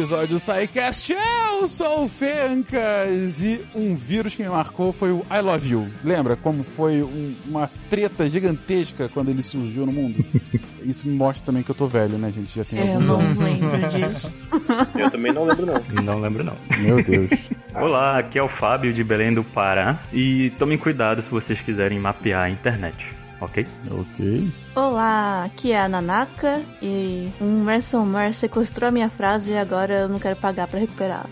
episódio do SciCast. Eu sou o Fencas e um vírus que me marcou foi o I Love You. Lembra como foi um, uma treta gigantesca quando ele surgiu no mundo? Isso me mostra também que eu tô velho, né, gente? Já tem Eu alguns não lembro disso. Eu também não lembro, não. Não lembro não. Meu Deus. Olá, aqui é o Fábio de Belém do Pará e tomem cuidado se vocês quiserem mapear a internet, ok? ok. Olá, aqui é a Nanaka e um ransomware sequestrou a minha frase e agora eu não quero pagar pra recuperar.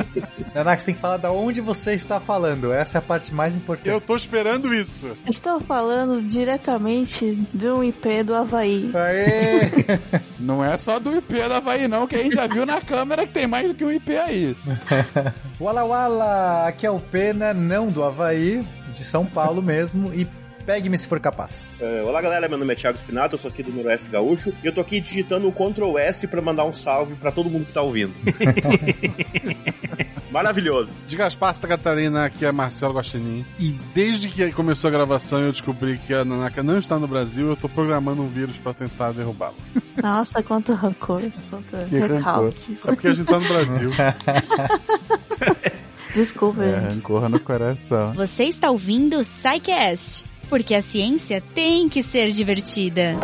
Nanak, você tem que falar da onde você está falando. Essa é a parte mais importante. Eu tô esperando isso. Estou falando diretamente de um IP do Havaí. Aê! Não é só do IP da Havaí, não, que a gente já viu na câmera que tem mais do que um IP aí. Wala Wala! Aqui é o Pena, não do Havaí, de São Paulo mesmo. E pegue-me se for capaz. É, olá, galera. Meu nome é Thiago Spinato, eu sou aqui do Noroeste Gaúcho. E eu tô aqui digitando o Ctrl S pra mandar um salve pra todo mundo que tá ouvindo. Maravilhoso. De Gaspar, Santa Catarina, aqui é Marcelo Guaxinim. E desde que começou a gravação eu descobri que a Nanaka não está no Brasil, eu tô programando um vírus pra tentar derrubá-lo. Nossa, quanto rancor, quanto Que rancor. recalques. É porque a gente tá no Brasil. Desculpa, É, gente. rancor no coração. Você está ouvindo o SciCast, porque a ciência tem que ser divertida.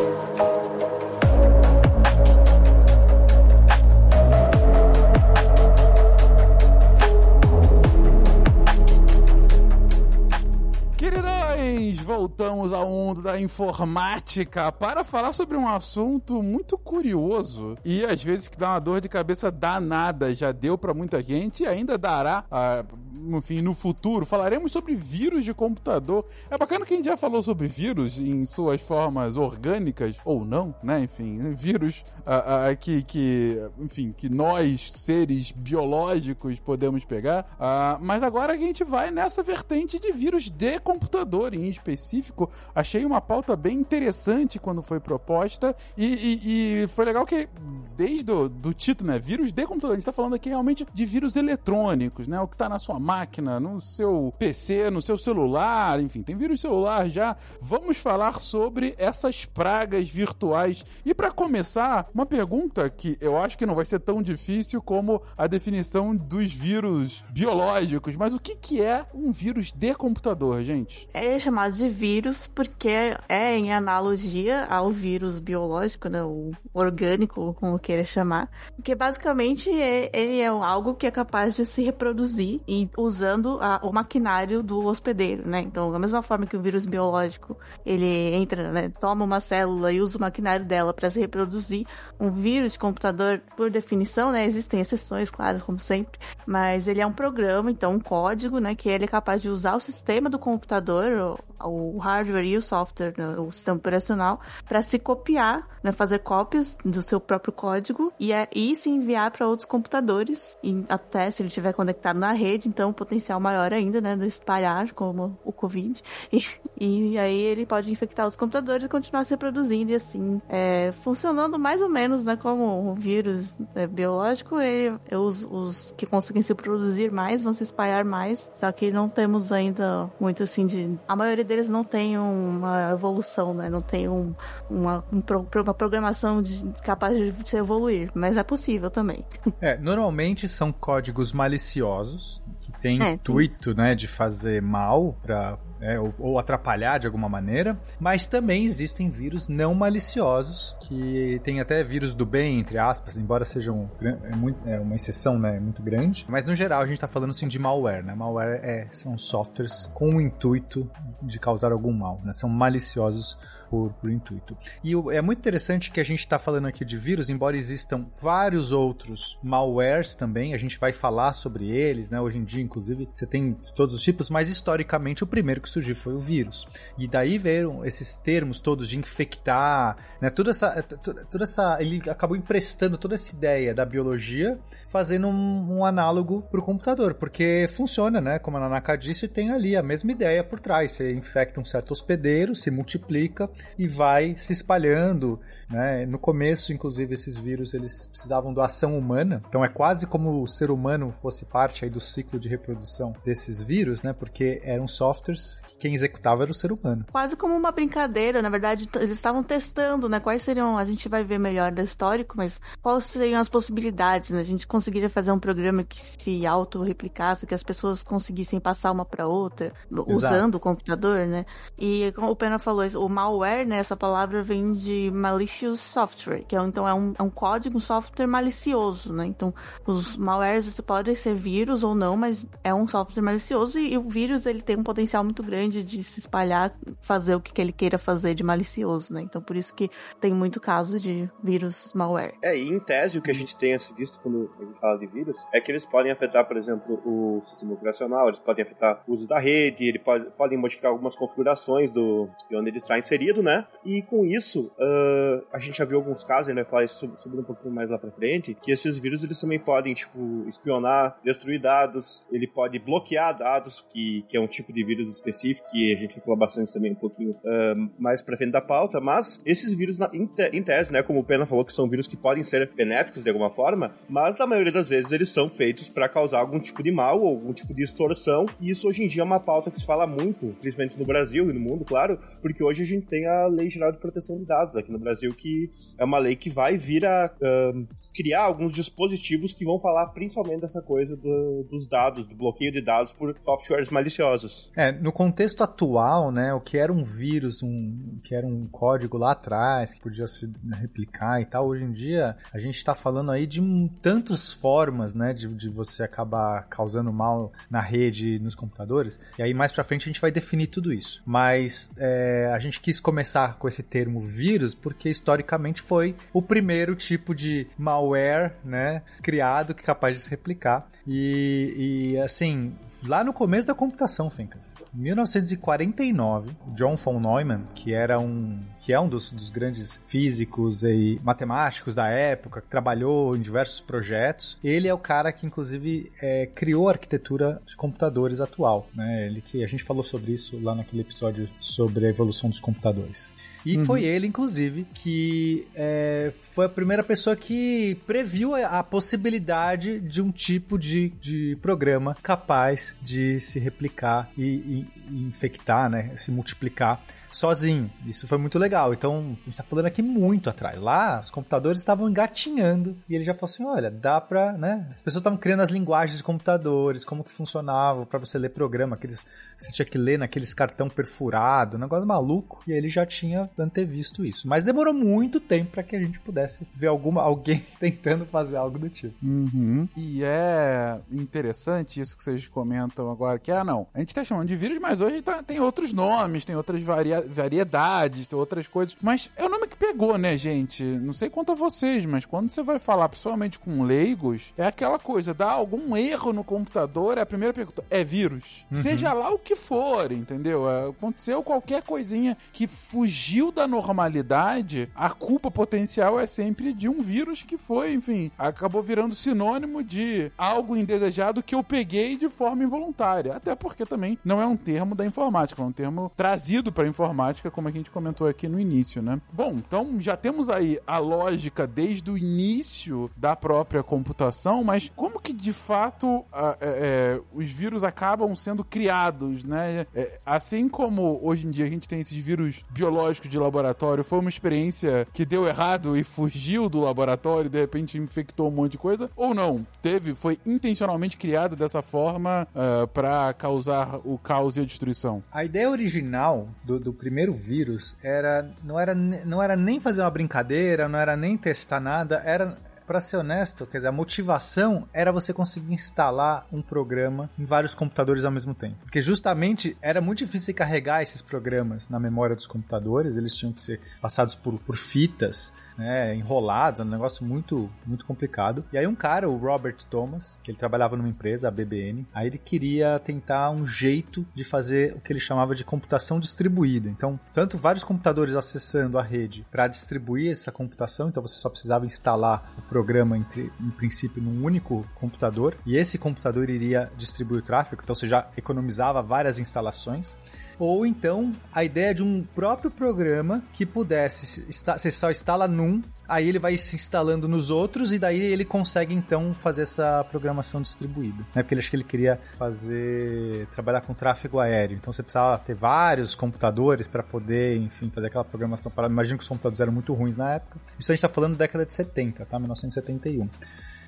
Voltamos ao mundo da informática para falar sobre um assunto muito curioso e às vezes que dá uma dor de cabeça danada. Já deu para muita gente e ainda dará, ah, enfim, no futuro. Falaremos sobre vírus de computador. É bacana que a gente já falou sobre vírus em suas formas orgânicas ou não, né? Enfim, vírus ah, ah, que, que, enfim, que nós, seres biológicos, podemos pegar. Ah, mas agora a gente vai nessa vertente de vírus de computador em específico. Achei uma pauta bem interessante quando foi proposta e, e- e foi legal que desde o do título, né, vírus de computador, a gente tá falando aqui realmente de vírus eletrônicos, né, o que tá na sua máquina, no seu PC, no seu celular, enfim, tem vírus celular já. Vamos falar sobre essas pragas virtuais. E para começar, uma pergunta que eu acho que não vai ser tão difícil como a definição dos vírus biológicos, mas o que que é um vírus de computador, gente? É chamado de vírus porque é em analogia ao vírus biológico, né, o orgânico, como queira chamar. Porque basicamente é- ele é algo que é capaz de se reproduzir e usando a- o maquinário do hospedeiro, né? Então, da mesma forma que o vírus biológico ele entra, né, toma uma célula e usa o maquinário dela para se reproduzir, um vírus de computador, por definição, né, existem exceções, claro, como sempre, mas ele é um programa, então um código, né, que ele é capaz de usar o sistema do computador, o, o hardware e o software, né, o sistema operacional, para se copiar, né, fazer cópias do seu próprio código e, é, e se enviar para outros computadores, e até se ele estiver conectado na rede, então o potencial maior ainda, né, de espalhar, como o Covid, e, e aí ele pode infectar os computadores e continuar se reproduzindo e assim, é, funcionando mais ou menos, né, como um vírus é, biológico, ele, os, os que conseguem se produzir mais vão se espalhar mais, só que não temos ainda muito assim de... A maioria deles não tem uma evolução, né, não tem um, uma, um pro- uma programação de, capaz de se evoluir, mas é possível também. É, normalmente são códigos maliciosos têm É, intuito, né, de fazer mal para ou, ou atrapalhar de alguma maneira, mas também existem vírus não maliciosos que tem até vírus do bem entre aspas, embora sejam é, muito, é uma exceção, né, muito grande. Mas no geral a gente está falando assim de malware, né? Malware é, são softwares com o intuito de causar algum mal, né? São maliciosos por, por intuito. E é muito interessante que a gente está falando aqui de vírus, embora existam vários outros malwares também, a gente vai falar sobre eles, né? Hoje em dia, inclusive, você tem todos os tipos, mas historicamente o primeiro que surgiu foi o vírus. E daí veio esses termos todos de infectar, né? Toda essa, toda essa, ele acabou emprestando toda essa ideia da biologia, fazendo um, um análogo para o computador, porque funciona, né? Como a Nanaka disse, tem ali a mesma ideia por trás. Você infecta um certo hospedeiro, se multiplica e vai se espalhando. Né? No começo, inclusive, esses vírus eles precisavam da ação humana, então é quase como o ser humano fosse parte aí do ciclo de reprodução desses vírus, né? Porque eram softwares que quem executava era o ser humano. Quase como uma brincadeira, na verdade, eles estavam testando, né? Quais seriam, a gente vai ver melhor do histórico, mas quais seriam as possibilidades, né? A gente conseguiria fazer um programa que se auto-replicasse, que as pessoas conseguissem passar uma para outra, Exato. usando o computador, né? E como o Pena falou, o malware, né? Essa palavra vem de malicious software, que é, então é um, é um código, um software malicioso, né? Então, os malwares podem ser vírus ou não, mas é um software malicioso e, e o vírus ele tem um potencial muito grande de se espalhar, fazer o que, que ele queira fazer de malicioso, né? Então, por isso que tem muito caso de vírus malware. É, e em tese o que a gente tem visto quando a gente fala de vírus é que eles podem afetar, por exemplo, o sistema operacional, eles podem afetar o uso da rede, eles pode, podem modificar algumas configurações do de onde ele está inserido, né? E com isso, uh, a gente já viu alguns casos, a gente vai falar isso sobre um pouquinho mais lá pra frente, que esses vírus eles também podem, tipo, espionar, destruir dados, ele pode bloquear dados, que, que é um tipo de vírus específico, que a gente falar bastante também um pouquinho uh, mais pra frente da pauta, mas esses vírus, na, em, te, em tese, né, como o Pena falou, que são vírus que podem ser benéficos de alguma forma, mas na maioria das vezes eles são feitos para causar algum tipo de mal ou algum tipo de extorsão, e isso hoje em dia é uma pauta que se fala muito, principalmente no Brasil e no mundo, claro, porque hoje a gente tem a Lei Geral de Proteção de Dados aqui no Brasil, que é uma lei que vai vir a uh, criar alguns dispositivos que vão falar principalmente dessa coisa do, dos dados, do bloqueio de dados por softwares maliciosos. É, no contexto atual, né, o que era um vírus, um que era um código lá atrás, que podia se replicar e tal, hoje em dia a gente está falando aí de tantas formas, né, de, de você acabar causando mal na rede, nos computadores, e aí mais pra frente a gente vai definir tudo isso. Mas é, a gente quis começar com esse termo vírus porque historicamente foi o primeiro tipo de malware, né, criado que é capaz de se replicar. E, e assim, lá no começo da computação, Fencas, 1949, John von Neumann, que era um que é um dos, dos grandes físicos e matemáticos da época, que trabalhou em diversos projetos. Ele é o cara que, inclusive, é, criou a arquitetura de computadores atual. Né? Ele que a gente falou sobre isso lá naquele episódio sobre a evolução dos computadores. E uhum. foi ele, inclusive, que é, foi a primeira pessoa que previu a, possibilidade de um tipo de, de programa capaz de se replicar e, e, e infectar, né, se multiplicar sozinho. Isso foi muito legal. Então, a gente tá falando aqui muito atrás. Lá, os computadores estavam engatinhando e ele já falou assim: olha, dá pra, né? As pessoas estavam criando as linguagens de computadores, como que funcionava para você ler programa, aqueles você tinha que ler naqueles cartão perfurado, um negócio maluco. E ele já tinha antevisto isso. Mas demorou muito tempo para que a gente pudesse ver alguma alguém tentando fazer algo do tipo. Uhum. E é interessante isso que vocês comentam agora, que ah, não, a gente tá chamando de vírus, mas hoje tá, tem outros nomes, tem outras variações variedades, tem outras coisas. Mas é o nome que pegou, né, gente? Não sei quanto a vocês, mas quando você vai falar, principalmente com leigos, é aquela coisa, dá algum erro no computador, é a primeira pergunta, é vírus? Uhum. Seja lá o que for, entendeu? É, aconteceu qualquer coisinha que fugiu da normalidade, a culpa potencial é sempre de um vírus que foi, enfim, acabou virando sinônimo de algo indesejado que eu peguei de forma involuntária. Até porque também não é um termo da informática, é um termo trazido para informática informática, como a gente comentou aqui no início, né? Bom, então já temos aí a lógica desde o início da própria computação, mas como que de fato a, é, é, os vírus acabam sendo criados, né? É, assim como hoje em dia a gente tem esses vírus biológicos de laboratório, foi uma experiência que deu errado e fugiu do laboratório de repente infectou um monte de coisa, ou não? Teve, foi intencionalmente criado dessa forma uh, para causar o caos e a destruição? A ideia original do, do primeiro vírus era não era não era nem fazer uma brincadeira, não era nem testar nada, era para ser honesto, quer dizer, a motivação era você conseguir instalar um programa em vários computadores ao mesmo tempo. Porque justamente era muito difícil carregar esses programas na memória dos computadores, eles tinham que ser passados por, por fitas né, enrolados, é um negócio muito, muito complicado. E aí um cara, o Robert Thomas, que ele trabalhava numa empresa, a BBN, aí ele queria tentar um jeito de fazer o que ele chamava de computação distribuída. Então, tanto vários computadores acessando a rede para distribuir essa computação, então você só precisava instalar o programa em, em princípio num único computador e esse computador iria distribuir o tráfego, então você já economizava várias instalações ou então a ideia de um próprio programa que pudesse, você só instala num, aí ele vai se instalando nos outros e daí ele consegue então fazer essa programação distribuída. Né? Porque ele acho que ele queria fazer trabalhar com tráfego aéreo. Então você precisava ter vários computadores para poder, enfim, fazer aquela programação. Imagino que os computadores eram muito ruins na época. Isso a gente está falando da década de 70, tá? 1971.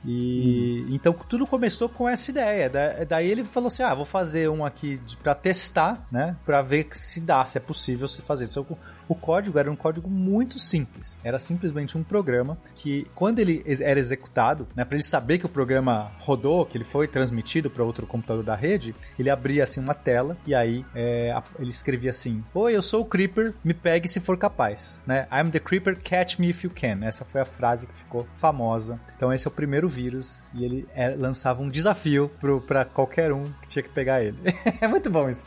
E hum. então tudo começou com essa ideia. Da, daí ele falou assim: "Ah, vou fazer um aqui para testar, né, para ver se dá, se é possível se fazer". Que o código era um código muito simples. Era simplesmente um programa que quando ele era executado, né, para ele saber que o programa rodou, que ele foi transmitido para outro computador da rede, ele abria assim uma tela e aí é, ele escrevia assim: "Oi, eu sou o Creeper, me pegue se for capaz", né? I'm the Creeper, catch me if you can. Essa foi a frase que ficou famosa. Então esse é o primeiro vírus e ele é, lançava um desafio para qualquer um que tinha que pegar ele. é muito bom isso.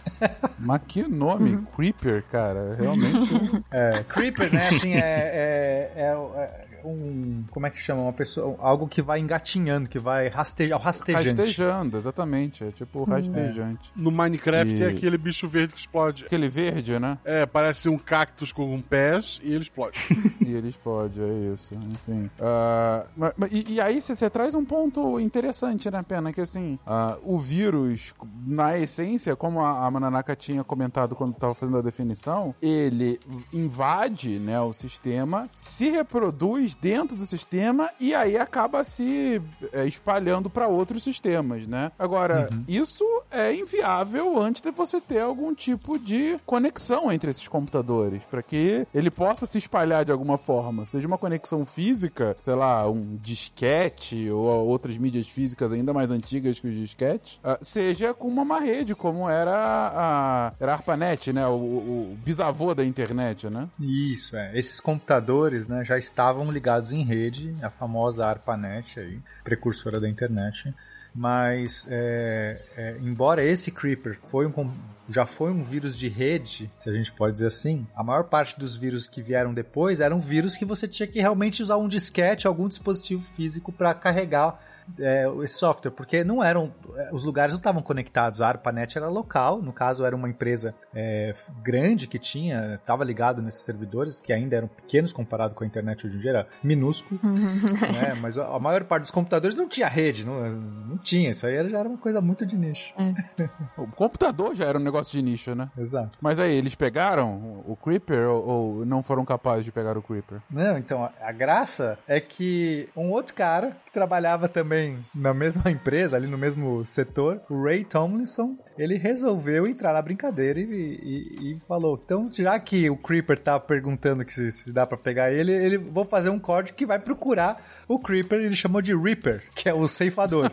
Mas que nome, uhum. Creeper, cara. Realmente. É, Creeper, né? Assim, é, é, é, é um. Como é que chama? Uma pessoa. Algo que vai engatinhando, que vai rastejar. Rastejante. Rastejando, exatamente. É tipo hum. rastejante. No Minecraft e... é aquele bicho verde que explode. Aquele verde, né? É, parece um cactus com pés e ele explode. e ele explode, é isso. Enfim. Uh, mas, e, e, aí você traz um ponto interessante, né, Pena? Que assim, uh, o vírus, na essência, como a, a Mananaka tinha comentado quando estava fazendo a definição, ele invade né, o sistema, se reproduz dentro do sistema e aí acaba se é, espalhando para outros sistemas, né? Agora, uhum. isso é inviável antes de você ter algum tipo de conexão entre esses computadores, para que ele possa se espalhar de alguma forma, seja uma conexão física, sei lá, um disquete ou outras mídias físicas ainda mais antigas que os disquetes, uh, seja com uma rede, como era a, era a ARPANET, né? O, o, bisavô da internet, né? Isso, é. Esses computadores, né, já estavam ligados ligados em rede, a famosa ARPANET aí, precursora da internet. Mas, é, é, embora esse Creeper foi um, já foi um vírus de rede, se a gente pode dizer assim, a maior parte dos vírus que vieram depois eram vírus que você tinha que realmente usar um disquete, algum dispositivo físico para carregar é, esse software, porque não eram. É, os lugares não estavam conectados. A ARPANET era local, no caso, era uma empresa é, grande que tinha, estava ligado nesses servidores, que ainda eram pequenos comparado com a internet hoje em dia, era minúsculo. né? Mas a maior parte dos computadores não tinha rede, não, não tinha. Isso aí já era uma coisa muito de nicho. É. o computador já era um negócio de nicho, né? Exato. Mas aí, eles pegaram o Creeper ou, ou não foram capazes de pegar o Creeper? Não, então, a, a graça é que um outro cara que trabalhava também também na mesma empresa, ali no mesmo setor, o Ray Tomlinson, ele resolveu entrar na brincadeira e, e, e falou: então, já que o Creeper tá perguntando que se, se dá para pegar ele, ele vou fazer um código que vai procurar o Creeper, ele chamou de Reaper, que é o ceifador.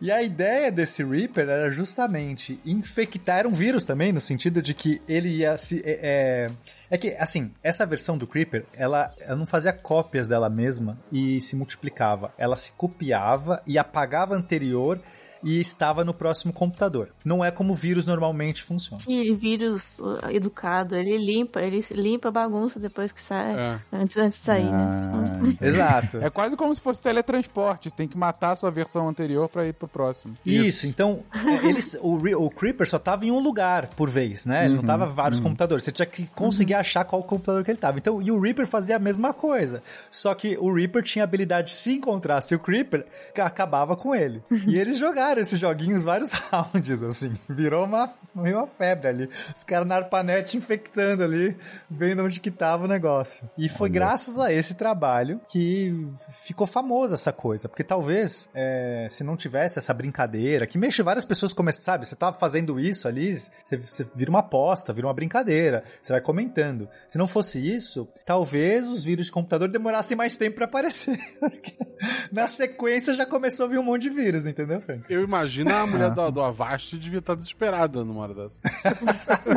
e a ideia desse Reaper era justamente infectar era um vírus também, no sentido de que ele ia se. É, é, é que, assim, essa versão do Creeper, ela, ela não fazia cópias dela mesma e se multiplicava. Ela se copiava e apagava a anterior e estava no próximo computador. Não é como o vírus normalmente funciona. E vírus uh, educado, ele limpa, ele limpa a bagunça depois que sai, é. antes, antes de sair, né? ah, né? Exato. É quase como se fosse teletransporte, você tem que matar a sua versão anterior para ir pro próximo. Isso, Isso. então, é, eles, o, o Creeper só tava em um lugar por vez, né? Ele uhum, não tava vários uhum. computadores, você tinha que conseguir uhum. achar qual computador que ele tava. Então, e o Reaper fazia a mesma coisa, só que o Reaper tinha a habilidade, se encontrasse o Creeper, acabava com ele. E eles jogaram esses joguinhos vários rounds, assim. Virou uma, uma febre ali. Os caras na ARPANET infectando ali, vendo onde que tava o negócio. E foi Olha. graças a esse trabalho que ficou famosa essa coisa. Porque talvez, é, se não tivesse essa brincadeira, que mexe várias pessoas começam, sabe? Você tava fazendo isso ali, você, você vira uma aposta, vira uma brincadeira, você vai comentando. Se não fosse isso, talvez os vírus de computador demorassem mais tempo para aparecer. na sequência já começou a vir um monte de vírus, entendeu, Frank? Eu eu imagino a mulher do, do Avast devia estar desesperada numa hora dessa.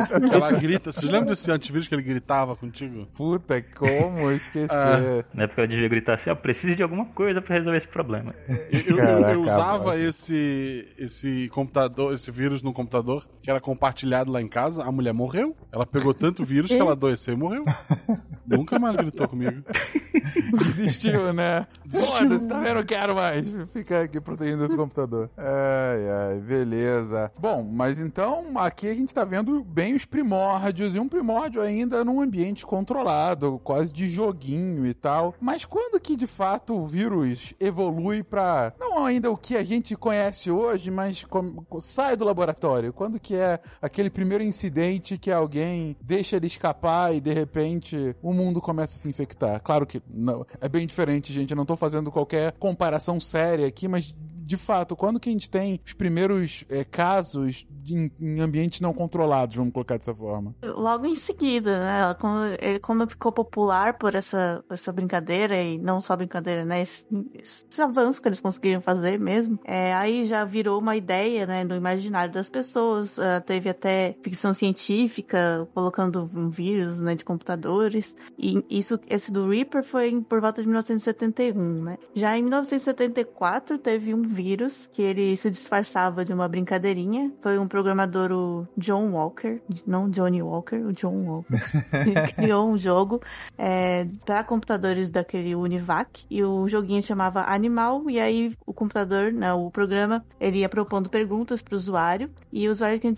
Porque ela grita. Vocês lembram desse antivírus que ele gritava contigo? Puta, como esquecer. Ah. Na época ela devia gritar assim, ó, preciso de alguma coisa pra resolver esse problema. Eu, eu- Caraca, eu usava esse, esse computador, esse vírus no computador, que era compartilhado lá em casa. A mulher morreu. Ela pegou tanto vírus que ela adoeceu e morreu. Nunca mais gritou comigo. Desistiu, né? Foda-se, também não quero mais. Fica aqui protegendo esse computador. Ai, ai, beleza. Bom, mas então aqui a gente tá vendo bem os primórdios e um primórdio ainda num ambiente controlado, quase de joguinho e tal. Mas quando que de fato o vírus evolui pra não ainda o que a gente conhece hoje, mas com- sai do laboratório? Quando que é aquele primeiro incidente que alguém deixa ele escapar e de repente o mundo começa a se infectar? Claro que não, é bem diferente, gente. Eu não tô fazendo qualquer comparação séria aqui, mas de fato, quando que a gente tem os primeiros eh, casos de- em, ambientes não controlados, vamos colocar dessa forma? Logo em seguida, né? Quando, ele- quando ficou popular por essa, essa brincadeira, e não só brincadeira, né? Esse, esse avanço que eles conseguiram fazer mesmo, é, aí já virou uma ideia, né? No imaginário das pessoas. Ah, teve até ficção científica colocando um vírus, né? De computadores. E isso, esse do Reaper foi por volta de 1971, né? Já em 1974 teve um vírus que ele se disfarçava de uma brincadeirinha. Foi um programador, o John Walker, não Johnny Walker, o John Walker. ele criou um jogo é, para computadores daquele Univac e o joguinho chamava Animal e aí o computador, né, o programa, ele ia propondo perguntas para o usuário e o usuário tinha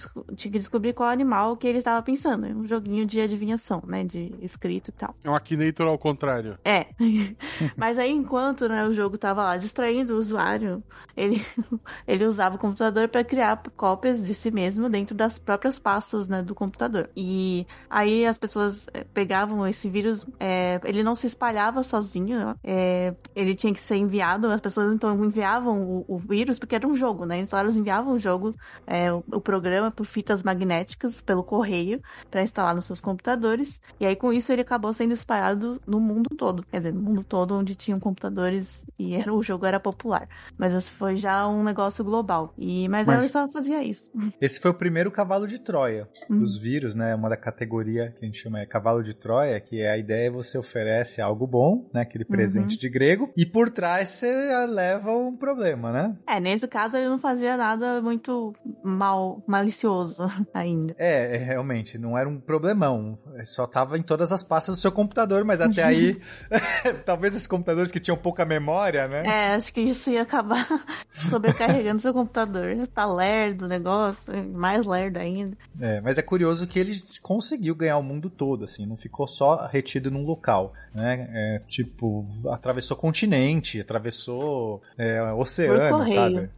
que descobrir qual animal que ele estava pensando. Um joguinho de adivinhação, né, de escrito e tal. É um Akinator ao contrário. É. Mas aí, enquanto né, o jogo tava lá distraindo o usuário, ele, ele usava o computador para criar cópias de si mesmo dentro das próprias pastas né, do computador. E aí as pessoas eh, pegavam esse vírus, eh, ele não se espalhava sozinho? Eh, ele tinha que ser enviado, as pessoas então enviavam o, o vírus, porque era um jogo, né? Então elas enviavam o jogo, eh, o, o programa por fitas magnéticas pelo correio para instalar nos seus computadores. E aí, com isso, ele acabou sendo espalhado no mundo todo. Quer dizer, no mundo todo onde tinham computadores e era, o jogo era popular. Mas esse foi já um negócio global. E, mas, Mas- ele só fazia isso. Esse foi o primeiro cavalo de Troia Hum. dos vírus, né? Uma da categoria que a gente chama é cavalo de Troia, que é a ideia é você oferece algo bom, né? Aquele presente de grego, e por trás você leva um problema, né? É, nesse caso ele não fazia nada muito mal, malicioso ainda. É, é, realmente, não era um problemão. É, Só tava em todas as pastas do seu computador, mas até aí, talvez esses computadores que tinham pouca memória, né? É, acho que isso ia acabar sobrecarregando seu computador. Tá lerdo o negócio, mais lerdo ainda. É, mas é curioso que ele conseguiu ganhar o mundo todo, assim, não ficou só retido num local, né? É, tipo, atravessou continente, atravessou é, oceano, sabe?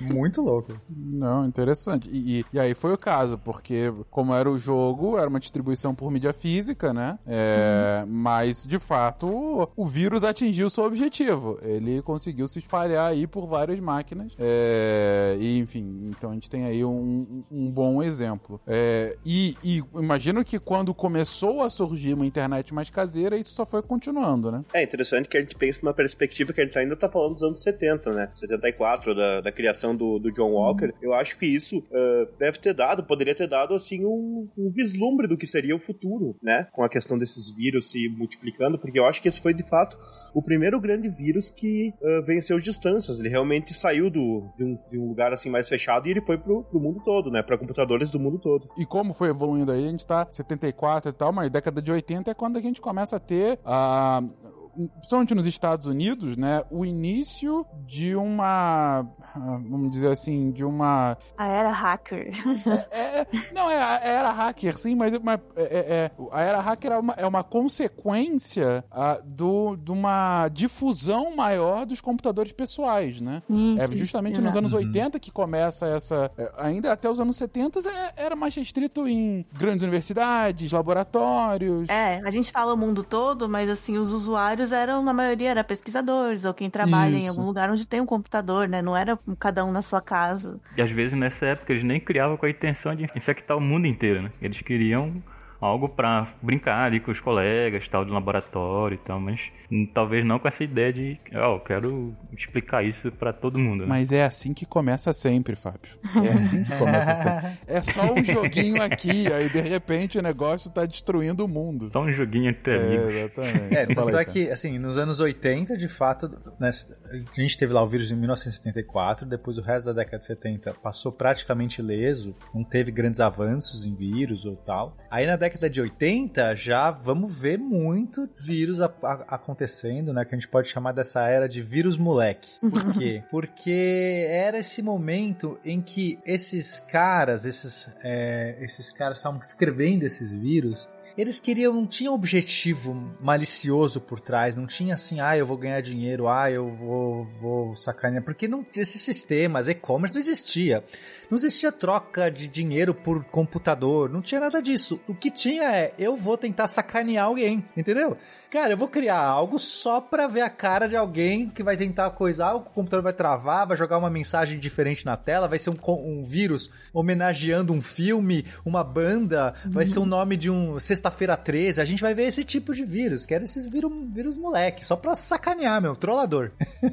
Muito louco. Não, interessante. E, e- e aí foi o caso, porque como era o jogo, era uma distribuição por mídia física, né? É, Mas, de fato, o, o vírus atingiu seu objetivo. Ele conseguiu se espalhar aí por várias máquinas. É, E, enfim, então a gente tem aí um, um bom exemplo. É, E, e imagino que quando começou a surgir uma internet mais caseira, isso só foi continuando, né? É interessante que a gente pense numa perspectiva que a gente ainda tá falando dos anos 70, né? 74, da, da criação do, do John Walker. Eu acho que isso ah, deve ter dado, poderia ter dado, assim, um, um vislumbre do que seria o futuro, né? Com a questão desses vírus se multiplicando, porque eu acho que esse foi, de fato, o primeiro grande vírus que ah, venceu distâncias. Ele realmente saiu do, de, um, de um lugar, assim, mais fechado e ele foi pro, pro mundo todo, né? Pra computadores do mundo todo. E como foi evoluindo aí, a gente tá 74 e tal, mas década de 80 é quando a gente começa a ter a. Principalmente nos Estados Unidos, né? O início de uma. ah, Vamos dizer assim, de uma. A era hacker. É, não, é a era hacker, sim, mas, mas é, é- é, a era hacker é uma, é uma consequência ah, do, de uma difusão maior dos computadores pessoais, né? Sim, É sim, justamente nos exato. anos 80 que começa essa. é, Ainda até os anos 70 é- era mais restrito em grandes universidades, laboratórios. É, a gente fala o mundo todo, mas assim, os usuários eram, na maioria, era pesquisadores, ou quem trabalha em Isso. algum lugar onde tem um computador, né? Não era cada um na sua casa. E às vezes nessa época eles nem criavam com a intenção de infectar o mundo inteiro, né? Eles queriam algo pra brincar ali com os colegas, tal, do laboratório e tal, mas talvez não com essa ideia de, ó, eu quero explicar isso pra todo mundo, né? Mas é assim que começa sempre, Fábio. É assim que começa sempre. É só um joguinho aqui, aí de repente o negócio tá destruindo o mundo. Só um joguinho entre amigos. É, exatamente. É, aí, é que, assim, nos anos 80, de fato, né, a gente teve lá o vírus em 1974, depois o resto da década de 70 passou praticamente ileso, não teve grandes avanços em vírus ou tal. Aí na década de 80 já vamos ver muito vírus a- a- acontecendo, né, que a gente pode chamar dessa era de vírus moleque. Por quê? Porque era esse momento em que esses caras, esses, é, esses caras estavam escrevendo esses vírus, eles queriam, não tinha objetivo malicioso por trás, não tinha assim, ah, eu vou ganhar dinheiro, ah, eu vou, vou sacanear, porque não, esses sistemas, e-commerce não existia. Não existia troca de dinheiro por computador, não tinha nada disso. O que tinha é, eu vou tentar sacanear alguém, entendeu? Cara, eu vou criar algo só pra ver a cara de alguém que vai tentar coisar, o computador vai travar, vai jogar uma mensagem diferente na tela, vai ser um, um vírus homenageando um filme, uma banda, vai ser o nome de um Sexta-feira 13. A gente vai ver esse tipo de vírus, que era esses vírus, vírus moleque, só pra sacanear, meu, trollador.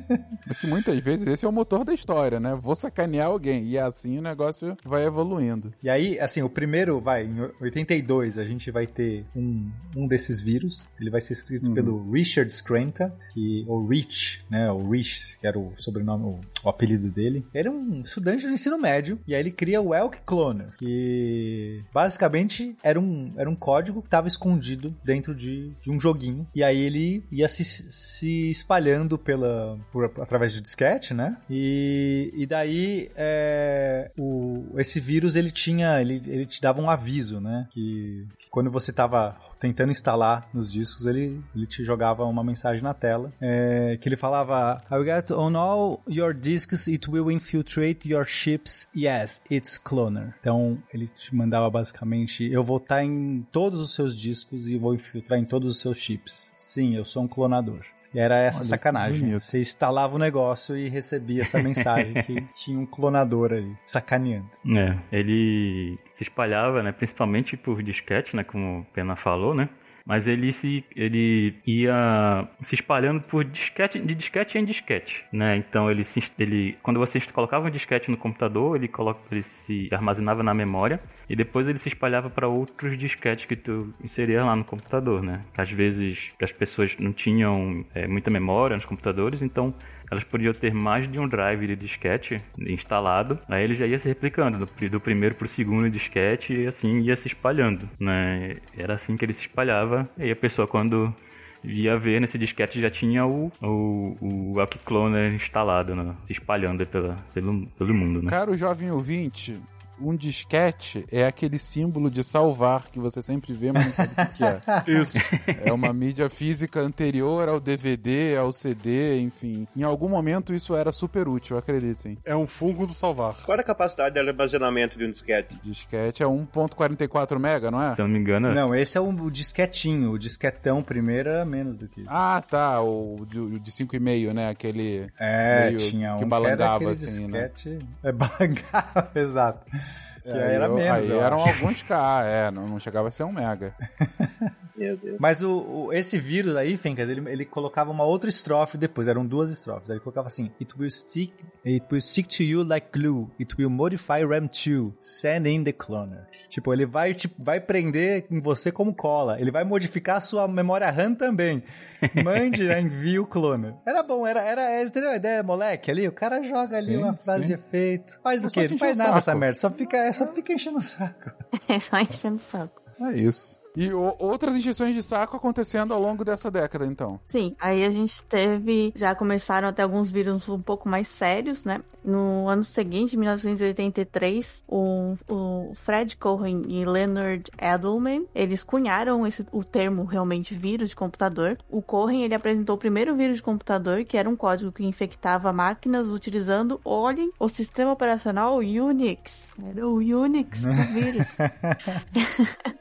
Porque muitas vezes esse é o motor da história, né? Vou sacanear alguém. E assim o negócio vai evoluindo. E aí, assim, o primeiro, vai, em 82, a gente vai ter um, um desses vírus. Ele vai ser escrito pelo Richard Scranton, que, ou Rich, né? O Rich, que era o sobrenome, o, o apelido dele. Ele é um estudante do ensino médio, e aí ele cria o Elk Cloner, que basicamente era um, era um código que estava escondido dentro de, de um joguinho. E aí ele ia se, se espalhando pela, por, através de disquete, né? E, e daí é, o, esse vírus ele tinha, ele, ele te dava um aviso, né? Que, que quando você estava tentando instalar nos discos, ele, ele te jogava uma mensagem na tela é, que ele falava: I got on all your disks, it will infiltrate your chips. Yes, it's cloner. Então ele te mandava basicamente: Eu vou estar em todos os seus discos e vou infiltrar em todos os seus chips. Sim, eu sou um clonador. E era essa Olha sacanagem. Você instalava o negócio e recebia essa mensagem que tinha um clonador ali, sacaneando. É, ele se espalhava, né, principalmente por disquete, né, como o Pena falou, né? Mas ele se ele ia se espalhando por disquete, de disquete em disquete, né? Então ele se ele quando você colocava um disquete no computador, ele coloca ele se armazenava na memória e depois ele se espalhava para outros disquetes que tu inseria lá no computador, né? Às vezes as pessoas não tinham é, muita memória nos computadores, então elas podiam ter mais de um drive de disquete instalado, aí ele já ia se replicando do, pri- do primeiro pro segundo disquete e assim ia se espalhando, né? Era assim que ele se espalhava, e a pessoa quando ia ver nesse disquete já tinha o, o, o Cloner instalado, né? Se espalhando pela, pelo, pelo mundo, né? Caro jovem ouvinte, um disquete é aquele símbolo de salvar que você sempre vê, mas não sabe o que que é. Isso. É uma mídia física anterior ao DVD, ao CD, enfim. Em algum momento isso era super útil, acreditem. É um fungo do salvar. Qual é a capacidade de armazenamento de um disquete? Disquete é 1.44 mega, não é? Se eu não me engano, Não, esse é o disquetinho. O disquetão primeiro era menos do que isso. Ah, tá, o de, o de 5,5, né? Aquele É, meio tinha um que que balangava era aquele assim, né? disquete... É, balangava, exato. Que É, era eu- menos, Aí eram alguns K, é, não, não chegava a ser um mega. Meu Deus. Mas o, o- esse vírus aí, Fencas, ele, ele colocava uma outra estrofe depois, eram duas estrofes. Aí ele colocava assim: It will stick, it will stick to you like glue. It will modify RAM2. Send in the cloner. Tipo, ele vai, tipo, vai prender em você como cola. Ele vai modificar a sua memória RAM também. Mande, né, envie o cloner. Era bom, era, era, entendeu a ideia, moleque? Ali, o cara joga ali Sim, uma frase sim. de efeito. Faz É o quê? te Não faz nada essa merda. Só fica, é, só fica enchendo o saco. É só enchendo o saco. É isso. E o- outras injeções de saco acontecendo ao longo dessa década, então. Sim, aí a gente teve. Já começaram até alguns vírus um pouco mais sérios, né? No ano seguinte, 1983, o, o Fred Cohen e Leonard Edelman eles cunharam esse, o termo realmente vírus de computador. O Cohen ele apresentou o primeiro vírus de computador, que era um código que infectava máquinas utilizando, olhem, o sistema operacional Unix. Era o Unix do vírus.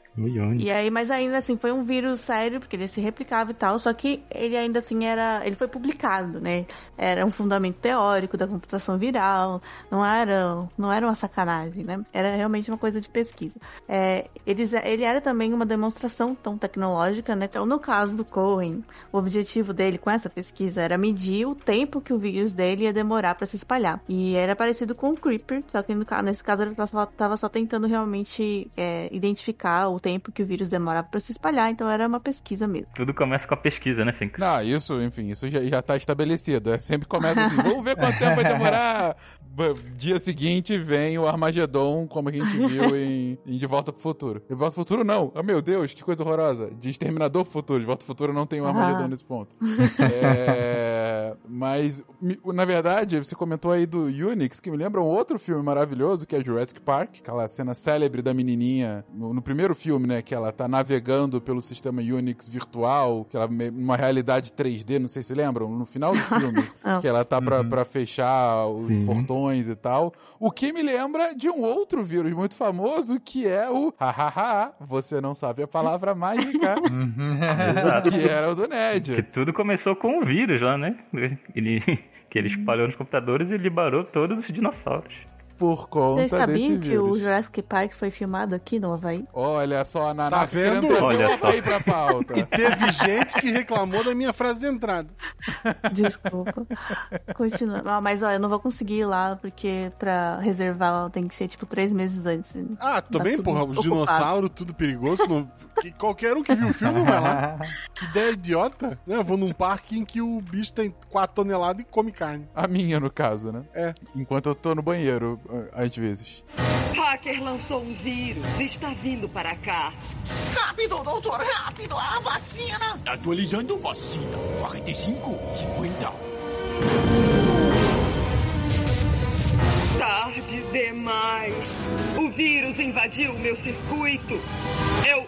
E aí, mas ainda assim, foi um vírus sério, porque ele se replicava e tal, só que ele ainda assim era. Ele foi publicado, né? Era um fundamento teórico da computação viral, não era, não era uma sacanagem, né? Era realmente uma coisa de pesquisa. É, eles, ele era também uma demonstração tão tecnológica, né? Então, no caso do Cohen, o objetivo dele com essa pesquisa era medir o tempo que o vírus dele ia demorar para se espalhar. E era parecido com o Creeper, só que no, nesse caso ele estava só tentando realmente é, identificar o tempo que o vírus demorava para se espalhar, então era uma pesquisa mesmo. Tudo começa com a pesquisa, né, Fink? Não, isso, enfim, isso já, já tá estabelecido. É, sempre começa assim, vamos ver quanto tempo vai demorar. Dia seguinte vem o Armagedon, como a gente viu em, em De Volta pro Futuro. De Volta pro Futuro não. Oh, meu Deus, que coisa horrorosa. De Exterminador pro Futuro. De Volta pro Futuro não tem o Armagedon Ah. nesse ponto. É, mas, na verdade, você comentou aí do Unix, que me lembra um outro filme maravilhoso, que é Jurassic Park. Aquela cena célebre da menininha, no, no primeiro filme, né? Que ela tá navegando pelo sistema Unix virtual, que ela numa realidade 3D, não sei se lembram, no final do filme, que ela tá pra, pra fechar os Sim. portões e tal. O que me lembra de um outro vírus muito famoso, que é o hahaha, você não sabe a palavra mágica, que era o do Que Ned. tudo começou com o vírus lá, né? Ele, que ele espalhou nos computadores e liberou todos os dinossauros. Por conta Vocês sabiam que o. Jurassic Park foi filmado aqui no Havaí? Olha só, a Naná Tá vendo? Olha só. Havaí pra pauta. E teve gente que reclamou da minha frase de entrada. Desculpa. Continua. Ah, mas ó, eu não vou conseguir ir lá, porque pra reservar tem que ser tipo três meses antes. Ah, também, tudo porra, os dinossauros, tudo perigoso. não- que qualquer um que viu o filme vai lá. Que ideia idiota. Né? Eu vou num parque em que o bicho tem 4 toneladas e come carne. A minha, no caso, né? É. Enquanto eu tô no banheiro, às vezes. Hacker lançou um vírus e está vindo para cá. Rápido, doutor, rápido! A vacina! Atualizando vacina. 45, 50. Tarde demais. O vírus invadiu o meu circuito. Eu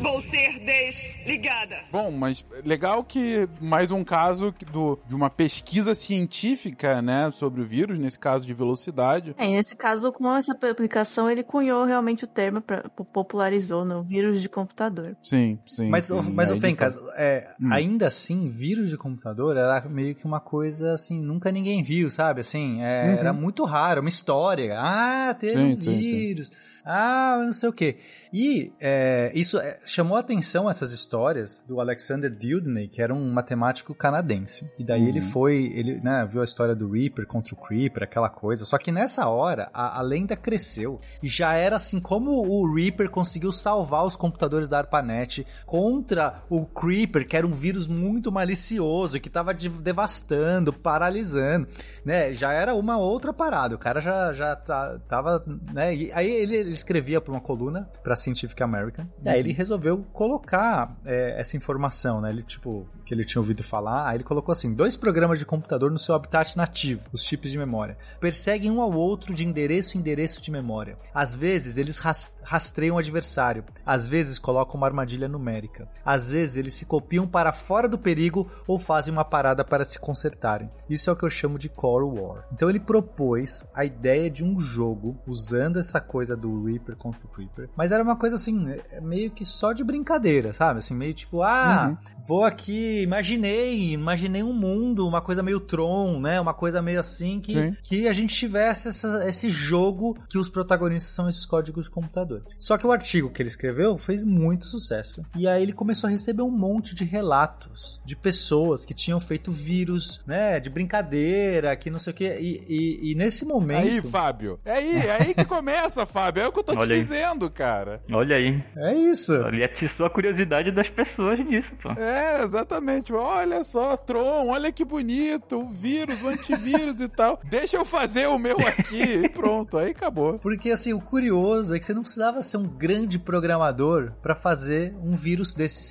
vou ser desligada. Bom, mas legal que mais um caso do, de uma pesquisa científica, né, sobre o vírus, nesse caso de velocidade. É, nesse caso, com essa publicação, ele cunhou realmente o termo, pra, popularizou, no vírus de computador. Sim, sim. Mas, sim. o- mas o de Fencas, é, Hum. ainda assim, vírus de computador era meio que uma coisa assim, nunca ninguém viu, sabe? Assim, é, Uhum. era muito raro, uma história. Ah, teve Sim, um sim, sim. Ah, não sei o quê. E é, isso é, chamou a atenção essas histórias do Alexander Dewdney, que era um matemático canadense. E daí Uhum. ele foi, ele né, viu a história do Reaper contra o Creeper, aquela coisa. Só que nessa hora, a, a lenda cresceu. E já era assim, como o Reaper conseguiu salvar os computadores da ARPANET contra o Creeper, que era um vírus muito malicioso, que estava devastando, paralisando, né? Já era uma outra parada. O cara já, já tá, tava, né? E aí ele escrevia para uma coluna para Scientific American. E aí ele resolveu colocar é, essa informação, né? Ele, tipo, que ele tinha ouvido falar, aí ele colocou assim: dois programas de computador no seu habitat nativo, os chips de memória, perseguem um ao outro de endereço em endereço de memória. Às vezes eles ras- rastreiam o adversário, às vezes colocam uma armadilha numérica, às vezes eles se copiam para fora do perigo ou fazem uma parada para se consertarem. Isso é o que eu chamo de Core War. Então ele propôs a ideia de um jogo usando essa coisa do Reaper contra o Creeper, mas era uma coisa assim, meio que só de brincadeira, sabe? Assim, meio tipo, ah, vou aqui, imaginei, imaginei um mundo, uma coisa meio Tron, né? Uma coisa meio assim que, Sim. que a gente tivesse essa- esse jogo que os protagonistas são esses códigos de computador. Só que o artigo que ele escreveu fez muito sucesso. E aí ele começou a receber um monte de relatos de pessoas que tinham feito vírus, né? De brincadeira, que não sei o que. E, e- e nesse momento. Aí, Fábio. É aí, é aí que começa, Fábio. É o que eu tô te Olha aí. dizendo, cara. Olha aí. É isso. Ele atiçou a curiosidade das pessoas nisso, pô. É, exatamente. Olha só, Tron, olha que bonito. O vírus, o antivírus e tal. Deixa eu fazer o meu aqui. E pronto, aí acabou. Porque assim, o curioso é que você não precisava ser um grande programador pra fazer um vírus desse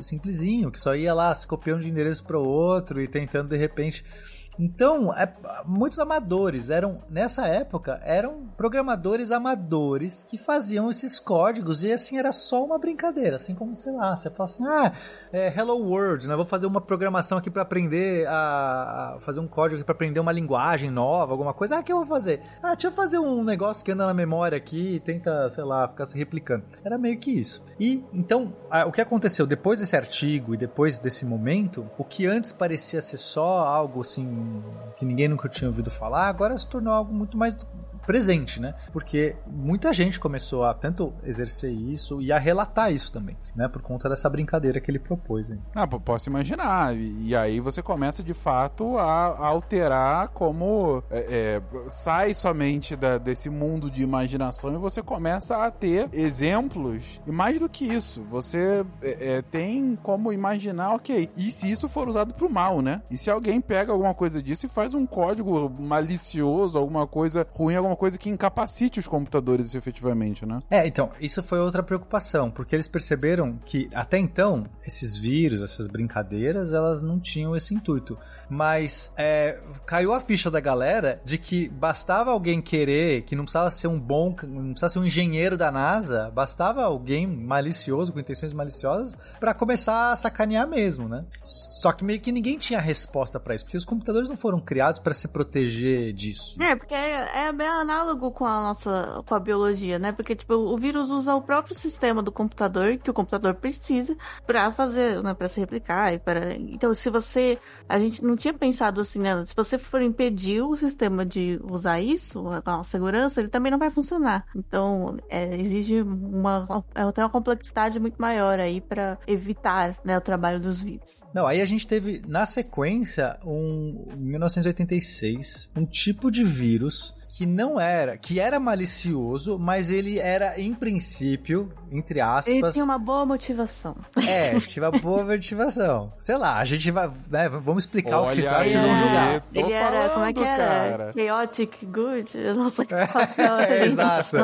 simplesinho, que só ia lá se copiando de endereço para o outro e tentando de repente Então, é, muitos amadores eram, nessa época, eram programadores amadores que faziam esses códigos e assim era só uma brincadeira, assim como, sei lá, você fala assim, ah, é, Hello World, né? Vou fazer uma programação aqui para aprender a, a, fazer um código aqui para aprender uma linguagem nova, alguma coisa. Ah, o que eu vou fazer? Ah, deixa eu fazer um negócio que anda na memória aqui e tenta, sei lá, ficar se replicando. Era meio que isso. E então, a, o que aconteceu depois desse artigo e depois desse momento, o que antes parecia ser só algo assim que ninguém nunca tinha ouvido falar, agora se tornou algo muito mais presente, né? Porque muita gente começou a tanto exercer isso e a relatar isso também, né? Por conta dessa brincadeira que ele propôs. Hein? Ah, posso imaginar. E, aí você começa de fato a, alterar como é, é, sai somente da, desse mundo de imaginação e você começa a ter exemplos. E mais do que isso, você é, é tem como imaginar, ok, e se isso for usado pro mal, né? E se alguém pega alguma coisa disso e faz um código malicioso, alguma coisa ruim, alguma coisa que incapacite os computadores efetivamente, né? É, então, isso foi outra preocupação, porque eles perceberam que até então esses vírus, essas brincadeiras, elas não tinham esse intuito. Mas é, caiu a ficha da galera de que bastava alguém querer, que não precisava ser um bom, não precisava ser um engenheiro da NASA, bastava alguém malicioso, com intenções maliciosas, para começar a sacanear mesmo, né? Só que meio que ninguém tinha resposta para isso, porque os computadores não foram criados para se proteger disso. É, porque é, é bem análogo com a nossa, com a biologia, né? Porque, tipo, o vírus usa o próprio sistema do computador, que o computador precisa, para fazer, né, para se replicar e para... Então, se você... A gente não tinha pensado assim, né? Se você for impedir o sistema de usar isso, a, segurança, ele também não vai funcionar. Então, é, exige uma... até uma complexidade muito maior aí para evitar, né, o trabalho dos vírus. Não, aí a gente teve, na sequência, um... Em 1986, um tipo de vírus que não era, que era malicioso, mas ele era, em princípio, entre aspas. Ele tinha uma boa motivação. É, tinha uma boa motivação. Sei lá, a gente vai. Né, vamos explicar Olha o que se trata, vocês vão julgar. Ele era, como é que era? Cara. Chaotic Good? Nossa, que é, é, Exato.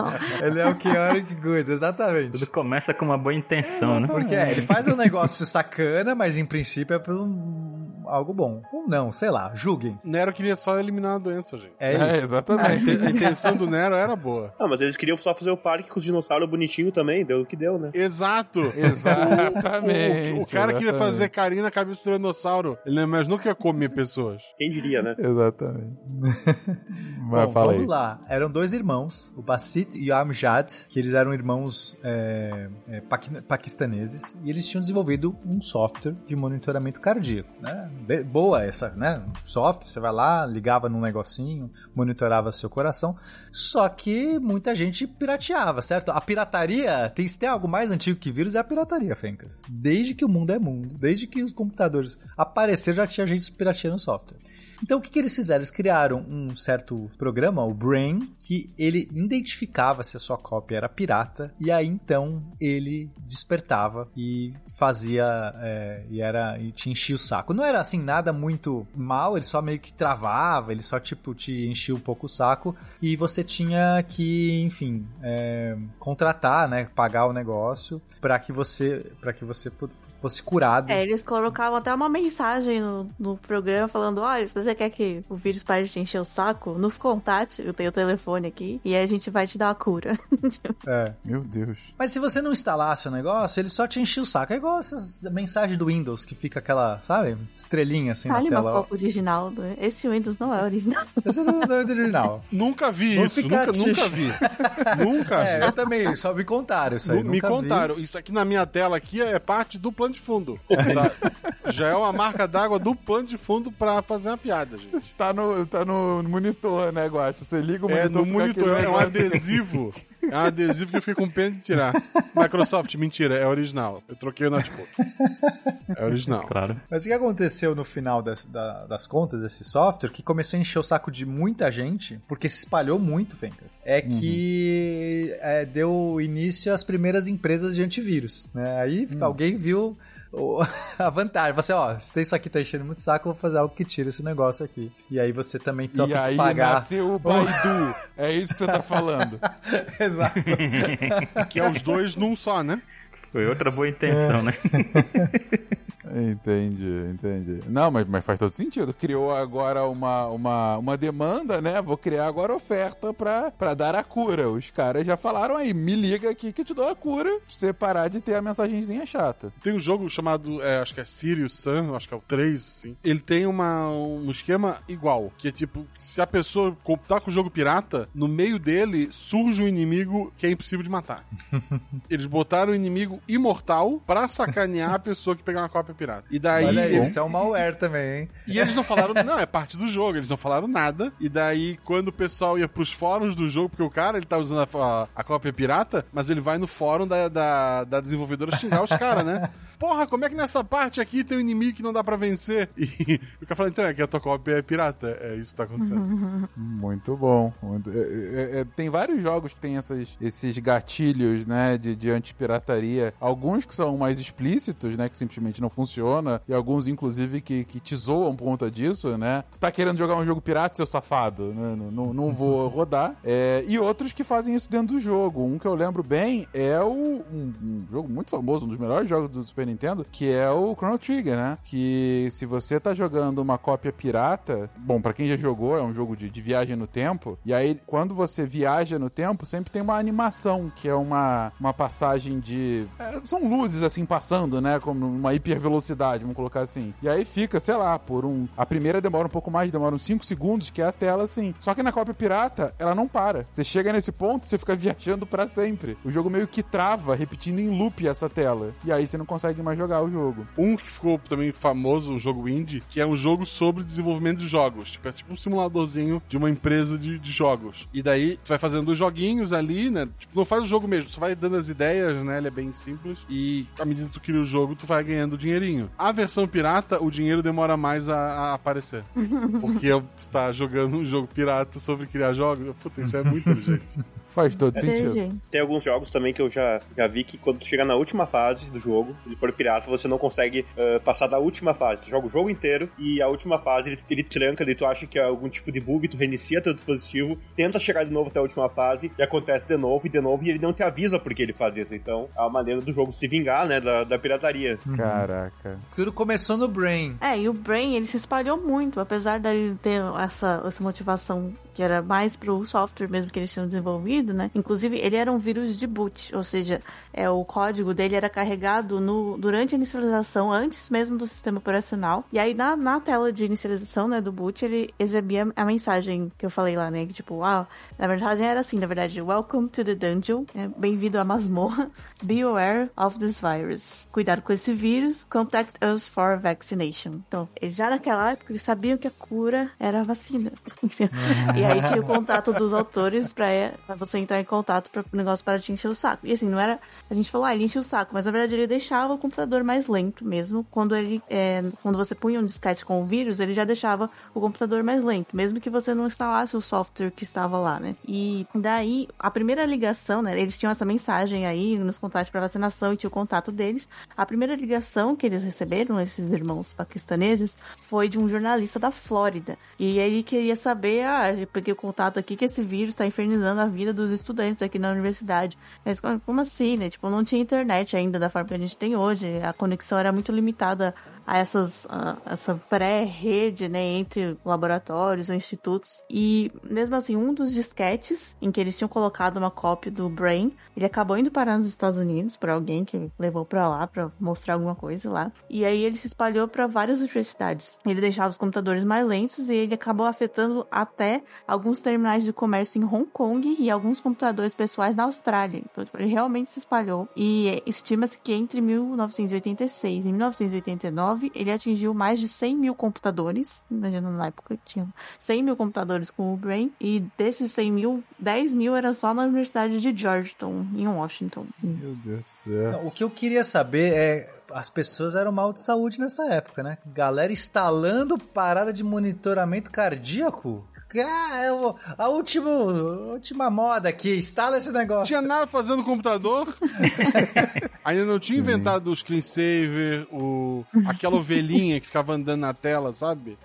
Ele é o Chaotic Good, exatamente. Tudo começa com uma boa intenção, é, né? Porque é, ele faz um negócio sacana, mas em princípio é por um algo bom. Ou não, sei lá, julguem. Nero queria só eliminar a doença, gente. É, é exatamente. a intenção do Nero era boa. Não, mas eles queriam só fazer o parque com os dinossauros bonitinhos também, deu o que deu, né? Exato. Exatamente. O, o, o cara queria fazer carinho na cabeça do dinossauro. Ele não imaginou que ia comer pessoas. Quem diria, né? Exatamente. Mas Bom, vamos aí. lá. Eram dois irmãos, o Basit e o Amjad, que eles eram irmãos é, é, paquistaneses, e eles tinham desenvolvido um software de monitoramento cardíaco, né? Boa essa, né? Software, você vai lá, ligava num negocinho, monitorava seu coração. Só que muita gente pirateava, certo? A pirataria, tem, se tem algo mais antigo que vírus, é a pirataria, Fencas. Desde que o mundo é mundo, desde que os computadores apareceram, já tinha gente pirateando software. Então o que, que eles fizeram? Eles criaram um certo programa, o Brain, que ele identificava se a sua cópia era pirata e aí então ele despertava e fazia é, e era e te enchia o saco. Não era assim nada muito mal, ele só meio que travava, ele só tipo te enchia um pouco o saco e você tinha que, enfim, é, contratar, né, pagar o negócio para que você para que você fosse curado. É, eles colocavam até uma mensagem no, no programa falando: olha, se você quer que o vírus pare de encher o saco, nos contate, eu tenho o telefone aqui, e aí a gente vai te dar a cura. é. Meu Deus. Mas se você não instalasse o negócio, ele só te enchia o saco. É igual essas mensagens do Windows, que fica aquela, sabe, estrelinha assim Fale na tela. uma original. Esse Windows não é original. Esse não é original. nunca vi Vou isso, nunca, nunca vi. nunca. É, eu também, só me contaram isso aí. Me contaram. Vi. Isso aqui na minha tela aqui é parte do plano de fundo. Tá? Já é uma marca d'água do plano de fundo pra fazer uma piada, gente. Tá no, tá no monitor, né, Guacha? Você liga o monitor. É, no monitor, é um adesivo. É um adesivo que eu fiquei com pena de tirar. Microsoft, mentira, é original. Eu troquei o notebook. É original. Claro. Mas o que aconteceu no final das, da, das contas desse software, que começou a encher o saco de muita gente, porque se espalhou muito, Fencas, é uhum. que é, deu início às primeiras empresas de antivírus. Né? Aí uhum. alguém viu a vantagem. Você, ó, se tem isso aqui tá enchendo muito saco, eu vou fazer algo que tira esse negócio aqui. E aí você também tem que aí pagar. nasceu o Baidu. é isso que você tá falando. Exato. que é os dois num só, né? Foi outra boa intenção, é. né? Entendi, entendi. Não, mas, mas faz todo sentido. Criou agora uma, uma, uma demanda, né? Vou criar agora oferta pra, pra dar a cura. Os caras já falaram aí, me liga aqui que eu te dou a cura pra você parar de ter a mensagenzinha chata. Tem um jogo chamado, é, acho que é Sirius Sun, acho que é o 3, assim. Ele tem uma, um esquema igual, que é tipo, se a pessoa tá com o jogo pirata, no meio dele surge um inimigo que é impossível de matar. Eles botaram o inimigo imortal pra sacanear a pessoa que pegar uma cópia pirata. E daí... Olha aí, isso é um malware também, hein? E eles não falaram, não, é parte do jogo, eles não falaram nada. E daí, quando o pessoal ia pros fóruns do jogo, porque o cara, ele tá usando a, a, a cópia pirata, mas ele vai no fórum da, da, da desenvolvedora xingar os caras, né? Porra, como é que nessa parte aqui tem um inimigo que não dá pra vencer? E o cara fala, então, é que a tua cópia é pirata. É isso que tá acontecendo. Muito bom. Muito- é- é- é- tem vários jogos que tem essas, esses gatilhos, né, de, de antipirataria. Alguns que são mais explícitos, né, que simplesmente não funciona. E alguns, inclusive, que, que te zoam por conta disso, né. Tu tá querendo jogar um jogo pirata, seu safado, né? Não, não, não vou rodar. É, e outros que fazem isso dentro do jogo. Um que eu lembro bem é o, um, um jogo muito famoso, um dos melhores jogos do Super Nintendo, que é o Chrono Trigger, né? Que se você tá jogando uma cópia pirata, bom, pra quem já jogou, é um jogo de, de viagem no tempo, e aí quando você viaja no tempo, sempre tem uma animação, que é uma, uma passagem de. é, são luzes assim passando, né? Como uma hipervelocidade, vamos colocar assim. E aí fica, sei lá, por um. A primeira demora um pouco mais, demora uns 5 segundos, que é a tela assim. Só que na cópia pirata, ela não para. Você chega nesse ponto, você fica viajando pra sempre. O jogo meio que trava, repetindo em loop essa tela. E aí você não consegue mais jogar o jogo. Um que ficou também famoso, um jogo indie, que é um jogo sobre desenvolvimento de jogos. Tipo, é tipo um simuladorzinho de uma empresa de, de jogos. E daí, tu vai fazendo os joguinhos ali, né? Tipo, não faz o jogo mesmo, só vai dando as ideias, né? Ele é bem simples. E à medida que tu cria o jogo, tu vai ganhando dinheirinho. A versão pirata, o dinheiro demora mais a, a aparecer. Porque tu tá jogando um jogo pirata sobre criar jogos. Puta, isso é muito inteligente. Faz todo É. sentido. Tem alguns jogos também que eu já, já vi que quando tu chega na última fase do jogo, se ele for pirata, você não consegue eh, passar da última fase. Tu joga o jogo inteiro e a última fase ele, ele tranca, daí tu acha que é algum tipo de bug, tu reinicia teu dispositivo, tenta chegar de novo até a última fase e acontece de novo e de novo e ele não te avisa porque ele faz isso. Então é uma maneira do jogo se vingar, né, da, da pirataria. Caraca. Tudo começou no Brain. É, e o Brain, ele se espalhou muito, apesar dele ter essa, essa motivação que era mais pro software mesmo que eles tinham desenvolvido, né? Inclusive, ele era um vírus de boot, ou seja, é, o código dele era carregado no, durante a inicialização, antes mesmo do sistema operacional. E aí, na, na tela de inicialização, né, do boot, ele exibia a mensagem que eu falei lá, né? Que tipo, ah, na verdade era assim, na verdade, Welcome to the dungeon, é, bem-vindo à masmorra, be aware of this virus. Cuidado com esse vírus, contact us for vaccination. Então, ele já naquela época, eles sabiam que a cura era a vacina. e aí tinha o contato dos autores pra, pra você entrar em contato para o negócio para te encher o saco. E assim, não era. A gente falou, ah, ele enchia o saco, mas na verdade ele deixava o computador mais lento mesmo. Quando ele. é, quando você punha um disquete com o vírus, ele já deixava o computador mais lento, mesmo que você não instalasse o software que estava lá, né? E daí, a primeira ligação, né? Eles tinham essa mensagem aí nos contatos para vacinação e tinha o contato deles. A primeira ligação que eles receberam, esses irmãos paquistaneses, foi de um jornalista da Flórida. E ele queria saber, ah, eu peguei o contato aqui que esse vírus está infernizando a vida dos estudantes aqui na universidade. Mas como assim, né? Tipo, não tinha internet ainda da forma que a gente tem hoje. A conexão era muito limitada a essas a essa pré-rede, né, entre laboratórios ou institutos. E mesmo assim, um dos disquetes em que eles tinham colocado uma cópia do Brain, ele acabou indo parar nos Estados Unidos por alguém que levou pra lá pra mostrar alguma coisa lá. E aí ele se espalhou pra várias universidades. Ele deixava os computadores mais lentos e ele acabou afetando até alguns terminais de comércio em Hong Kong e alguns computadores pessoais na Austrália. Então, tipo, ele realmente se espalhou. E estima-se que entre 1986 e 1989 ele atingiu mais de 100 mil computadores. Imagina na época que tinha 100 mil computadores com o Brain. E desses 100 mil, 10 mil era só na Universidade de Georgetown, em Washington. Meu Deus do céu. O que eu queria saber é. As pessoas eram mal de saúde nessa época, né? Galera instalando parada de monitoramento cardíaco. Ah, é o- a última, a última moda aqui, instala esse Não negócio. tinha nada fazendo no computador. Ainda não tinha inventado o screensaver, o... aquela ovelhinha que ficava andando na tela, sabe?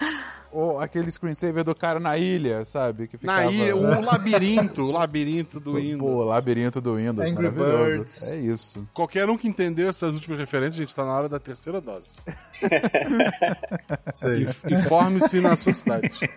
Ou aquele screensaver do cara na ilha, sabe? Que ficava... Na ilha, o labirinto, o labirinto do Pô, Windows. o labirinto do Windows. Angry. Birds. É isso. Qualquer um que entendeu essas últimas referências, a gente tá na hora da terceira dose. Isso aí. Inf- Informe-se na sua cidade.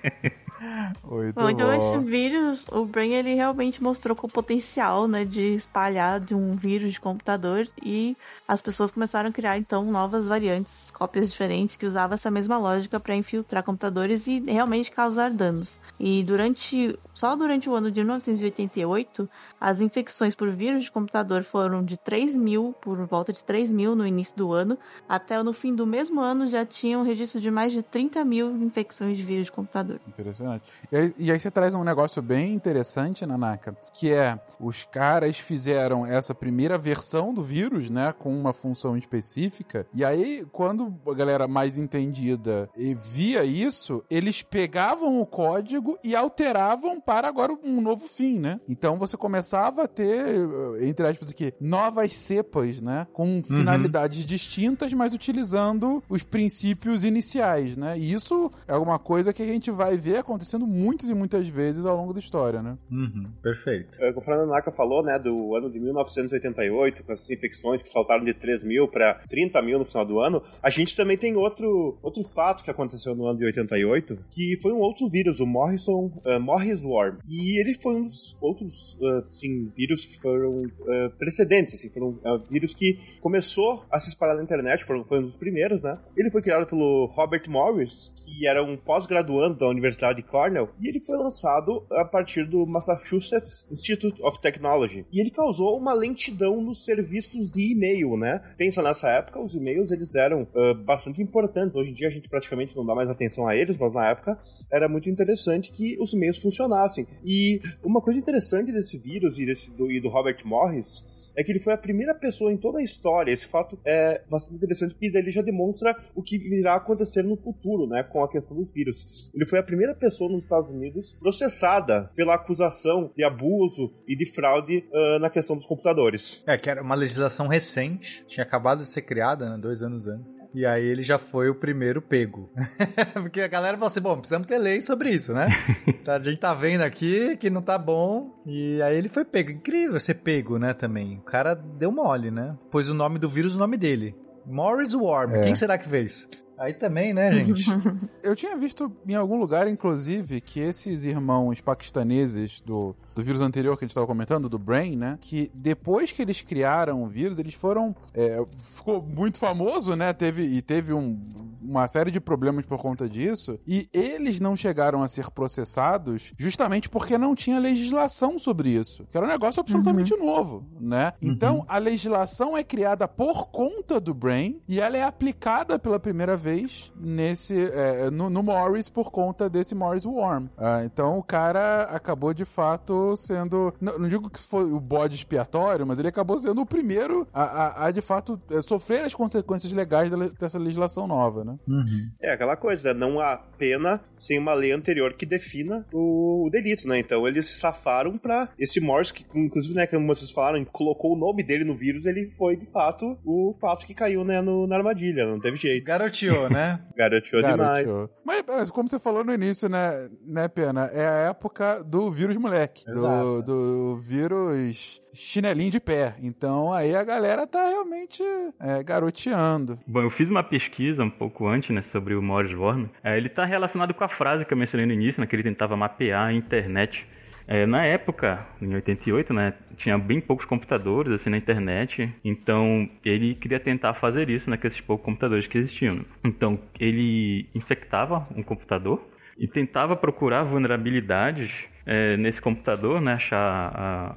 Muito Bom, então esse bom. vírus, o Brain, ele realmente mostrou com o potencial, né, de espalhar de um vírus de computador e as pessoas começaram a criar, então, novas variantes, cópias diferentes que usavam essa mesma lógica para infiltrar computadores e realmente causar danos. E durante, só durante o ano de 1988, as infecções por vírus de computador foram de 3 mil, por volta de 3 mil no início do ano, até no fim do mesmo ano já tinham registro de mais de 30 mil infecções de vírus de computador. Impressionante. E aí, e aí você traz um negócio bem interessante, Nanaka, que é os caras fizeram essa primeira versão do vírus, né, com uma função específica, e aí quando a galera mais entendida via isso, eles pegavam o código e alteravam para agora um novo fim, né? Então você começava a ter, eh, entre aspas aqui, novas cepas, né, com finalidades distintas, mas utilizando os princípios iniciais, né? E isso é alguma coisa que a gente vai ver acontecendo muitas e muitas vezes ao longo da história, né? Uhum, perfeito. É, o Fernando Naka falou, né, do ano de 1988, com essas infecções que saltaram de 3 mil para 30 mil no final do ano, a gente também tem outro, outro fato que aconteceu no ano de 88, que foi um outro vírus, o Morrison, uh, Morris Worm. E ele foi um dos outros, uh, assim, vírus que foram uh, precedentes, assim, foram uh, vírus que começou a se espalhar na internet, foram, foi um dos primeiros, né? Ele foi criado pelo Robert Morris, que era um pós-graduando da Universidade de Cornell, e ele foi lançado a partir do Massachusetts Institute of Technology. E ele causou uma lentidão nos serviços de e-mail, né? Pensa nessa época, os e-mails eles eram uh, bastante importantes. Hoje em dia a gente praticamente não dá mais atenção a eles, mas na época era muito interessante que os e-mails funcionassem. E uma coisa interessante desse vírus e, desse, do, e do Robert Morris é que ele foi a primeira pessoa em toda a história. Esse fato é bastante interessante porque ele já demonstra o que irá acontecer no futuro, né? Com a questão dos vírus. Ele foi a primeira pessoa nos Estados Unidos processada pela acusação de abuso e de fraude uh, na questão dos computadores. É, que era uma legislação recente, tinha acabado de ser criada, né, dois anos antes. E aí ele já foi o primeiro pego. Porque a galera falou assim, bom, precisamos ter lei sobre isso, né? Tá, a gente tá vendo aqui que não tá bom. E aí ele foi pego. Incrível ser pego, né, também. O cara deu mole, né? Pôs o nome do vírus no nome dele. Morris Worm. É. Quem será que fez? Aí também, né, gente? Eu tinha visto em algum lugar, inclusive, que esses irmãos paquistaneses do, do vírus anterior que a gente estava comentando, do Brain, né? Que depois que eles criaram o vírus, eles foram. é, ficou muito famoso, né? Teve, e teve um- uma série de problemas por conta disso. E eles não chegaram a ser processados justamente porque não tinha legislação sobre isso. Que era um negócio absolutamente novo, né? Então, a legislação é criada por conta do Brain e ela é aplicada pela primeira vez nesse é, no, no Morris por conta desse Morris Worm. Ah, então o cara acabou de fato sendo. Não, não digo que foi o bode expiatório, mas ele acabou sendo o primeiro a, a- a, de fato é, sofrer as consequências legais dessa legislação nova, né? É aquela coisa, não há pena sem uma lei anterior que defina o, o delito, né? Então eles safaram pra esse Morse, que inclusive, né, como vocês falaram, colocou o nome dele no vírus, ele foi de fato o pato que caiu, né, no- na armadilha, não teve jeito. Garoteou, né? Garoteou demais. Garoteou. Mas, mas como você falou no início, né, né, Pena? É a época do vírus moleque. Do, Exato. do vírus chinelinho de pé. Então aí a galera tá realmente é, garoteando. Bom, eu fiz uma pesquisa um pouco antes, né, sobre o Morris Worm. É, ele está relacionado com a frase que eu mencionei no início, né, que ele tentava mapear a internet. É, na época, em 88, né, tinha bem poucos computadores assim na internet, então ele queria tentar fazer isso, né, com esses poucos computadores que existiam. Então ele infectava um computador e tentava procurar vulnerabilidades é, nesse computador, né, achar a-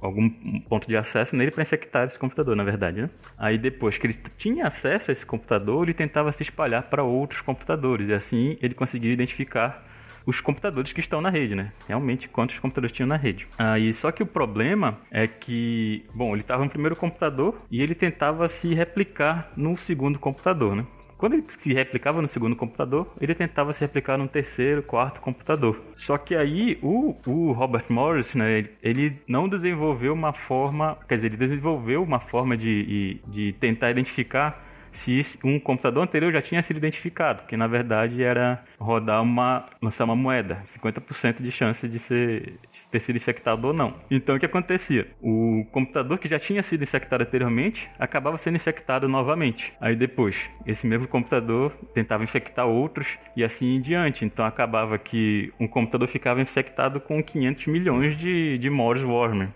algum ponto de acesso nele para infectar esse computador, na verdade, né? Aí depois que ele tinha acesso a esse computador, ele tentava se espalhar para outros computadores e assim ele conseguia identificar os computadores que estão na rede, né? Realmente quantos computadores tinham na rede. Aí só que o problema é que, bom, ele estava no primeiro computador e ele tentava se replicar no segundo computador, né? Quando ele se replicava no segundo computador, ele tentava se replicar no terceiro, quarto computador. Só que aí o, o Robert Morris, né, ele- ele não desenvolveu uma forma, quer dizer, ele desenvolveu uma forma de, de tentar identificar se um computador anterior já tinha sido identificado, que na verdade era rodar uma, lançar uma moeda, 50% de chance de, ser, de ter sido infectado ou não. Então o que acontecia? O computador que já tinha sido infectado anteriormente acabava sendo infectado novamente. Aí depois, esse mesmo computador tentava infectar outros e assim em diante. Então acabava que um computador ficava infectado com 500 milhões de, de Morse Worm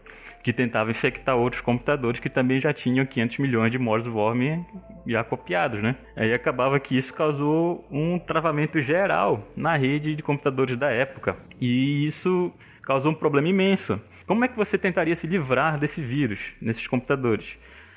que tentava infectar outros computadores que também já tinham 500 milhões de Morse Worm já copiados, né? Aí acabava que isso causou um travamento geral na rede de computadores da época. E isso causou um problema imenso. Como é que você tentaria se livrar desse vírus nesses computadores?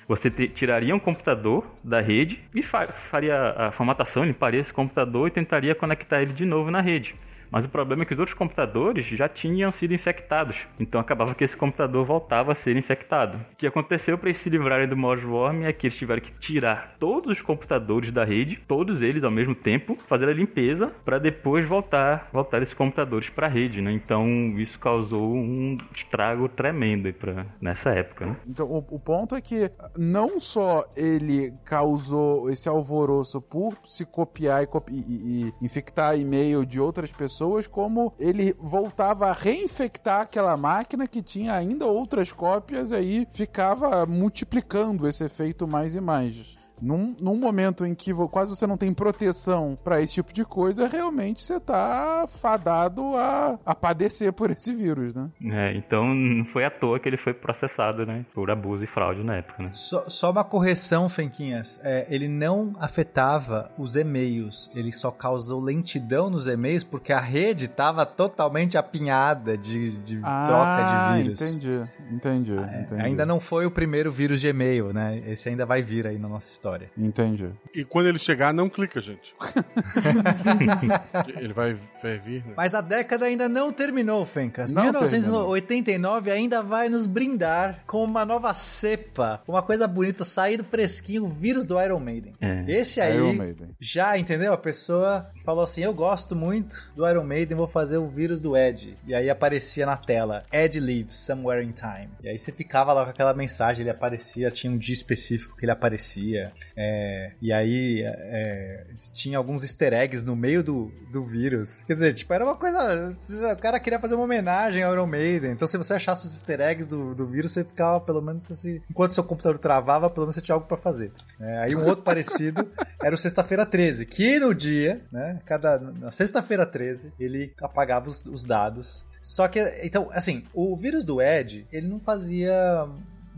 Você tiraria um computador da rede e fa- faria a formatação, limparia esse computador e tentaria conectar ele de novo na rede. Mas o problema é que os outros computadores já tinham sido infectados. Então acabava que esse computador voltava a ser infectado. O que aconteceu para eles se livrarem do Morse Worm é que eles tiveram que tirar todos os computadores da rede, todos eles ao mesmo tempo, fazer a limpeza para depois voltar, voltar esses computadores para a rede, né? Então isso causou um estrago tremendo pra, nessa época, né? Então, o, o ponto é que não só ele causou esse alvoroço por se copiar e, copi- e- e infectar e-mail de outras pessoas, como ele voltava a reinfectar aquela máquina que tinha ainda outras cópias e aí ficava multiplicando esse efeito mais e mais. Num, num momento em que quase você não tem proteção pra esse tipo de coisa, realmente você tá fadado a, a padecer por esse vírus, né? É, então não foi à toa que ele foi processado, né? Por abuso e fraude na época, né? Só, só uma correção, Fenquinhas. É, ele não afetava os e-mails. Ele só causou lentidão nos e-mails porque a rede estava totalmente apinhada de, de troca de vírus. Ah, Entendi, entendi, É, entendi. Ainda não foi o primeiro vírus de e-mail, né? Esse ainda vai vir aí na nossa história. Entendi. E quando ele chegar, não clica, gente. ele vai, vai vir, né? Mas a década ainda não terminou, Fencas. Não 1989 ainda vai nos brindar com uma nova cepa, uma coisa bonita, saído fresquinho, o vírus do Iron Maiden. É. Esse aí, Iron Maiden. já entendeu? A pessoa falou assim: Eu gosto muito do Iron Maiden, vou fazer o vírus do Ed. E aí aparecia na tela: Ed lives somewhere in time. E aí você ficava lá com aquela mensagem, ele aparecia, tinha um dia específico que ele aparecia. É, e aí é, tinha alguns easter eggs no meio do, do vírus. Quer dizer, tipo, era uma coisa. O cara queria fazer uma homenagem ao Iron Maiden. Então, se você achasse os easter eggs do, do vírus, você ficava, pelo menos, assim, enquanto seu computador travava, pelo menos você tinha algo pra fazer. É, aí um outro parecido era o Sexta-feira 13, que no dia, né, cada, na Sexta-feira 13, ele apagava os, os dados. Só que, então, assim, o vírus do Ed, ele não fazia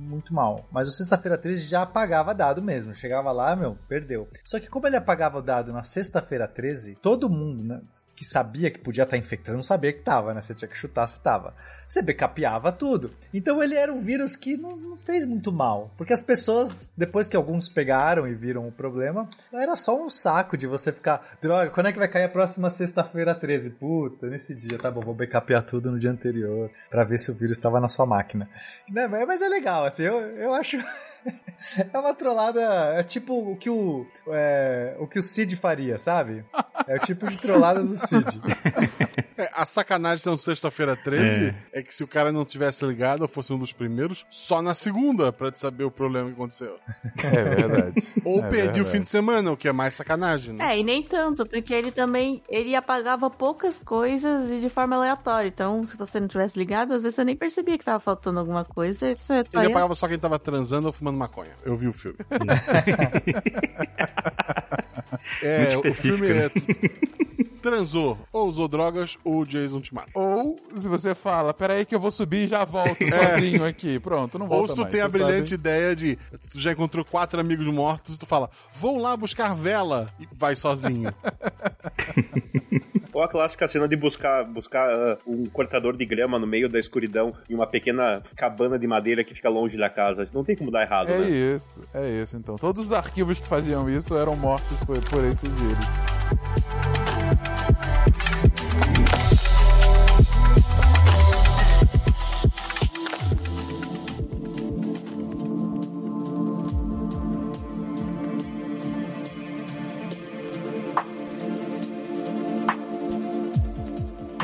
muito mal. Mas o sexta-feira 13 já apagava dado mesmo. Chegava lá, meu, perdeu. Só que como ele apagava o dado na sexta-feira 13, todo mundo né, que sabia que podia estar infectado não sabia que tava, né? Você tinha que chutar se tava. Você backupeava tudo. Então ele era um vírus que não, não fez muito mal. Porque as pessoas, depois que alguns pegaram e viram o problema, era só um saco de você ficar, droga, quando é que vai cair a próxima sexta-feira 13? Puta, nesse dia, tá bom, vou backupear tudo no dia anterior pra ver se o vírus estava na sua máquina. Né, Mas é legal, assim, eu, eu acho. É uma trollada. É tipo o que o, é, o que o Cid faria, sabe? É o tipo de trollada do Cid. É, a sacanagem são sexta-feira 13 é. que se o cara não tivesse ligado ou fosse um dos primeiros, só na segunda pra te saber o problema que aconteceu. É verdade. Ou É perdi verdade. o fim de semana, o que é mais sacanagem, né? É, e nem tanto, porque ele também ele apagava poucas coisas e de forma aleatória. Então, se você não tivesse ligado, às vezes você nem percebia que tava faltando alguma coisa. Ele apagava só quem tava transando ou fumando maconha. Eu vi o filme. é, Muito o filme específico, é. Transou, ou usou drogas, ou o Jason te mata. Ou se você fala, peraí que eu vou subir e já volto sozinho aqui. Pronto, não Ou volta se tu tem a brilhante sabe? ideia de. Tu já encontrou quatro amigos mortos e tu fala, vão lá buscar vela e vai sozinho. Ou a clássica cena de buscar, buscar ah, um cortador de grama no meio da escuridão em uma pequena cabana de madeira que fica longe da casa. Não tem como dar errado, É né? isso, é isso. Então, todos os arquivos que faziam isso eram mortos por, por esse vírus.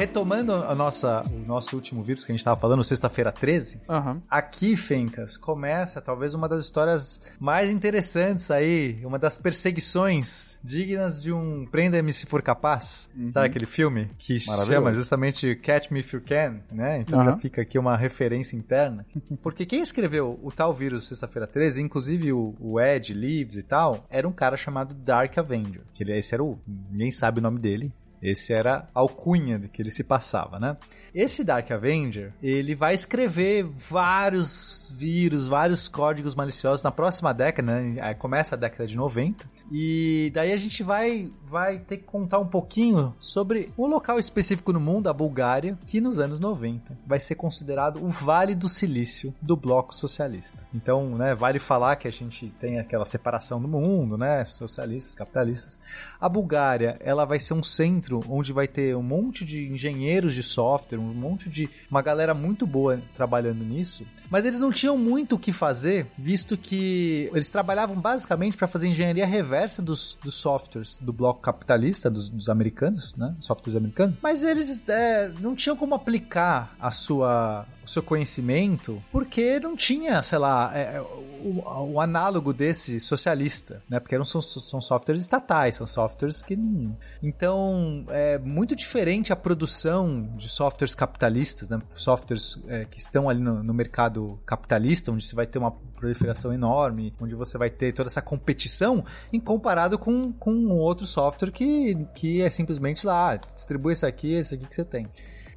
Retomando a nossa, o nosso último vírus que a gente tava falando, sexta-feira 13, Aham. aqui, Fencas, começa talvez uma das histórias mais interessantes aí, uma das perseguições dignas de um Prenda-me se for capaz. Sabe aquele filme que chama justamente Catch Me If You Can, né? Então Aham. já fica aqui uma referência interna. Porque quem escreveu o tal vírus sexta-feira 13, inclusive o, o Ed Leaves e tal, era um cara chamado Dark Avenger. Que ele, esse era o. Ninguém sabe o nome dele. Esse era a alcunha que ele se passava, né? Esse Dark Avenger, ele vai escrever vários vírus, vários códigos maliciosos na próxima década, né? Aí Começa a década de 90. E daí a gente vai, vai ter que contar um pouquinho sobre um local específico no mundo, a Bulgária, que nos anos 90 vai ser considerado o Vale do Silício do Bloco Socialista. Então, né, vale falar que a gente tem aquela separação do mundo, né? Socialistas, capitalistas. A Bulgária, ela vai ser um centro onde vai ter um monte de engenheiros de software, um monte de uma galera muito boa trabalhando nisso, mas eles não tinham muito o que fazer, visto que eles trabalhavam basicamente para fazer engenharia reversa dos, dos softwares do bloco capitalista, dos, dos americanos, né? Softwares americanos, mas eles é, não tinham como aplicar a sua o seu conhecimento, porque não tinha, sei lá, é, o, o análogo desse socialista, né? Porque não são, são softwares estatais, são softwares que não. Então, é muito diferente a produção de softwares capitalistas, né? Softwares é, que estão ali no, no mercado capitalista, onde você vai ter uma proliferação enorme, onde você vai ter toda essa competição, em comparado com, com um outro software que, que é simplesmente lá, distribui esse aqui, esse aqui que você tem.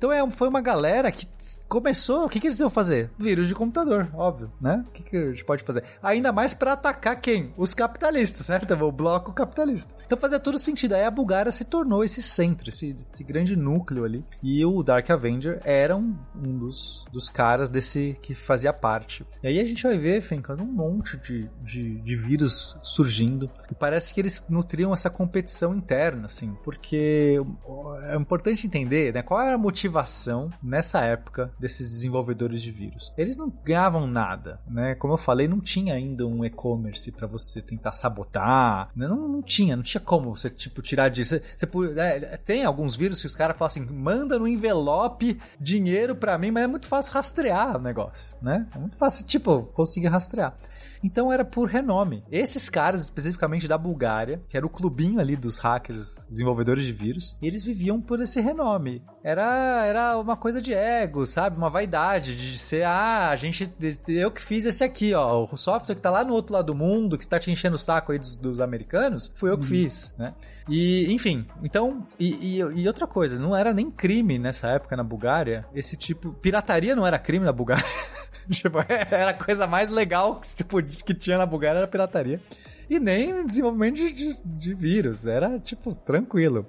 Então é, foi uma galera que começou. O que, que eles iam fazer? Vírus de computador, óbvio, né? O que, que a gente pode fazer? Ainda mais pra atacar quem? Os capitalistas, certo? O bloco capitalista. Então fazia todo sentido. Aí a Bulgária se tornou esse centro, esse, esse grande núcleo ali. E o Dark Avenger era um, um dos, dos caras desse que fazia parte. E aí a gente vai ver, Fencando, um monte de, de, de vírus surgindo. E parece que eles nutriam essa competição interna, assim. Porque é importante entender, né? Qual era a motivação nessa época desses desenvolvedores de vírus. Eles não ganhavam nada, né? Como eu falei, não tinha ainda um e-commerce para você tentar sabotar, né? não, não tinha, não tinha como você tipo tirar disso. Você, você, é, tem alguns vírus que os caras falam assim, manda no envelope dinheiro para mim, mas é muito fácil rastrear o negócio, né? É muito fácil, tipo, conseguir rastrear. Então era por renome. Esses caras, especificamente da Bulgária, que era o clubinho ali dos hackers, desenvolvedores de vírus, eles viviam por esse renome. Era, era uma coisa de ego, sabe? Uma vaidade de ser, ah, a gente, eu que fiz esse aqui, ó, o software que tá lá no outro lado do mundo, que está te enchendo o saco aí dos, dos americanos, fui eu que fiz, né? E, enfim, então, e, e, e outra coisa, não era nem crime nessa época na Bulgária, esse tipo, pirataria não era crime na Bulgária. tipo, era a coisa mais legal que, se podia, que tinha na Bulgária era pirataria. E nem desenvolvimento de, de, de vírus, era tipo tranquilo.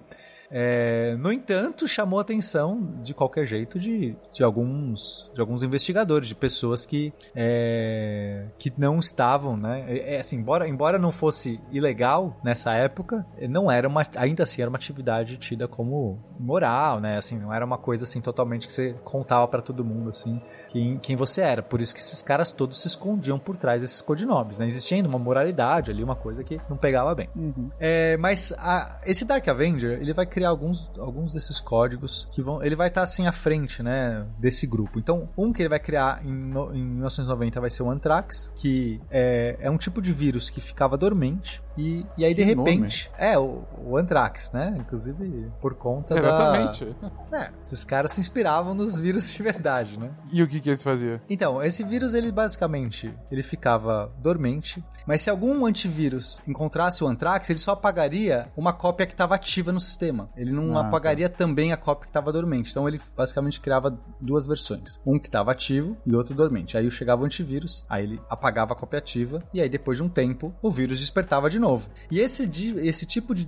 É, no entanto, chamou a atenção de qualquer jeito de, de, alguns, de alguns investigadores, de pessoas que, é, que não estavam, né? É, assim, embora, embora não fosse ilegal nessa época, não era uma, ainda assim era uma atividade tida como moral, né? Assim, não era uma coisa assim totalmente que você contava para todo mundo assim quem, quem você era. Por isso que esses caras todos se escondiam por trás desses codinomes, né? Existia ainda uma moralidade ali, uma coisa que não pegava bem. Uhum. É, mas a, esse Dark Avenger, ele vai criar alguns, alguns desses códigos que vão. Ele vai estar assim à frente, né? Desse grupo. Então, um que ele vai criar em, no, em 1990 vai ser o Anthrax, que é, é um tipo de vírus que ficava dormente. E, e aí, Que de repente. É, o, o Anthrax, né? Inclusive por conta Exatamente. da. É, esses caras se inspiravam nos vírus de verdade, né? E o que que eles faziam? Então, esse vírus, ele basicamente, ele ficava dormente, mas se algum antivírus encontrasse o Anthrax, ele só apagaria uma cópia que estava ativa no sistema. Ele não Ah, apagaria também a cópia que estava dormente. Então, ele basicamente criava duas versões. Um que estava ativo e outro dormente. Aí chegava o antivírus, aí ele apagava a cópia ativa, e aí depois de um tempo, o vírus despertava de novo. E esse, esse tipo de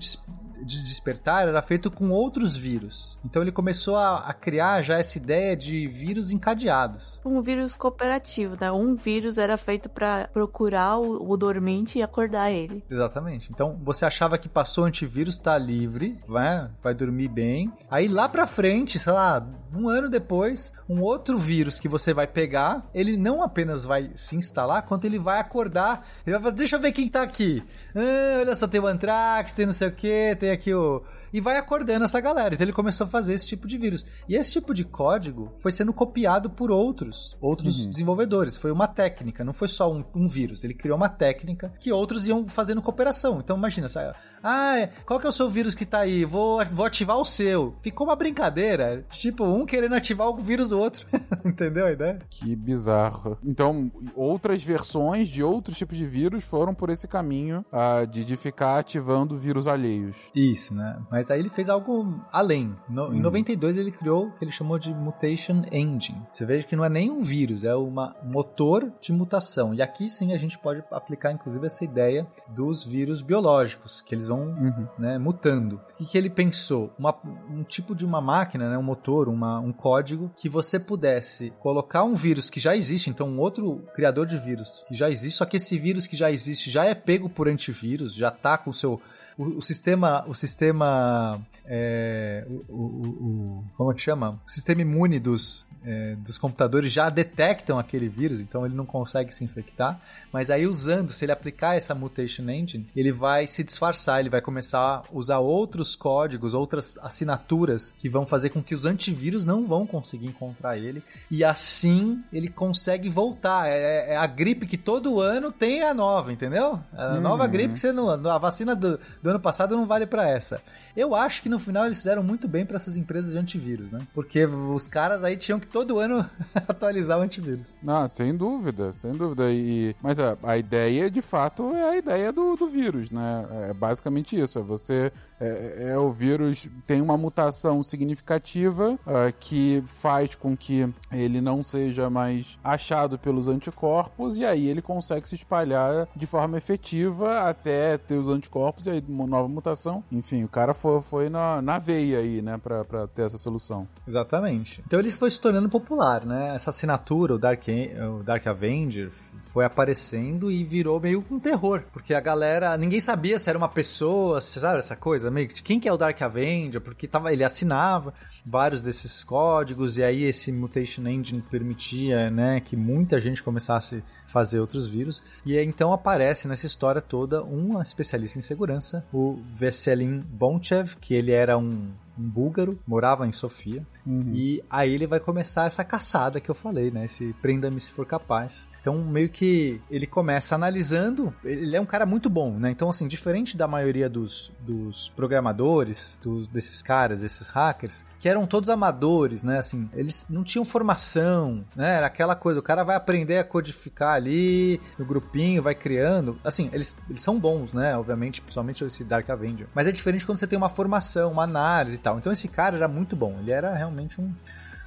de despertar era feito com outros vírus. Então ele começou a, a criar já essa ideia de vírus encadeados. Um vírus cooperativo, né? Um vírus era feito pra procurar o, o dormente e acordar ele. Exatamente. Então você achava que passou o antivírus, tá livre, vai, vai dormir bem. Aí lá pra frente, sei lá, um ano depois, um outro vírus que você vai pegar, ele não apenas vai se instalar, quanto ele vai acordar. Ele vai falar, deixa eu ver quem tá aqui. Ah, olha só, tem o Anthrax, tem não sei o que, tem aqui o. E vai acordando essa galera. Então ele começou a fazer esse tipo de vírus. E esse tipo de código foi sendo copiado por outros, outros desenvolvedores. Foi uma técnica, não foi só um, um vírus. Ele criou uma técnica que outros iam fazendo cooperação. Então imagina, sabe? ah, é, qual que é o seu vírus que tá aí? Vou, vou ativar o seu. Ficou uma brincadeira, tipo, um querendo ativar o vírus do outro. Entendeu a ideia? Que bizarro. Então, outras versões de outros tipos de vírus foram por esse caminho ah, de, de ficar ativando vírus alheios. Isso, né? Mas aí ele fez algo além. No- Em 92 ele criou o que ele chamou de Mutation Engine. Você veja que não é nem um vírus, é um motor de mutação. E aqui sim a gente pode aplicar inclusive essa ideia dos vírus biológicos, que eles vão né, mutando. O que, que ele pensou? Uma- um tipo de uma máquina, né, um motor, uma- um código que você pudesse colocar um vírus que já existe, então um outro criador de vírus que já existe, só que esse vírus que já existe já é pego por antivírus, já tá com o seu o, o sistema, o sistema, é, o, o- o- como é que chama? O sistema imune dos, é, dos computadores já detectam aquele vírus, então ele não consegue se infectar. Mas aí usando, se ele aplicar essa mutation engine, ele vai se disfarçar, ele vai começar a usar outros códigos, outras assinaturas que vão fazer com que os antivírus não vão conseguir encontrar ele. E assim ele consegue voltar. É, é a gripe que todo ano tem a nova, entendeu? A nova gripe que você não. A vacina do, do ano passado não vale pra essa. Eu acho que no final eles fizeram muito bem pra essas empresas de antivírus, né? Porque os caras aí tinham que todo ano atualizar o antivírus. Não, sem dúvida, sem dúvida. E, mas a, a ideia, de fato, é a ideia do, do vírus, né? É basicamente isso. É você. É, é o vírus tem uma mutação significativa ah, que faz com que ele não seja mais achado pelos anticorpos e aí ele consegue se espalhar de forma efetiva até ter os anticorpos e aí uma nova mutação. Enfim, o cara foi, foi na, na veia aí, né, pra, pra ter essa solução. Exatamente. Então ele foi se tornando popular, né? Essa assinatura, o Dark, o Dark Avenger, foi aparecendo e virou meio um terror. Porque a galera, ninguém sabia se era uma pessoa, sabe essa coisa? Meio que quem que é o Dark Avenger? Porque tava, ele assinava vários desses códigos e aí esse Mutation Engine permitia, né, que muita gente começasse a fazer outros vírus. E aí, então aparece nessa história toda um especialista em segurança, o Veselin Bonchev, que ele era um um búlgaro, morava em Sofia, e aí ele vai começar essa caçada que eu falei, né? Esse prenda-me se for capaz. Então, meio que ele começa analisando, ele é um cara muito bom, né? Então, assim, diferente da maioria dos, dos programadores, dos, desses caras, desses hackers, que eram todos amadores, né? Assim, eles não tinham formação, né? Era aquela coisa, o cara vai aprender a codificar ali, no grupinho, vai criando. Assim, eles, eles são bons, né? Obviamente, principalmente esse Dark Avenger. Mas é diferente quando você tem uma formação, uma análise tal. Então esse cara era muito bom, ele era realmente um,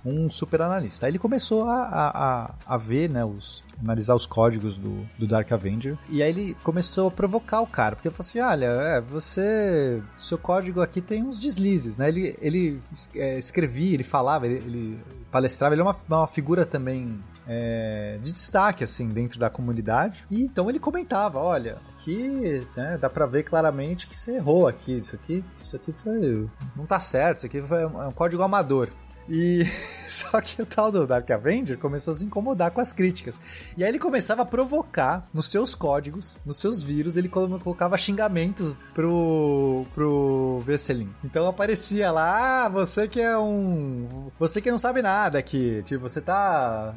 um super analista. Aí ele começou a, a, a, ver, né, os, analisar os códigos do, do Dark Avenger. E aí ele começou a provocar o cara, porque ele falou assim: olha, é, você. Seu código aqui tem uns deslizes, né? Ele, ele é, escrevia, ele falava, ele, ele palestrava, ele é uma, uma figura também. É, de destaque, assim, dentro da comunidade. E então ele comentava: olha, aqui né, dá pra ver claramente que você errou aqui. Isso aqui, isso aqui foi. Não tá certo, isso aqui foi um, é um código amador. E só que o tal do Dark Avenger começou a se incomodar com as críticas. E aí ele começava a provocar nos seus códigos, nos seus vírus, ele colo- colocava xingamentos pro pro Veselin. Então aparecia lá, ah, você que é um, você que não sabe nada aqui, tipo, você tá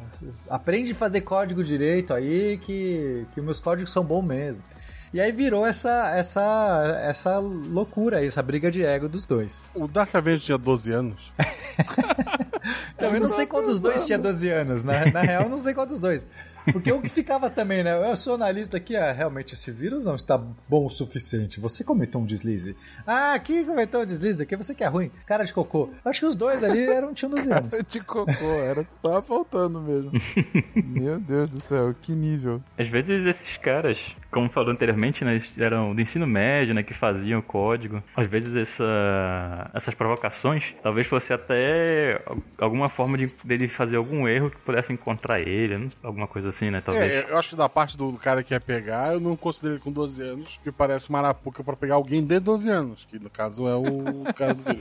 aprende a fazer código direito aí que que meus códigos são bons mesmo. E aí virou essa essa essa loucura aí, essa briga de ego dos dois. O Dark Avenger tinha 12 anos. Também não sei qual dos dois tinha 12 anos, né? Na real, eu não sei qual dos dois. Porque o que ficava também, né? Eu sou analista aqui, ah, realmente esse vírus não está bom o suficiente. Você cometeu um deslize. Ah, aqui cometeu um deslize, aqui você que é ruim. Cara de cocô. Acho que os dois ali eram, tinham 12 anos. De cocô, era o que tava faltando mesmo. Meu Deus do céu, que nível. Às vezes esses caras, como falou anteriormente, né, eram do ensino médio, né, que faziam código. Às vezes essa, essas provocações, talvez fosse até alguma forma de dele fazer algum erro que pudesse encontrar ele, não- alguma coisa assim, né? Talvez. É, eu acho que da parte do cara que quer pegar, eu não considero ele com 12 anos, que parece uma arapuca pra pegar alguém de 12 anos, que no caso é o cara do é.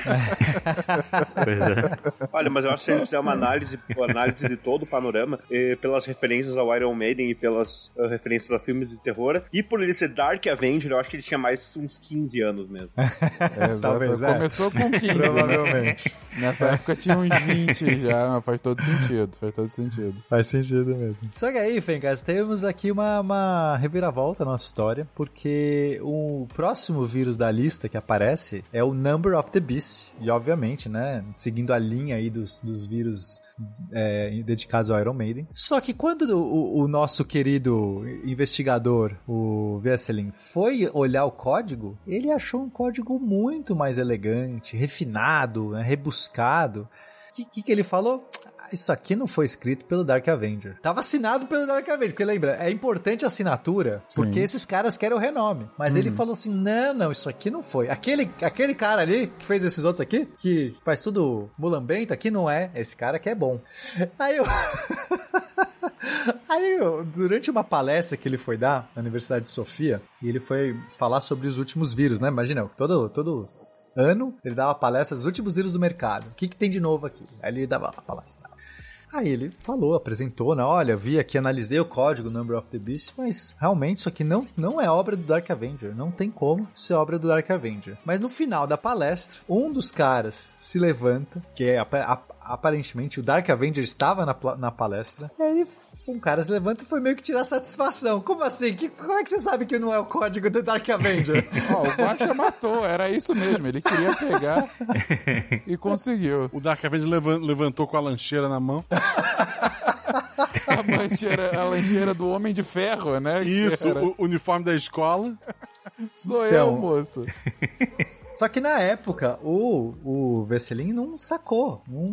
Olha, mas eu acho que se a gente fizer uma análise, uma análise de todo o panorama, pelas referências ao Iron Maiden e pelas eh, referências a filmes de terror, e por ele ser Dark Avenger, eu acho que ele tinha mais uns 15 anos mesmo. É. Talvez, é. Começou com 15. né? Provavelmente. Nessa época tinha uns 20 já, mas faz todo sentido, faz todo sentido. Faz sentido mesmo. Só que aí, Fencas, temos aqui uma, uma reviravolta na nossa história, porque o próximo vírus da lista que aparece é o Number of the Beast. E, obviamente, né, seguindo a linha aí dos, dos vírus é, dedicados ao Iron Maiden. Só que quando o, o nosso querido investigador, o Vesselin, foi olhar o código, ele achou um código muito mais elegante, refinado, né, rebuscado. O que, que, que ele falou? Isso aqui não foi escrito pelo Dark Avenger. Tava assinado pelo Dark Avenger, porque lembra, é importante a assinatura, porque esses caras querem o renome. Mas ele falou assim: não, não, isso aqui não foi. Aquele, aquele cara ali que fez esses outros aqui, que faz tudo mulambento, aqui não é. Esse cara que é bom. Aí eu. Aí, durante uma palestra que ele foi dar na Universidade de Sofia, e ele foi falar sobre os últimos vírus, né? Imagina, todo, todo ano ele dava palestra dos últimos vírus do mercado. O que, que tem de novo aqui? Aí ele dava a palestra. Aí ele falou, apresentou, né? Olha, vi aqui, analisei o código Number of the Beast, mas realmente isso aqui não, não é obra do Dark Avenger. Não tem como ser obra do Dark Avenger. Mas no final da palestra, um dos caras se levanta, que é ap- ap- aparentemente o Dark Avenger estava na, na palestra, e aí um cara se levanta e foi meio que tirar satisfação. Como assim? Que, como é que você sabe que não é o código do Dark Avenger? Ó, o Guaxa matou, era isso mesmo, ele queria pegar e conseguiu. O Dark Avenger levan- levantou com a lancheira na mão. A lancheira, a lancheira do Homem de Ferro, né? Isso, o uniforme da escola. Sou Então, eu, moço. Só que na época, o, o Vesselin não sacou. Não,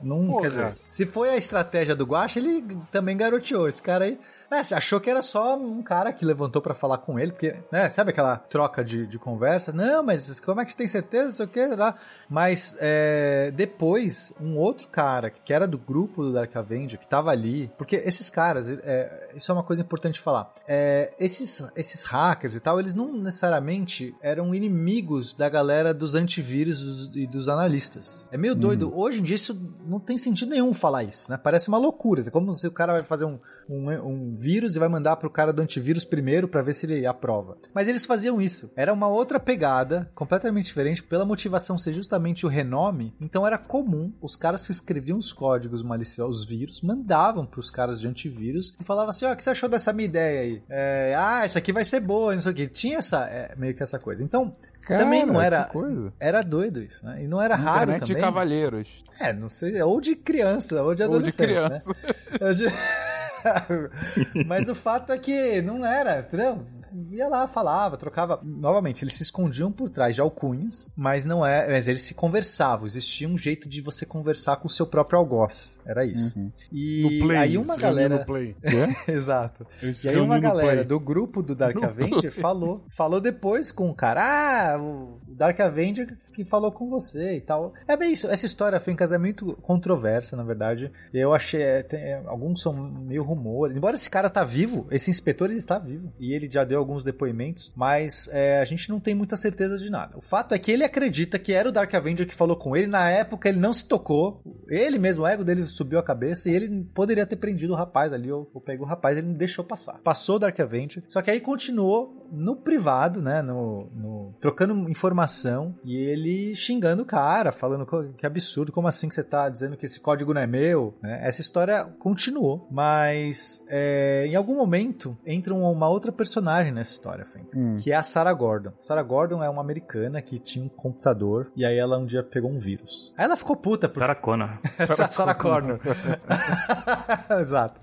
não quer dizer, se foi a estratégia do Guacha, ele também garoteou. Esse cara aí, né, você achou que era só um cara que levantou pra falar com ele, porque, né, sabe aquela troca de, de conversa? Não, mas como é que você tem certeza? Não sei o que, lá. Mas é, depois, um outro cara que era do grupo do Dark Avenger, que tava ali, porque esses caras, é, isso é uma coisa importante de falar. É, esses, esses hackers e tal, eles não necessariamente eram inimigos da galera dos antivírus e dos analistas. É meio doido. Hoje em dia isso não tem sentido nenhum falar isso, né? Parece uma loucura. É como se o cara vai fazer um, um, um vírus e vai mandar pro cara do antivírus primeiro pra ver se ele aprova. Mas eles faziam isso. Era uma outra pegada, completamente diferente, pela motivação ser justamente o renome. Então era comum os caras que escreviam os códigos maliciosos, os vírus, mandavam pros caras de antivírus e falavam assim: ó, o que você achou dessa minha ideia aí? É, ah, essa aqui vai ser boa, não sei o que. Tinha essa, é, meio que essa coisa. Então, Cara, também não era. Era doido isso, né? E não era raro Internet de também. cavalheiros. É, não sei, ou de criança, ou de Ou de adolescente, criança. né? Mas o fato é que não era, entendeu? Ia lá, falava, trocava. Novamente, eles se escondiam por trás de alcunhas, mas não é. Mas eles se conversavam. Existia um jeito de você conversar com o seu próprio algoz. Era isso. E No Play. aí uma galera. No play. Exato. Eles E aí uma galera Play. do grupo do Dark No Avenger falou, falou depois com o cara, ah, o Dark Avenger que falou com você e tal. É bem isso, essa história, Fencas, é muito controversa, na verdade. Eu achei, é, tem- é, alguns são meio rumores. Embora esse cara tá vivo, esse inspetor ele está vivo. E ele já deu alguns depoimentos, mas é, a gente não tem muita certeza de nada. O fato é que ele acredita que era o Dark Avenger que falou com ele. Na época ele não se tocou. Ele mesmo, o ego dele subiu a cabeça e ele poderia ter prendido o rapaz ali, ou, ou pego o rapaz, ele não deixou passar. Passou o Dark Avenger, só que aí continuou no privado, né, no, no- trocando informação e ele xingando o cara, falando que absurdo, como assim que você tá dizendo que esse código não é meu, né? Essa história continuou, mas é, em algum momento entra uma, outra personagem nessa história, Frank, Hum. que é a Sarah Gordon. Sarah Gordon é uma americana que tinha um computador e aí ela um dia pegou um vírus. Aí ela ficou puta porque Sarah Connor. Sarah, Sarah Connor. Exato.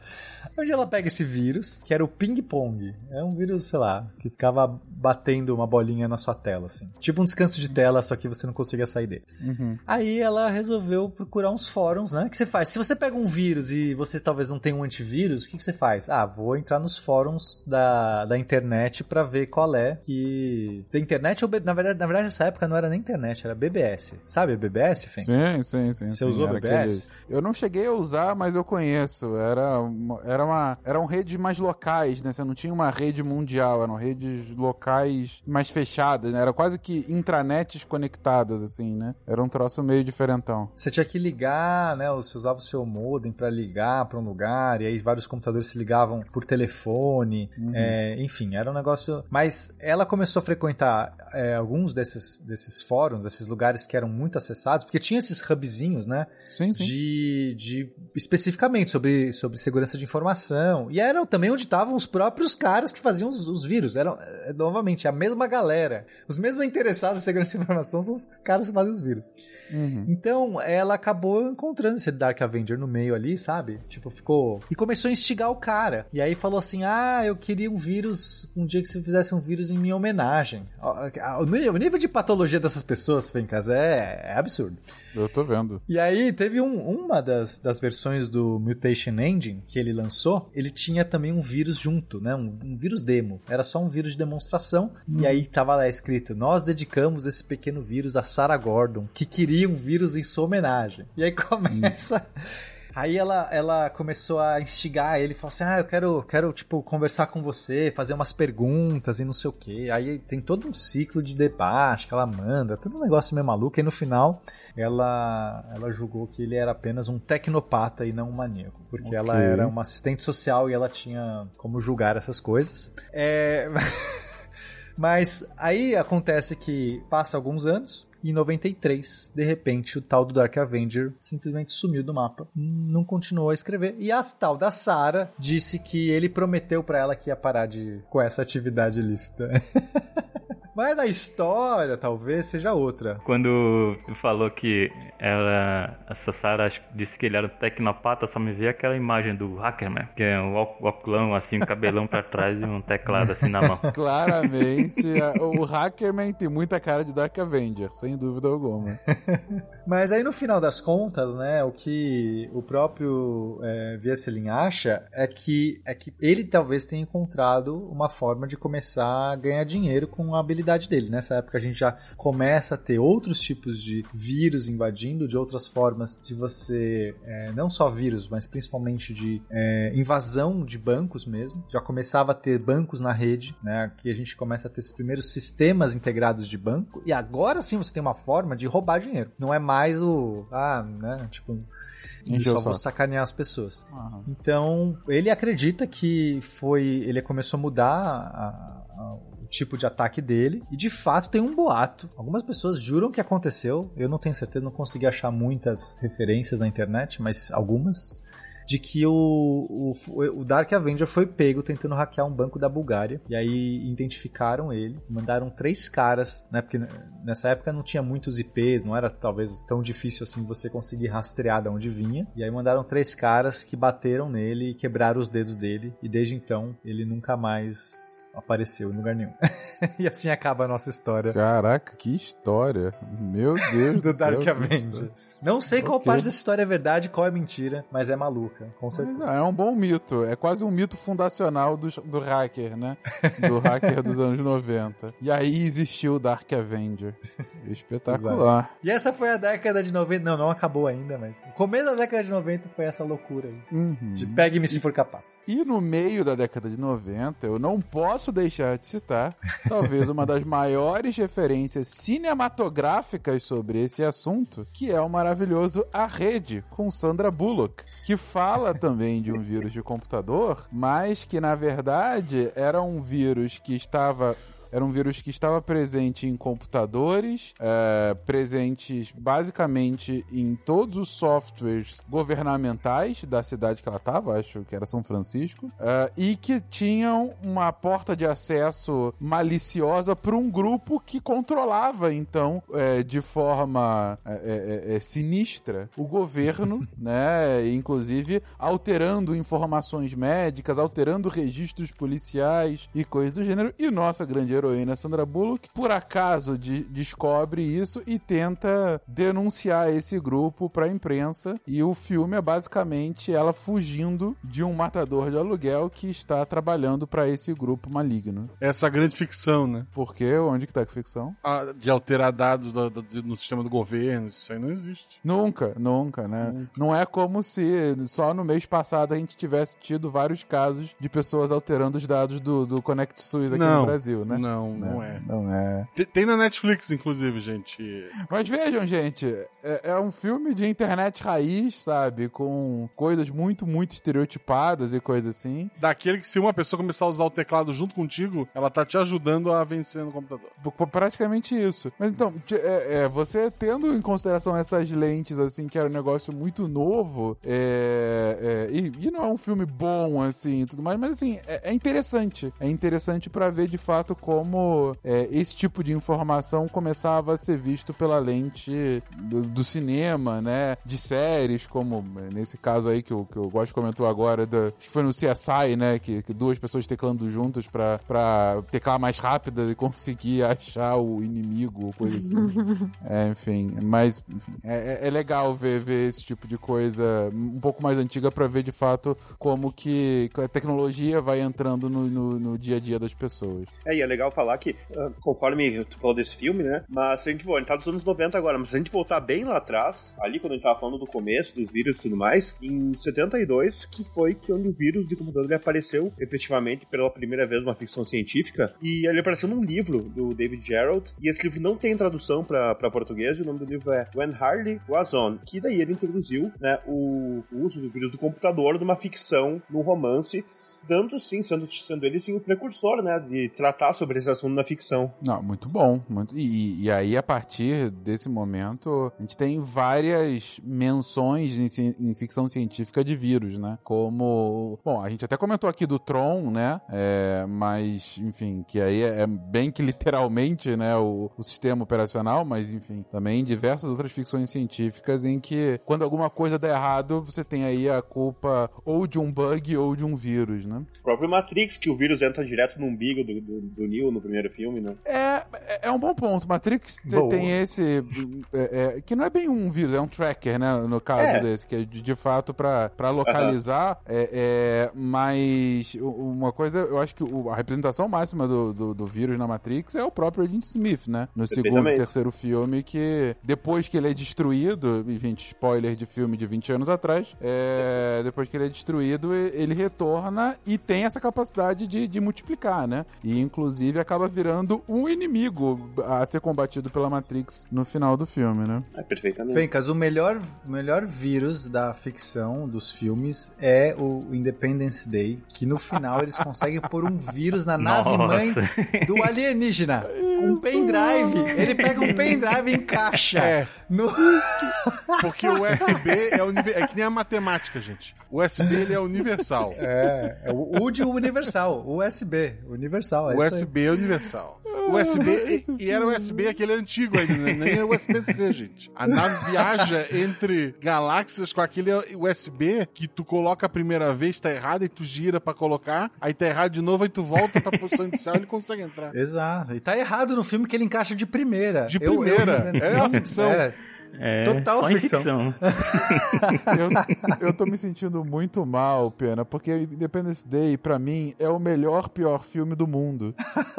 Onde ela pega esse vírus, que era o ping-pong. É um vírus, sei lá, que ficava batendo uma bolinha na sua tela, assim. Tipo um descanso de tela, só que você não conseguia sair dele. Uhum. Aí ela resolveu procurar uns fóruns, né? O que você faz? Se você pega um vírus e você talvez não tenha um antivírus, o que, que você faz? Ah, vou entrar nos fóruns da, da internet pra ver qual é que... Da internet ou... Na verdade, na verdade, nessa época não era nem internet, era BBS. Sabe BBS, Fem? Sim, sim, sim. Você sim, usou era BBS? Eu não cheguei a usar, mas eu conheço. Era uma, era uma, eram redes mais locais, né? Você não tinha uma rede mundial, eram redes locais mais fechadas, né? Era quase que intranets conectadas, assim, né? Era um troço meio diferentão. Você tinha que ligar, né? Você usava o seu modem pra ligar pra um lugar, e aí vários computadores se ligavam por telefone, é, enfim, era um negócio. Mas ela começou a frequentar é, alguns desses, desses fóruns, desses lugares que eram muito acessados, porque tinha esses hubzinhos, né? Sim, sim. De, de especificamente sobre, sobre segurança de informação. E eram também onde estavam os próprios caras que faziam os, os vírus. Eram, é, novamente, a mesma galera. Os mesmos interessados em segurança de informação são os caras que fazem os vírus. Uhum. Então, ela acabou encontrando esse Dark Avenger no meio ali, sabe? Tipo, ficou. E começou a instigar o cara. E aí falou assim: Ah, eu queria um vírus. Um dia que você fizesse um vírus em minha homenagem. Ó, O nível o nível de patologia dessas pessoas, Fencas, é, é absurdo. Eu tô vendo. E aí, teve um- uma das, das versões do Mutation Engine que ele lançou, ele tinha também um vírus junto, né? Um, um vírus demo. Era só um vírus de demonstração. E aí tava lá escrito: Nós dedicamos esse pequeno vírus a Sarah Gordon, que queria um vírus em sua homenagem. E aí começa. Aí ela, ela começou a instigar ele, falou assim: Ah, eu quero, quero, tipo, conversar com você, fazer umas perguntas e não sei o quê. Aí tem todo um ciclo de debate que ela manda, todo um negócio meio maluco. E no final, ela, ela julgou que ele era apenas um tecnopata e não um maníaco. Porque ela Ok. era uma assistente social e ela tinha como julgar essas coisas. É. Mas aí acontece que passa alguns anos. E em 93, de repente, o tal do Dark Avenger simplesmente sumiu do mapa. Não continuou a escrever. E a tal da Sarah disse que ele prometeu pra ela que ia parar de com essa atividade ilícita. Mas a história talvez seja outra. Quando falou que ela, essa Sarah disse que ele era um tecnopata, só me veio aquela imagem do Hackerman, que é um óculão assim, um cabelão pra trás e um teclado assim na mão. Claramente, a- o Hackerman tem muita cara de Dark Avenger, sem dúvida alguma. Mas aí no final das contas, né, o que o próprio é, Vieselin acha é que, é que ele talvez tenha encontrado uma forma de começar a ganhar dinheiro com a habilidade dele. Nessa época a gente já começa a ter outros tipos de vírus invadindo, de outras formas de você, é, não só vírus, mas principalmente de é, invasão de bancos mesmo. Já começava a ter bancos na rede, né, que a gente começa a ter esses primeiros sistemas integrados de banco, e agora sim você tem uma forma de roubar dinheiro. Não é mais o, ah, né, tipo, Encheu só vou sacanear as pessoas. Aham. Então, ele acredita que foi. Ele começou a mudar a- a- tipo de ataque dele. E de fato tem um boato. Algumas pessoas juram que aconteceu. Eu não tenho certeza, não consegui achar muitas referências na internet, mas algumas. De que o, o, o Dark Avenger foi pego tentando hackear um banco da Bulgária. E aí identificaram ele. Mandaram três caras, né? Porque nessa época não tinha muitos IPs, não era talvez tão difícil assim você conseguir rastrear de onde vinha. E aí mandaram três caras que bateram nele e quebraram os dedos dele. E desde então ele nunca mais apareceu em lugar nenhum. e assim acaba a nossa história Caraca, que história. Meu Deus do, do céu. Dark Avenger. Não sei qual parte dessa história é verdade, qual é mentira, mas é maluca, com certeza. não, é um bom mito. É quase um mito fundacional do, do hacker, né? Do hacker dos anos 90. E aí existiu o Dark Avenger. Espetacular. E essa foi a década de 90. Não, não acabou ainda, mas. O começo da década de 90 foi essa loucura aí. Uhum. De pegue-me se for capaz. E no meio da década de 90, eu não posso deixar de citar, talvez uma das maiores referências cinematográficas sobre esse assunto, que é o maravilhoso A Rede, com Sandra Bullock, que fala também de um vírus de computador, mas que na verdade era um vírus que estava era um vírus que estava presente em computadores, é, presentes basicamente em todos os softwares governamentais da cidade que ela estava, acho que era São Francisco, é, e que tinham uma porta de acesso maliciosa para um grupo que controlava, então, é, de forma é, é, é, sinistra, o governo, né? Inclusive alterando informações médicas, alterando registros policiais e coisas do gênero. E nossa grande heroína Sandra Bullock, por acaso, de, descobre isso e tenta denunciar esse grupo para a imprensa. E o filme é basicamente ela fugindo de um matador de aluguel que está trabalhando para esse grupo maligno. Essa grande ficção, né? Por quê? Onde que tá a ficção? Ah, de alterar dados do, do, no sistema do governo, isso aí não existe. Nunca, nunca, né? Nunca. Não é como se só no mês passado a gente tivesse tido vários casos de pessoas alterando os dados do, do Connect SUS aqui não, no Brasil, né? Não, não, não é. Não é. Tem, tem, na Netflix, inclusive, gente. Mas vejam, gente, é, é, um filme de internet raiz, sabe? Com coisas muito, muito estereotipadas e coisas assim. Daquele que se uma pessoa começar a usar o teclado junto contigo, ela tá te ajudando a vencer no computador. Praticamente isso. Mas então, é, é, você tendo em consideração essas lentes, assim, que era um negócio muito novo, é, é, e, e, não é um filme bom, assim, tudo mais, mas assim, é, é interessante. É interessante para ver de fato como é, esse tipo de informação começava a ser visto pela lente do, do, cinema, né? De séries, como nesse caso aí que o, que o Gosto comentou agora, da, acho que foi no CSI, né? Que, que duas pessoas teclando juntas pra, pra teclar mais rápida e conseguir achar o inimigo ou coisa assim. é, enfim, mas enfim, é, é, legal ver, ver esse tipo de coisa um pouco mais antiga para ver de fato como que a tecnologia vai entrando no, no, no, dia a dia das pessoas. É, e é legal falar que, uh, conforme tu falou desse filme, né? Mas se a gente, a gente tá dos anos 90 agora, mas se a gente voltar bem lá atrás, ali quando a gente tava falando do começo, dos vírus e tudo mais, em 72, que foi que onde o vírus de computador ele apareceu efetivamente pela primeira vez numa ficção científica, e ele apareceu num livro do David Gerald, e esse livro não tem tradução para português, o nome do livro é When Harley Was On, que daí ele introduziu né, o, o uso do vírus do computador numa ficção, num romance, dando sim, sendo, sendo ele sim o precursor, né, de tratar sobre esse assunto na ficção. Não, muito bom. Muito, e, e aí, a partir desse momento, a gente tem várias menções em, em, ficção científica de vírus, né? Como. Bom, a gente até comentou aqui do Tron, né? É, mas, enfim, que aí é, é bem que literalmente, né, o, o sistema operacional, mas, enfim, também diversas outras ficções científicas em que, quando alguma coisa dá errado, você tem aí a culpa ou de um bug ou de um vírus, né? O próprio Matrix, que o vírus entra direto no umbigo do, do, do Neo no primeiro filme, né? É, é um bom ponto. Matrix Boa. tem esse. É, é, que não é bem um vírus, é um tracker, né? No caso é. desse, que é de, de fato pra, pra localizar. Uhum. É, mas uma coisa, eu acho que a representação máxima do, do, do, vírus na Matrix é o próprio Agent Smith, né? No segundo e terceiro filme, que depois que ele é destruído, gente, spoiler de filme de 20 anos atrás, é, depois que ele é destruído, ele retorna e tem essa capacidade de, de multiplicar, né? E inclusive acaba virando um inimigo a ser combatido pela Matrix no final do filme, né? É perfeitamente. Fencas, o melhor, melhor vírus da ficção, dos filmes, é o Independence Day, que no final eles conseguem pôr um vírus na nave mãe do alienígena. um pendrive. Ele pega um pendrive e encaixa. É. No... Porque o USB é, é que nem a matemática, gente. O USB ele é universal. É, é o U de universal. USB, universal. É USB é universal. USB, e, e era USB aquele antigo ainda, né? nem é USB-C, gente. A nave viaja entre galáxias com aquele USB que tu coloca a primeira vez, tá errado, e tu gira para colocar, aí tá errado de novo, aí tu volta pra posição inicial e ele consegue entrar. Exato. E tá errado no filme que ele encaixa de primeira. De primeira. Eu, eu, é a ficção. É. É, Total ficção. ficção. eu, eu tô me sentindo muito mal, Pena, porque Independence Day, pra mim, é o melhor, pior filme do mundo.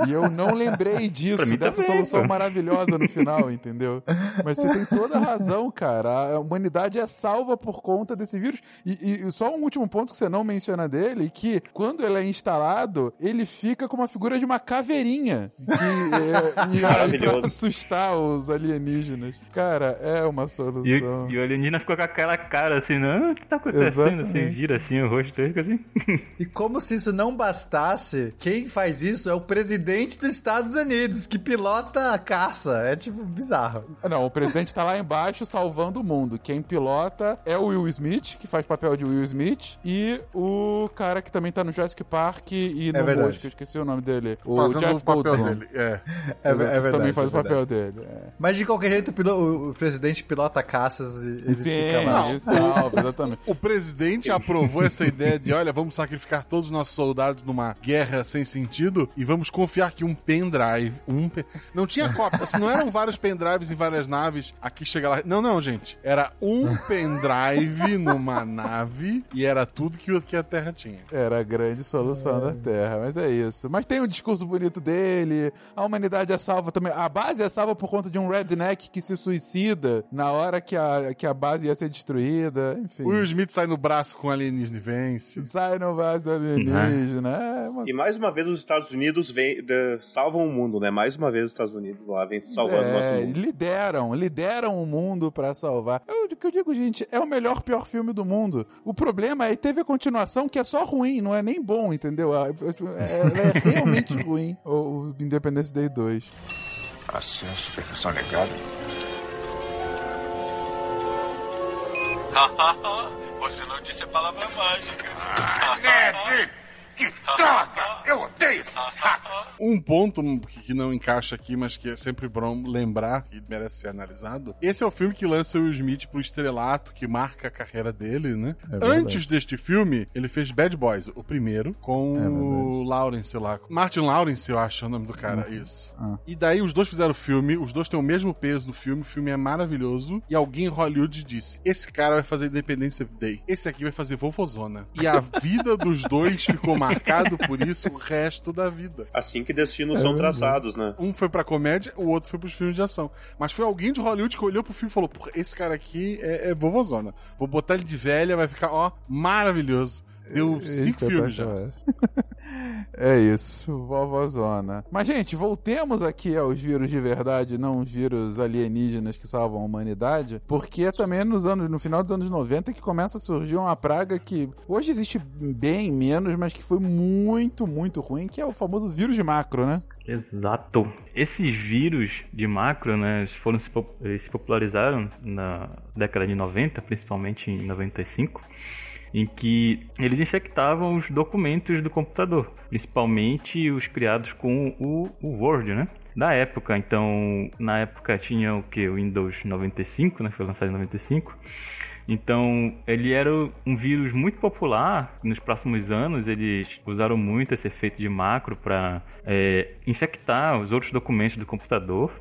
E eu não lembrei disso, dessa também, solução pô. maravilhosa no final, entendeu? Mas você tem toda a razão, cara. A humanidade é salva por conta desse vírus. E, e só um último ponto que você não menciona dele, que quando ele é instalado, ele fica com uma figura de uma caveirinha. Que, é, e aí pra assustar os alienígenas. Cara, é é uma E, solução. e o alienígena ficou com aquela cara assim, não, o que tá acontecendo? Assim, Exatamente. vira assim o rosto dele, fica assim. E como se isso não bastasse, quem faz isso é o presidente dos Estados Unidos, que pilota a caça. É tipo bizarro. Não, o presidente tá lá embaixo salvando o mundo. Quem pilota é o Will Smith, que faz papel de Will Smith, e o cara que também tá no Jurassic Park e no verdade. Mosca, eu esqueci o nome dele. O Fazendo Jeff o papel Goldblum. dele. É. É, Exato, é verdade. também faz é o papel verdade. dele. é. Mas de qualquer jeito, o, o- o presidente pilota caças e ele Sim, fica lá. exatamente. O presidente aprovou essa ideia de, olha, vamos sacrificar todos os nossos soldados numa guerra sem sentido e vamos confiar que um pendrive, um pe- não tinha cópia, assim, não eram vários pendrives em várias naves, aqui chega lá. Não, não, gente, era um pendrive numa nave e era tudo que, o- que a Terra tinha. Era a grande solução da Terra, mas é isso. Mas tem um discurso bonito dele, a humanidade é salva também. A base é salva por conta de um redneck que se suicida na hora que a, que a base ia ser destruída, enfim. O Will Smith sai no braço com alienígena e vence. Sai no vaso alienígena, é uma E mais uma vez os Estados Unidos vem, de- salvam o mundo, né? Mais uma vez os Estados Unidos lá vem salvando o nosso É, mundo. lideram, lideram o mundo pra salvar. Eu- O que eu digo, gente, é o melhor, pior filme do mundo. O problema é que teve a continuação que é só ruim, não é nem bom, entendeu? A- é- Ela é realmente ruim, o Independence Day 2. Assim, supersonegado. Você não disse a palavra mágica. Ned! Que droga! Eu odeio esses ratos! Um ponto que não encaixa aqui, mas que é sempre bom lembrar, que merece ser analisado. Esse é o filme que lança o Will Smith pro estrelato, que marca a carreira dele, né? verdade. Antes deste filme, ele fez Bad Boys, o primeiro, com É o Lawrence lá. Martin Lawrence, eu acho o nome do cara, isso. Ah. E daí os dois fizeram o filme, os dois têm o mesmo peso do filme, o filme é maravilhoso, e alguém em Hollywood disse, esse cara vai fazer Independence Day, esse aqui vai fazer Vovozona. E a vida dos dois ficou marcado por isso o resto da vida. Assim que destinos são traçados, né? Um foi pra comédia, o outro foi pros filmes de ação. Mas foi alguém de Hollywood que olhou pro filme e falou: Porra, esse cara aqui é, é vovozona. Vou botar ele de velha, vai ficar, ó, maravilhoso. Deu cinco Eita, filmes tá já. claro. É isso, vovozona. Mas, gente, voltemos aqui aos vírus de verdade, não os vírus alienígenas que salvam a humanidade, porque é também nos anos, no final dos anos 90 que começa a surgir uma praga que hoje existe bem menos, mas que foi muito, muito ruim, que é o famoso vírus de macro, né? Exato. Esses vírus de macro, né, foram se popularizaram na década de 90, principalmente em 95, em que eles infectavam os documentos do computador, principalmente os criados com o, o Word, né? Da época, então, na época tinha o que? O Windows 95, né? Foi lançado em 95. Então, ele era um vírus muito popular. Nos próximos anos, eles usaram muito esse efeito de macro para infectar os outros documentos do computador.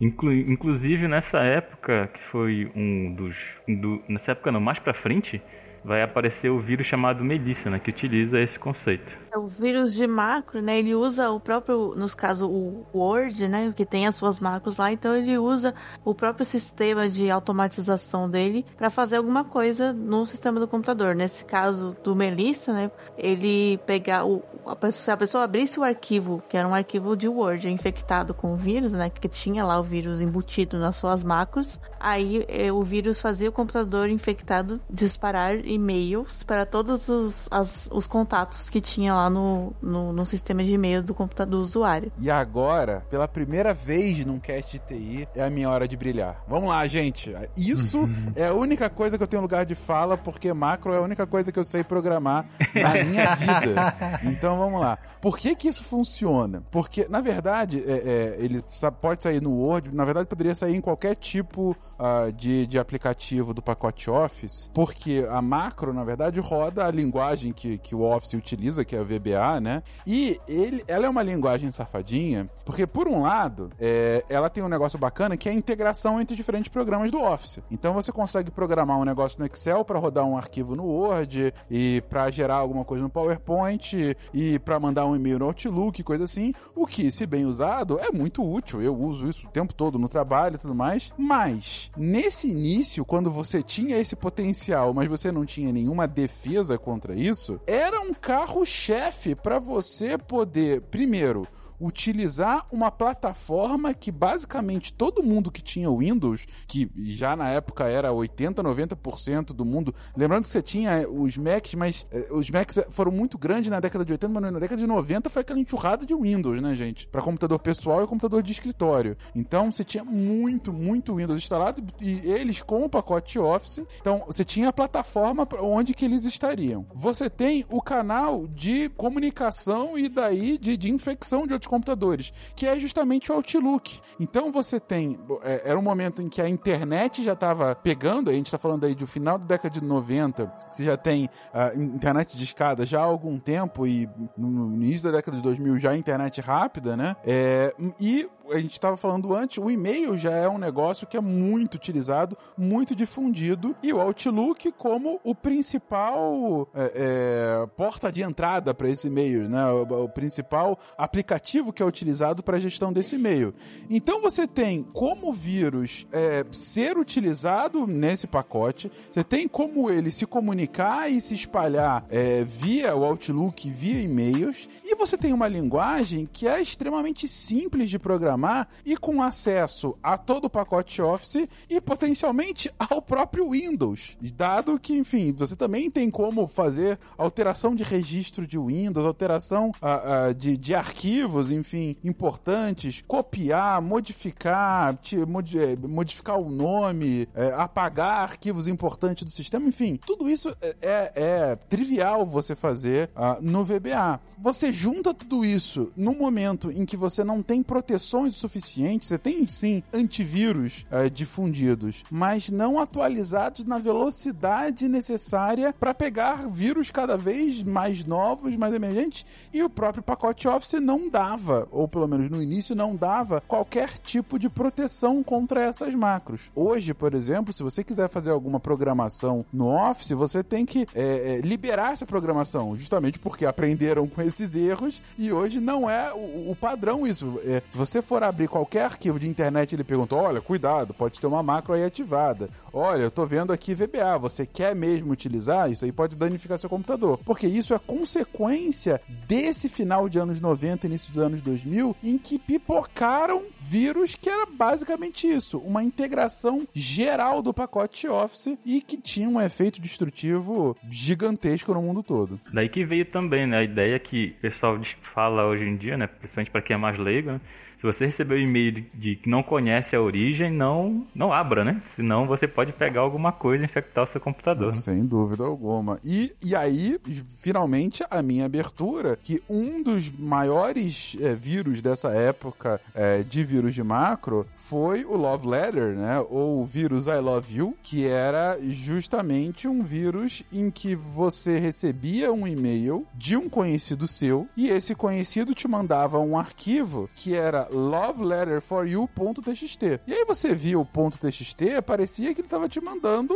Inclu- inclusive, nessa época, que foi um dos. do- nessa época, não, mais para frente, vai aparecer o vírus chamado Melissa, né? Que utiliza esse conceito. O vírus de macro, né? Ele usa o próprio, nos casos, o Word, né? Que tem as suas macros lá. Então ele usa o próprio sistema de automatização dele para fazer alguma coisa no sistema do computador. Nesse caso do Melissa, né? Ele pegar o a pessoa, se a pessoa abrisse o arquivo, que era um arquivo de Word infectado com o vírus, né? Que tinha lá o vírus embutido nas suas macros. Aí eh, o vírus fazia o computador infectado disparar e-mails para todos os, as- os contatos que tinha lá no, no, no sistema de e-mail do computador do usuário. E agora, pela primeira vez num cast de TI, é a minha hora de brilhar. Vamos lá, gente. Isso é a única coisa que eu tenho lugar de fala, porque macro é a única coisa que eu sei programar na minha vida. Então vamos lá. Por que que isso funciona? Porque, na verdade, é- é, ele pode sair no Word, na verdade poderia sair em qualquer tipo ah, de, de aplicativo do pacote Office, porque a macro, na verdade, roda a linguagem que, que o Office utiliza, que é a VBA, né? E ele, ela é uma linguagem safadinha, porque, por um lado, é, ela tem um negócio bacana que é a integração entre diferentes programas do Office. Então você consegue programar um negócio no Excel para rodar um arquivo no Word e para gerar alguma coisa no PowerPoint e para mandar um e-mail no Outlook, coisa assim. O que, se bem usado, é muito útil. Eu uso isso o tempo todo no trabalho e tudo mais. Mas, nesse início, quando você tinha esse potencial, mas você não tinha nenhuma defesa contra isso, era um carro-chefe para você poder, primeiro, utilizar uma plataforma que basicamente todo mundo que tinha Windows, que já na época era 80, 90% do mundo, lembrando que você tinha os Macs, mas eh, os Macs foram muito grandes na década de 80, mas na década de 90 foi aquela enxurrada de Windows, né, gente? Para computador pessoal e computador de escritório. Então você tinha muito, muito Windows instalado e eles com o pacote Office. Então você tinha a plataforma onde que eles estariam. Você tem o canal de comunicação e daí de, de infecção de outros computadores, que é justamente o Outlook. Então você tem. é, era um momento em que a internet já estava pegando, a gente está falando aí do final da década de 90, você já tem a internet de escada já há algum tempo e no no início da década de 2000 já a internet rápida, né? É, e a gente estava falando antes, o e-mail já é um negócio que é muito utilizado, muito difundido, e o Outlook como o principal é, é, porta de entrada para esse e-mail, né? O, o principal aplicativo que é utilizado para a gestão desse e-mail. Então você tem como o vírus é, ser utilizado nesse pacote, você tem como ele se comunicar e se espalhar é, via o Outlook, via e-mails, e você tem uma linguagem que é extremamente simples de programar e com acesso a todo o pacote Office e potencialmente ao próprio Windows, dado que, enfim, você também tem como fazer alteração de registro de Windows, alteração ah, ah, de, de arquivos, enfim, importantes, copiar, modificar, te- modi- eh, modificar o nome, eh, apagar arquivos importantes do sistema, enfim, tudo isso é, é- é trivial você fazer ah, no VBA. Você junta tudo isso no momento em que você não tem proteções suficientes, você tem sim antivírus eh, difundidos, mas não atualizados na velocidade necessária para pegar vírus cada vez mais novos, mais emergentes, e o próprio pacote Office não dava, ou pelo menos no início não dava, qualquer tipo de proteção contra essas macros. Hoje, por exemplo, se você quiser fazer alguma programação no Office, você tem que eh, eh, liberar essa programação, justamente porque aprenderam com esses erros e hoje não é o, o padrão isso. É, se você for abrir qualquer arquivo de internet, ele pergunta: olha, cuidado, pode ter uma macro aí ativada. Olha, eu tô vendo aqui VBA, você quer mesmo utilizar? Isso aí pode danificar seu computador. Porque isso é consequência desse final de anos 90, início dos anos 2000, em que pipocaram vírus que era basicamente isso, uma integração geral do pacote Office e que tinha um efeito destrutivo gigantesco no mundo todo. Daí que veio também, né, a ideia que o pessoal fala hoje em dia, né, principalmente para quem é mais leigo, né, se você receber um e-mail de, que não conhece a origem, não não abra, né? Senão você pode pegar alguma coisa e infectar o seu computador. né? Sem dúvida alguma. E, e aí, finalmente, a minha abertura, que um dos maiores eh, vírus dessa época eh, de vírus de macro foi o Love Letter, né? Ou o vírus I Love You, que era justamente um vírus em que você recebia um e-mail de um conhecido seu e esse conhecido te mandava um arquivo que era loveletterforyou.txt. E aí você via o .txt, parecia que ele estava te mandando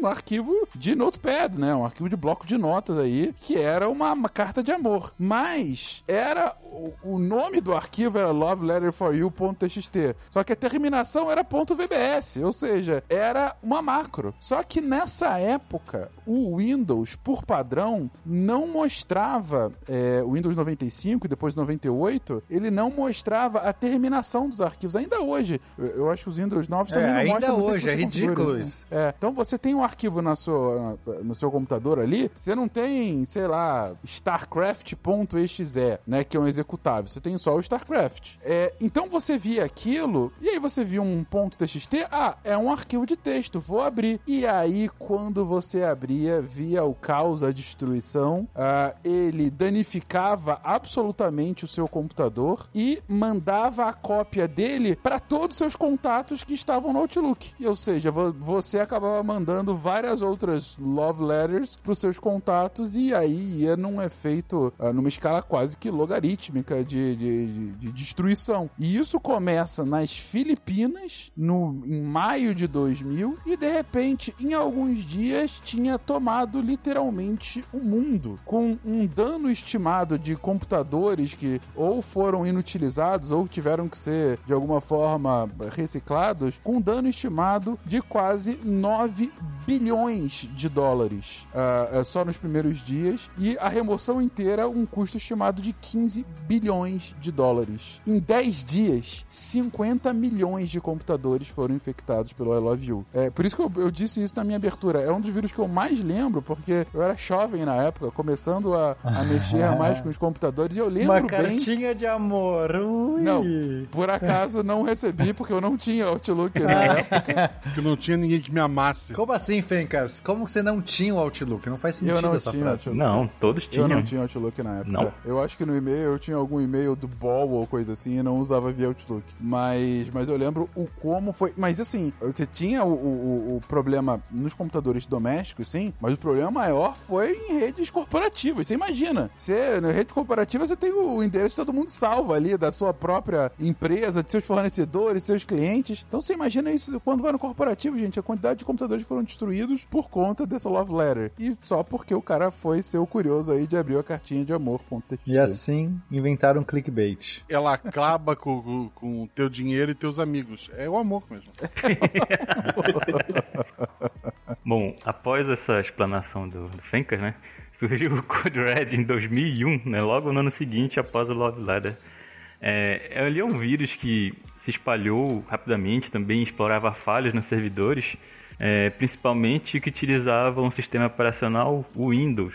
um arquivo de notepad, né? Um arquivo de bloco de notas aí, que era uma, uma carta de amor. Mas era o, o nome do arquivo era loveletterforyou.txt. Só que a terminação era .vbs, ou seja, era uma macro. Só que nessa época, o Windows, por padrão, não mostrava é, o Windows 95 e depois 98, ele não mostrava a terminação dos arquivos. Ainda hoje, eu, eu acho que os Windows novos É, também não ainda mostram. sei hoje, é configura, ridículo né? isso. É, então você tem um arquivo na sua, no seu computador ali, você não tem, sei lá, starcraft.exe, né, que é um executável. Você tem só o StarCraft. É, então você via aquilo, e aí você via um ponto .txt, ah, é um arquivo de texto, vou abrir. E aí, quando você abria, via o caos, a destruição, ah, ele danificava absolutamente o seu computador e mandava a cópia dele para todos os seus contatos que estavam no Outlook. E, ou seja, vo- você acabava mandando várias outras love letters para os seus contatos e aí ia num efeito, ah, numa escala quase que logarítmica de, de, de- de destruição. E isso começa nas Filipinas, no, em maio de 2000, e de repente, em alguns dias, tinha tomado literalmente o mundo, com um dano estimado de computadores que ou foram inutilizados ou tiveram que ser de alguma forma reciclados, com um dano estimado de quase 9 bilhões de dólares ah, ah, só nos primeiros dias e a remoção inteira um custo estimado de 15 bilhões de dólares. Em 10 dias, 50 milhões de computadores foram infectados pelo I Love You. É, por isso que eu, eu disse isso na minha abertura. É um dos vírus que eu mais lembro, porque eu era jovem na época, começando a, a mexer mais com os computadores, e eu lembro Uma bem... cartinha de amor. Ui. Não, por acaso não recebi, porque eu não tinha Outlook na época. Porque não tinha ninguém que me amasse. Como assim, Fencas? Como você não tinha o Outlook? Não faz sentido Eu não essa tinha frase. Outlook. Não, todos Eu tinham. não tinha Outlook na época. Não. Eu acho que no e-mail eu tinha algum e-mail do Ball ou coisa assim e não usava via Outlook. Mas, mas eu lembro o como foi. Mas assim, você tinha o, o, o problema nos computadores domésticos, sim, mas o problema maior foi em redes corporativas. Você imagina, você, na rede corporativa você tem o endereço de todo mundo salvo ali, da sua própria empresa, de seus fornecedores, seus clientes. Então você imagina isso quando vai no corporativo, gente, a quantidade de computadores que foram destruídos por conta dessa love letter. E só porque o cara foi ser o curioso aí de abrir a cartinha de amor.txt. E assim inventaram clickbait. Ela acaba com, com, com o teu dinheiro e teus amigos. É o amor mesmo. Bom, após essa explanação do, do Fencas, né? Surgiu o Code Red em 2001, né? Logo no ano seguinte, após o Love Letter. É, ele é um vírus que se espalhou rapidamente, também explorava falhas nos servidores, é, principalmente que utilizavam o sistema operacional Windows.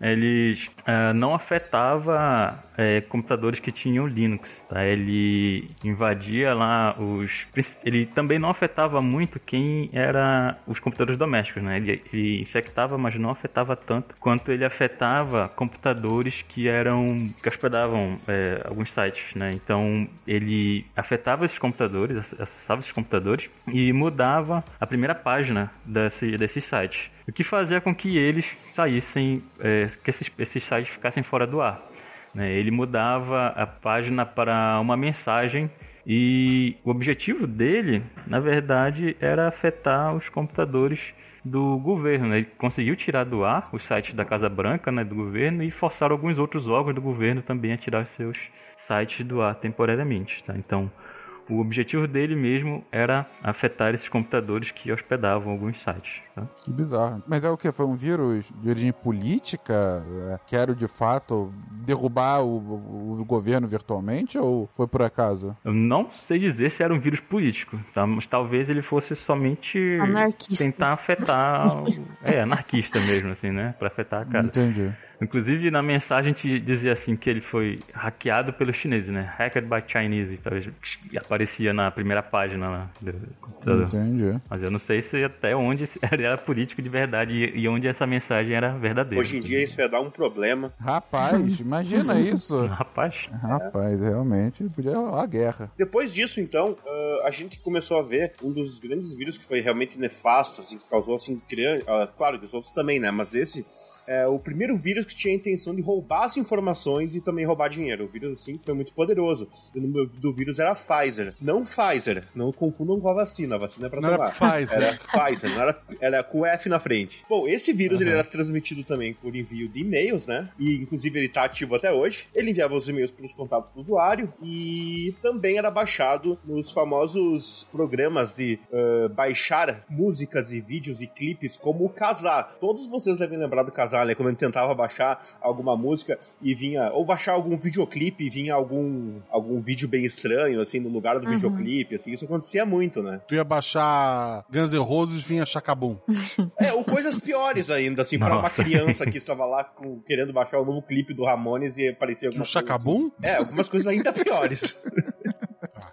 Ele ah, não afetava é, computadores que tinham Linux. Tá? Ele invadia lá os. Ele também não afetava muito quem era os computadores domésticos. Né? Ele, ele infectava, mas não afetava tanto quanto ele afetava computadores que eram. que hospedavam é, alguns sites. Né? Então ele afetava esses computadores, acessava esses computadores e mudava a primeira página desse, desses sites. O que fazia com que eles saíssem, é, que esses, esses ficassem fora do ar. né? Ele mudava a página para uma mensagem e o objetivo dele, na verdade, era afetar os computadores do governo. Ele conseguiu tirar do ar os sites da Casa Branca, né, do governo, e forçar alguns outros órgãos do governo também a tirar seus sites do ar temporariamente. Tá? Então, o objetivo dele mesmo era afetar esses computadores que hospedavam alguns sites. Tá? Que bizarro. Mas é o que? Foi um vírus de origem política? É, Quero de fato derrubar o, o- governo virtualmente ou foi por acaso? Eu não sei dizer se era um vírus político, tá? mas talvez ele fosse somente Anarquista. tentar afetar. é, anarquista mesmo, assim, né? Pra afetar a cara. Entendi. Inclusive, na mensagem te dizia assim que ele foi hackeado pelos chineses, né? Hacked by Chinese, talvez aparecia na primeira página lá do computador. Entendi. Mas eu não sei se até onde ele era político de verdade e onde essa mensagem era verdadeira. Hoje em dia isso ia dar um problema. Rapaz, imagina isso. Rapaz, Rapaz, realmente podia rolar guerra. Depois disso, então, ah, a gente começou a ver um dos grandes vírus que foi realmente nefasto, assim, que causou, assim, grande... ah, claro que os outros também, né? Mas esse é o primeiro vírus que tinha a intenção de roubar as informações e também roubar dinheiro. O vírus, assim, foi muito poderoso. O nome do vírus era Pfizer. Não Pfizer. Não confundam com a vacina. A vacina é pra Não era tomar. Pfizer. Era Pfizer. Não era, era com F na frente. Bom, esse vírus ele era transmitido também por envio de e-mails, né? E, inclusive, ele tá ativo até hoje. Ele enviava os e-mails pelos contatos do usuário e também era baixado nos famosos programas de eh, baixar músicas e vídeos e clipes como o Casar. Todos vocês devem lembrar do Casar, né? Quando a gente tentava baixar alguma música e vinha... Ou baixar algum videoclipe e vinha algum, algum vídeo bem estranho, assim, no lugar do videoclipe, assim. Isso acontecia muito, né? Tu ia baixar Guns N' Roses e vinha Chacabum. É, ou coisas piores ainda, assim, para uma Nossa. criança que estava lá com- querendo baixar o novo clipe do Ramones e aparecia alguma coisa Chacabum? assim. É, algumas coisas ainda piores.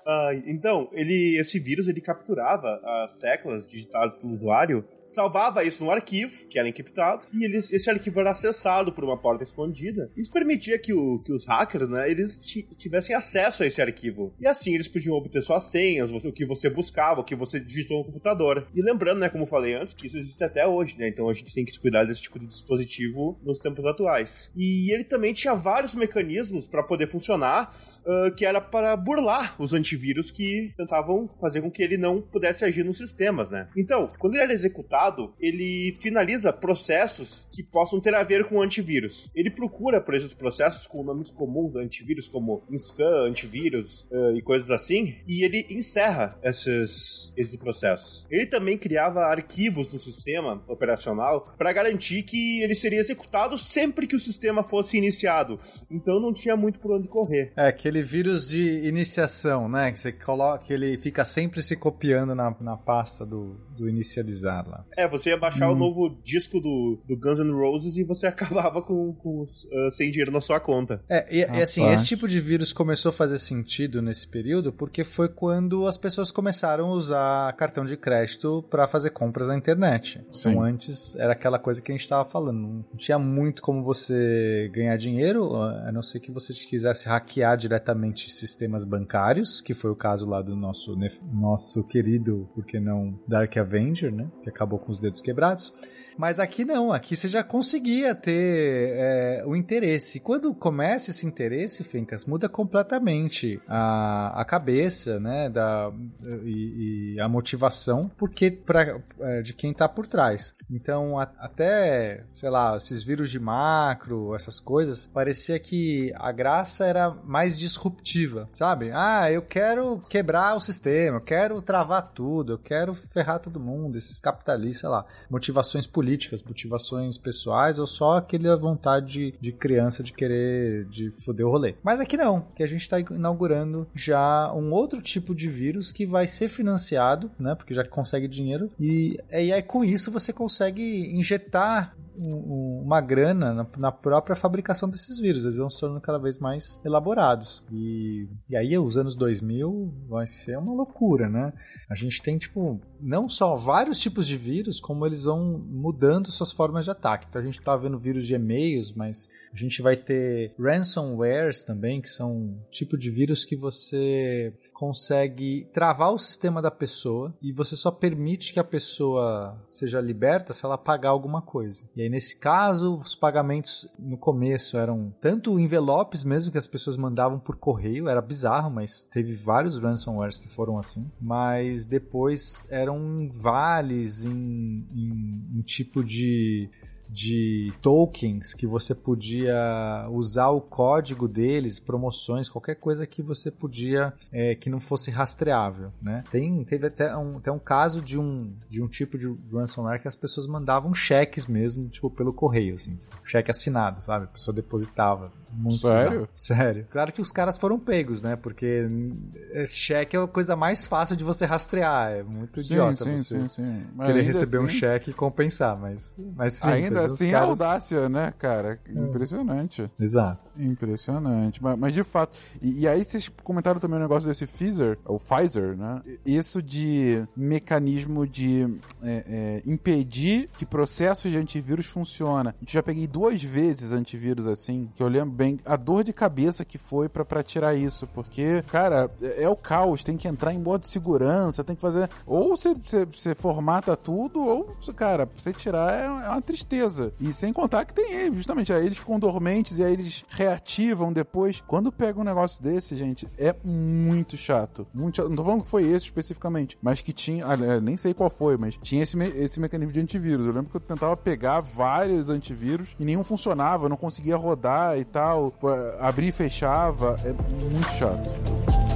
Ah, então, ele, esse vírus ele capturava as teclas digitadas pelo usuário, salvava isso no arquivo, que era encriptado, e ele- esse arquivo era acessado por uma porta escondida. Isso permitia que, o- que os hackers, né, eles ti- tivessem acesso a esse arquivo. E assim eles podiam obter suas senhas, o que você buscava, o que você digitou no computador. E lembrando, né, como eu falei antes, que isso existe até hoje, né? Então a gente tem que se cuidar desse tipo de dispositivo nos tempos atuais. E ele também tinha vários mecanismos para poder funcionar, ah, que era para burlar os antivírus antivírus que tentavam fazer com que ele não pudesse agir nos sistemas, né? Então, quando ele era executado, ele finaliza processos que possam ter a ver com antivírus. Ele procura por esses processos com nomes comuns antivírus, como Inscan, antivírus uh, e coisas assim, e ele encerra esses, esses processos. Ele também criava arquivos no sistema operacional para garantir que ele seria executado sempre que o sistema fosse iniciado. Então não tinha muito por onde correr. É, aquele vírus de iniciação, né? Que você coloca, que ele fica sempre se copiando na, na pasta do, do inicializar lá. É, você ia baixar hum. o novo disco do, do Guns N' Roses e você acabava com, com uh, sem dinheiro na sua conta. É, e, e assim, esse tipo de vírus começou a fazer sentido nesse período porque foi quando as pessoas começaram a usar cartão de crédito para fazer compras na internet. Sim. Então antes era aquela coisa que a gente estava falando, não tinha muito como você ganhar dinheiro, a não ser que você quisesse hackear diretamente sistemas bancários, que foi o caso lá do nosso, nosso querido, por que não, Dark Avenger, né? Que acabou com os dedos quebrados. Mas aqui não, aqui você já conseguia ter é, o interesse. Quando começa esse interesse, Fencas, muda completamente a, a cabeça, né, da, e, e a motivação, porque pra, é, de quem está por trás. Então, a, até, sei lá, esses vírus de macro, essas coisas, parecia que a graça era mais disruptiva, sabe? Ah, eu quero quebrar o sistema, eu quero travar tudo, eu quero ferrar todo mundo, esses capitalistas, sei lá, motivações políticas políticas, motivações pessoais ou só aquela vontade de, de criança de querer de foder o rolê. Mas aqui não, que a gente está inaugurando já um outro tipo de vírus que vai ser financiado, né? Porque já consegue dinheiro e, e aí com isso você consegue injetar uma grana na, na, própria fabricação desses vírus. Eles vão se tornando cada vez mais elaborados. E, e aí, os anos 2000 vai ser uma loucura, né? A gente tem, tipo, não só vários tipos de vírus, como eles vão mudando suas formas de ataque. Então, a gente tá vendo vírus de e-mails, mas a gente vai ter ransomwares também, que são um tipo de vírus que você consegue travar o sistema da pessoa e você só permite que a pessoa seja liberta se ela pagar alguma coisa. E aí, nesse caso, os pagamentos no começo eram tanto envelopes mesmo que as pessoas mandavam por correio, era bizarro, mas teve vários ransomwares que foram assim. Mas depois eram vales em, em, em tipo de de tokens que você podia usar o código deles, promoções, qualquer coisa que você podia é, que não fosse rastreável, né? Tem, teve até um, até um caso de um, de um tipo de ransomware que as pessoas mandavam cheques mesmo, tipo, pelo correio, assim, tipo, cheque assinado, sabe? A pessoa depositava. Muito Sério? Sério. Claro que os caras foram pegos, né? Porque esse cheque é a coisa mais fácil de você rastrear. É muito sim, idiota sim, você sim, sim. querer receber assim, um cheque e compensar, mas, mas sim, Ainda assim caras... é audácia, né, cara? É. Impressionante. Exato. Impressionante. Mas, mas de fato. E, e, aí vocês comentaram também o negócio desse Pfizer, o Pfizer, né? Isso de mecanismo de é, é, impedir que processos de antivírus funciona. Eu já peguei duas vezes antivírus assim, que eu lembro bem a dor de cabeça que foi para tirar isso, porque, cara, é, é, o caos, tem que entrar em modo de segurança, tem que fazer. Ou você, você, você formata tudo, ou, cara, pra você tirar é, é uma tristeza. E sem contar que tem justamente, aí eles ficam dormentes e aí eles reativam depois. Quando pega um negócio desse, gente, é muito chato. Muito chato. Não tô falando que foi esse especificamente, mas que tinha. Ah, nem sei qual foi, mas tinha esse, me, esse mecanismo de antivírus. Eu lembro que eu tentava pegar vários antivírus e nenhum funcionava, eu não conseguia rodar e tal. Abrir e fechava. É muito chato.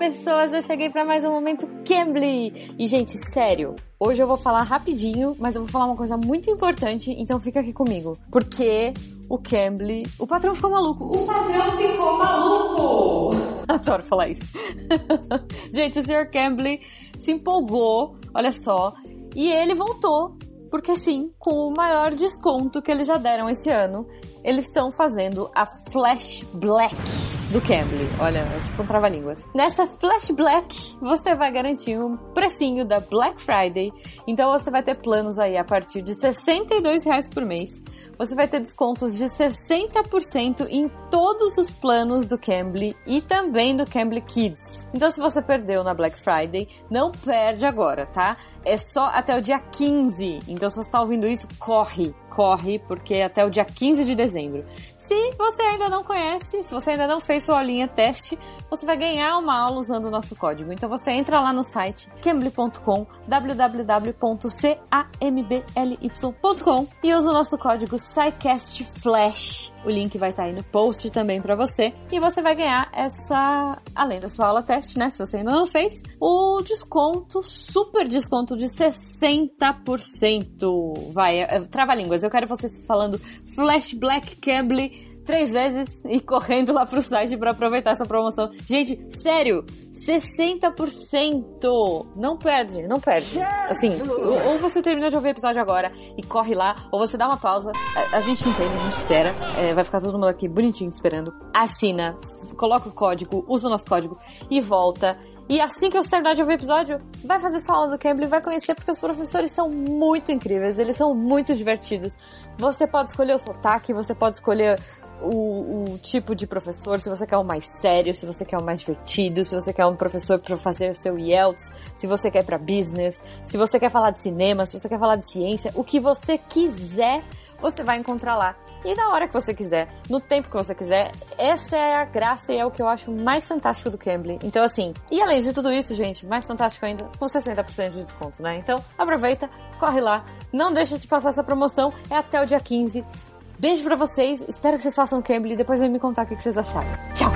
Pessoas, eu cheguei para mais um momento Cambly. E gente, sério, hoje eu vou falar rapidinho, mas eu vou falar uma coisa muito importante, então fica aqui comigo. Porque o Cambly, o patrão ficou maluco. O patrão ficou maluco. Adoro falar isso. gente, o Sr. Cambly se empolgou, olha só, e ele voltou porque sim, com o maior desconto que eles já deram esse ano, eles estão fazendo a Flash Black do Cambly. Olha, é tipo um trava-línguas. Nessa Flash Black, você vai garantir um precinho da Black Friday. Então você vai ter planos aí a partir de 62 reais por mês. Você vai ter descontos de 60% em todos os planos do Cambly e também do Cambly Kids. Então se você perdeu na Black Friday, não perde agora, tá? É só até o dia 15. Então se você está ouvindo isso, corre, corre, porque até o dia 15 de dezembro. Se você ainda não conhece, se você ainda não fez sua aulinha teste, você vai ganhar uma aula usando o nosso código. Então você entra lá no site cambly.com, www.cambly.com e usa o nosso código SciCastFlash. O link vai estar aí no post também para você. E você vai ganhar essa, além da sua aula teste, né? Se você ainda não fez, o desconto, super desconto de 60%. Vai, é, trava-línguas. Eu quero vocês falando Flash Black Cambly três vezes e correndo lá pro site para aproveitar essa promoção. Gente, sério, 60%! Não perde, não perde. Assim, ou, você termina de ouvir o episódio agora e corre lá, ou você dá uma pausa. A, a gente entende, a gente espera. É, vai ficar todo mundo aqui bonitinho esperando. Assina, coloca o código, usa o nosso código e volta. E assim que você terminar de ouvir o episódio, vai fazer sua aula do Cambly, vai conhecer, porque os professores são muito incríveis, eles são muito divertidos. Você pode escolher o sotaque, você pode escolher o, o, tipo de professor, se você quer um mais sério, se você quer um mais divertido, se você quer um professor para fazer o seu IELTS, se você quer para business, se você quer falar de cinema, se você quer falar de ciência, o que você quiser, você vai encontrar lá. E na hora que você quiser, no tempo que você quiser, essa é a graça e é o que eu acho mais fantástico do Cambly. Então assim, e além de tudo isso, gente, mais fantástico ainda, com 60% de desconto, né? Então aproveita, corre lá, não deixa de passar essa promoção, é até o dia 15. Beijo pra vocês, espero que vocês façam Cambly e depois vem me contar o que vocês acharam. Tchau!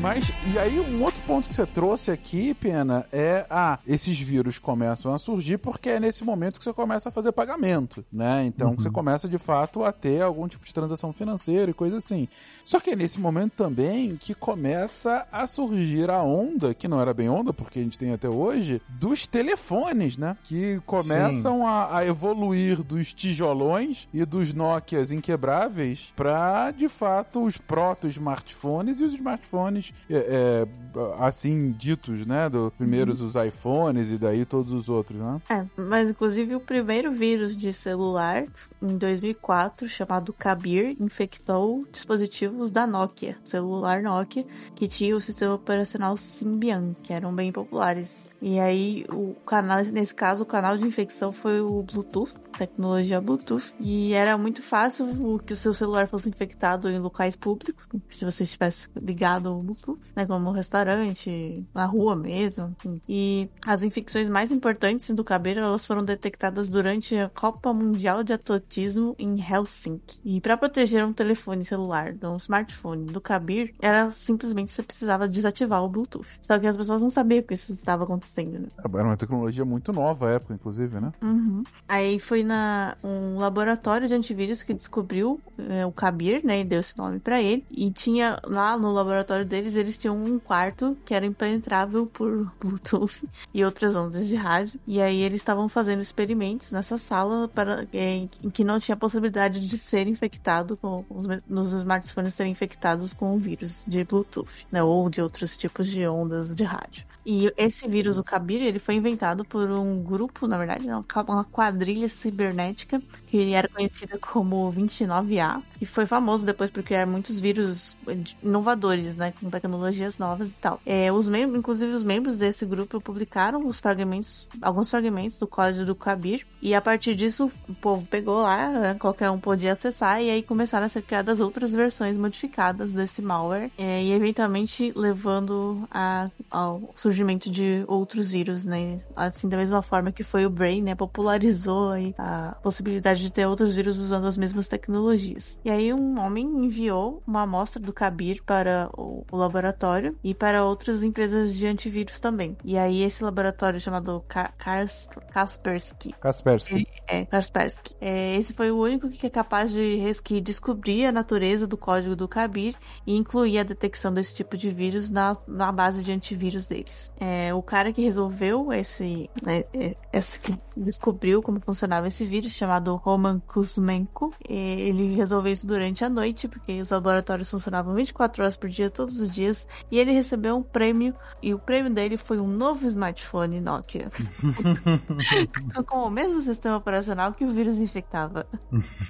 Mas, e aí, um outro ponto que você trouxe aqui, Pena, é, ah, esses vírus começam a surgir porque é nesse momento que você começa a fazer pagamento, né? Então, você começa, de fato, a ter algum tipo de transação financeira e coisa assim. Só que é nesse momento também que começa a surgir a onda, que não era bem onda, porque a gente tem até hoje, dos telefones, né? Que começam a, a evoluir dos tijolões e dos Nokias inquebráveis para, de fato, os proto-smartphones e os smartphones é, é, assim ditos, né? Do, primeiros os iPhones e daí todos os outros, né? É, mas inclusive o primeiro vírus de celular, em 2004, chamado Kabir, infectou dispositivos da Nokia, celular Nokia, que tinha o sistema operacional Symbian, que eram bem populares. E aí, o canal, nesse caso, o canal de infecção foi o Bluetooth, tecnologia Bluetooth, e era muito fácil que o seu celular fosse infectado em locais públicos, se você estivesse ligado Bluetooth, né, como restaurante, na rua mesmo. enfim. E as infecções mais importantes do cabelo, elas foram detectadas durante a Copa Mundial de Atletismo em Helsinki. E para proteger um telefone celular, um smartphone do Kabir, era simplesmente você precisava desativar o Bluetooth. Só que as pessoas não sabiam que isso estava acontecendo. Né? Era uma tecnologia muito nova à época, inclusive, né? Uhum. Aí foi na um laboratório de antivírus que descobriu é, o Kabir, né, e deu esse nome para ele. E tinha lá no laboratório deles, eles tinham um quarto que era impenetrável por Bluetooth e outras ondas de rádio. E aí eles estavam fazendo experimentos nessa sala para é, em que não tinha possibilidade de ser infectado com os nos smartphones serem infectados com o vírus de Bluetooth, né, ou de outros tipos de ondas de rádio. E esse vírus, o Kabir, ele foi inventado por um grupo, na verdade, uma quadrilha cibernética, que era conhecida como 29A, e foi famoso depois por criar muitos vírus inovadores, né, com tecnologias novas e tal. É, os inclusive os membros desse grupo publicaram os fragmentos, alguns fragmentos do código do Kabir, e a partir disso o povo pegou lá, né, qualquer um podia acessar, e aí começaram a ser criadas outras versões modificadas desse malware, é, e eventualmente levando a, ao surgimento surgimento de outros vírus, né? Assim, da mesma forma que foi o Brain, né? Popularizou aí a possibilidade de ter outros vírus usando as mesmas tecnologias. E aí um homem enviou uma amostra do Kabir para o, laboratório e para outras empresas de antivírus também. E aí esse laboratório chamado Ka- Kars- Kaspersky Kaspersky. é, Kaspersky. É, esse foi o único que é capaz de que descobrir a natureza do código do Kabir e incluir a detecção desse tipo de vírus na, na base de antivírus deles. É, o cara que resolveu esse, né, é, esse que descobriu como funcionava esse vírus, chamado Roman Kuzmenko, ele resolveu isso durante a noite, porque os laboratórios funcionavam 24 horas por dia, todos os dias, e ele recebeu um prêmio, e o prêmio dele foi um novo smartphone Nokia. com o mesmo sistema operacional que o vírus infectava.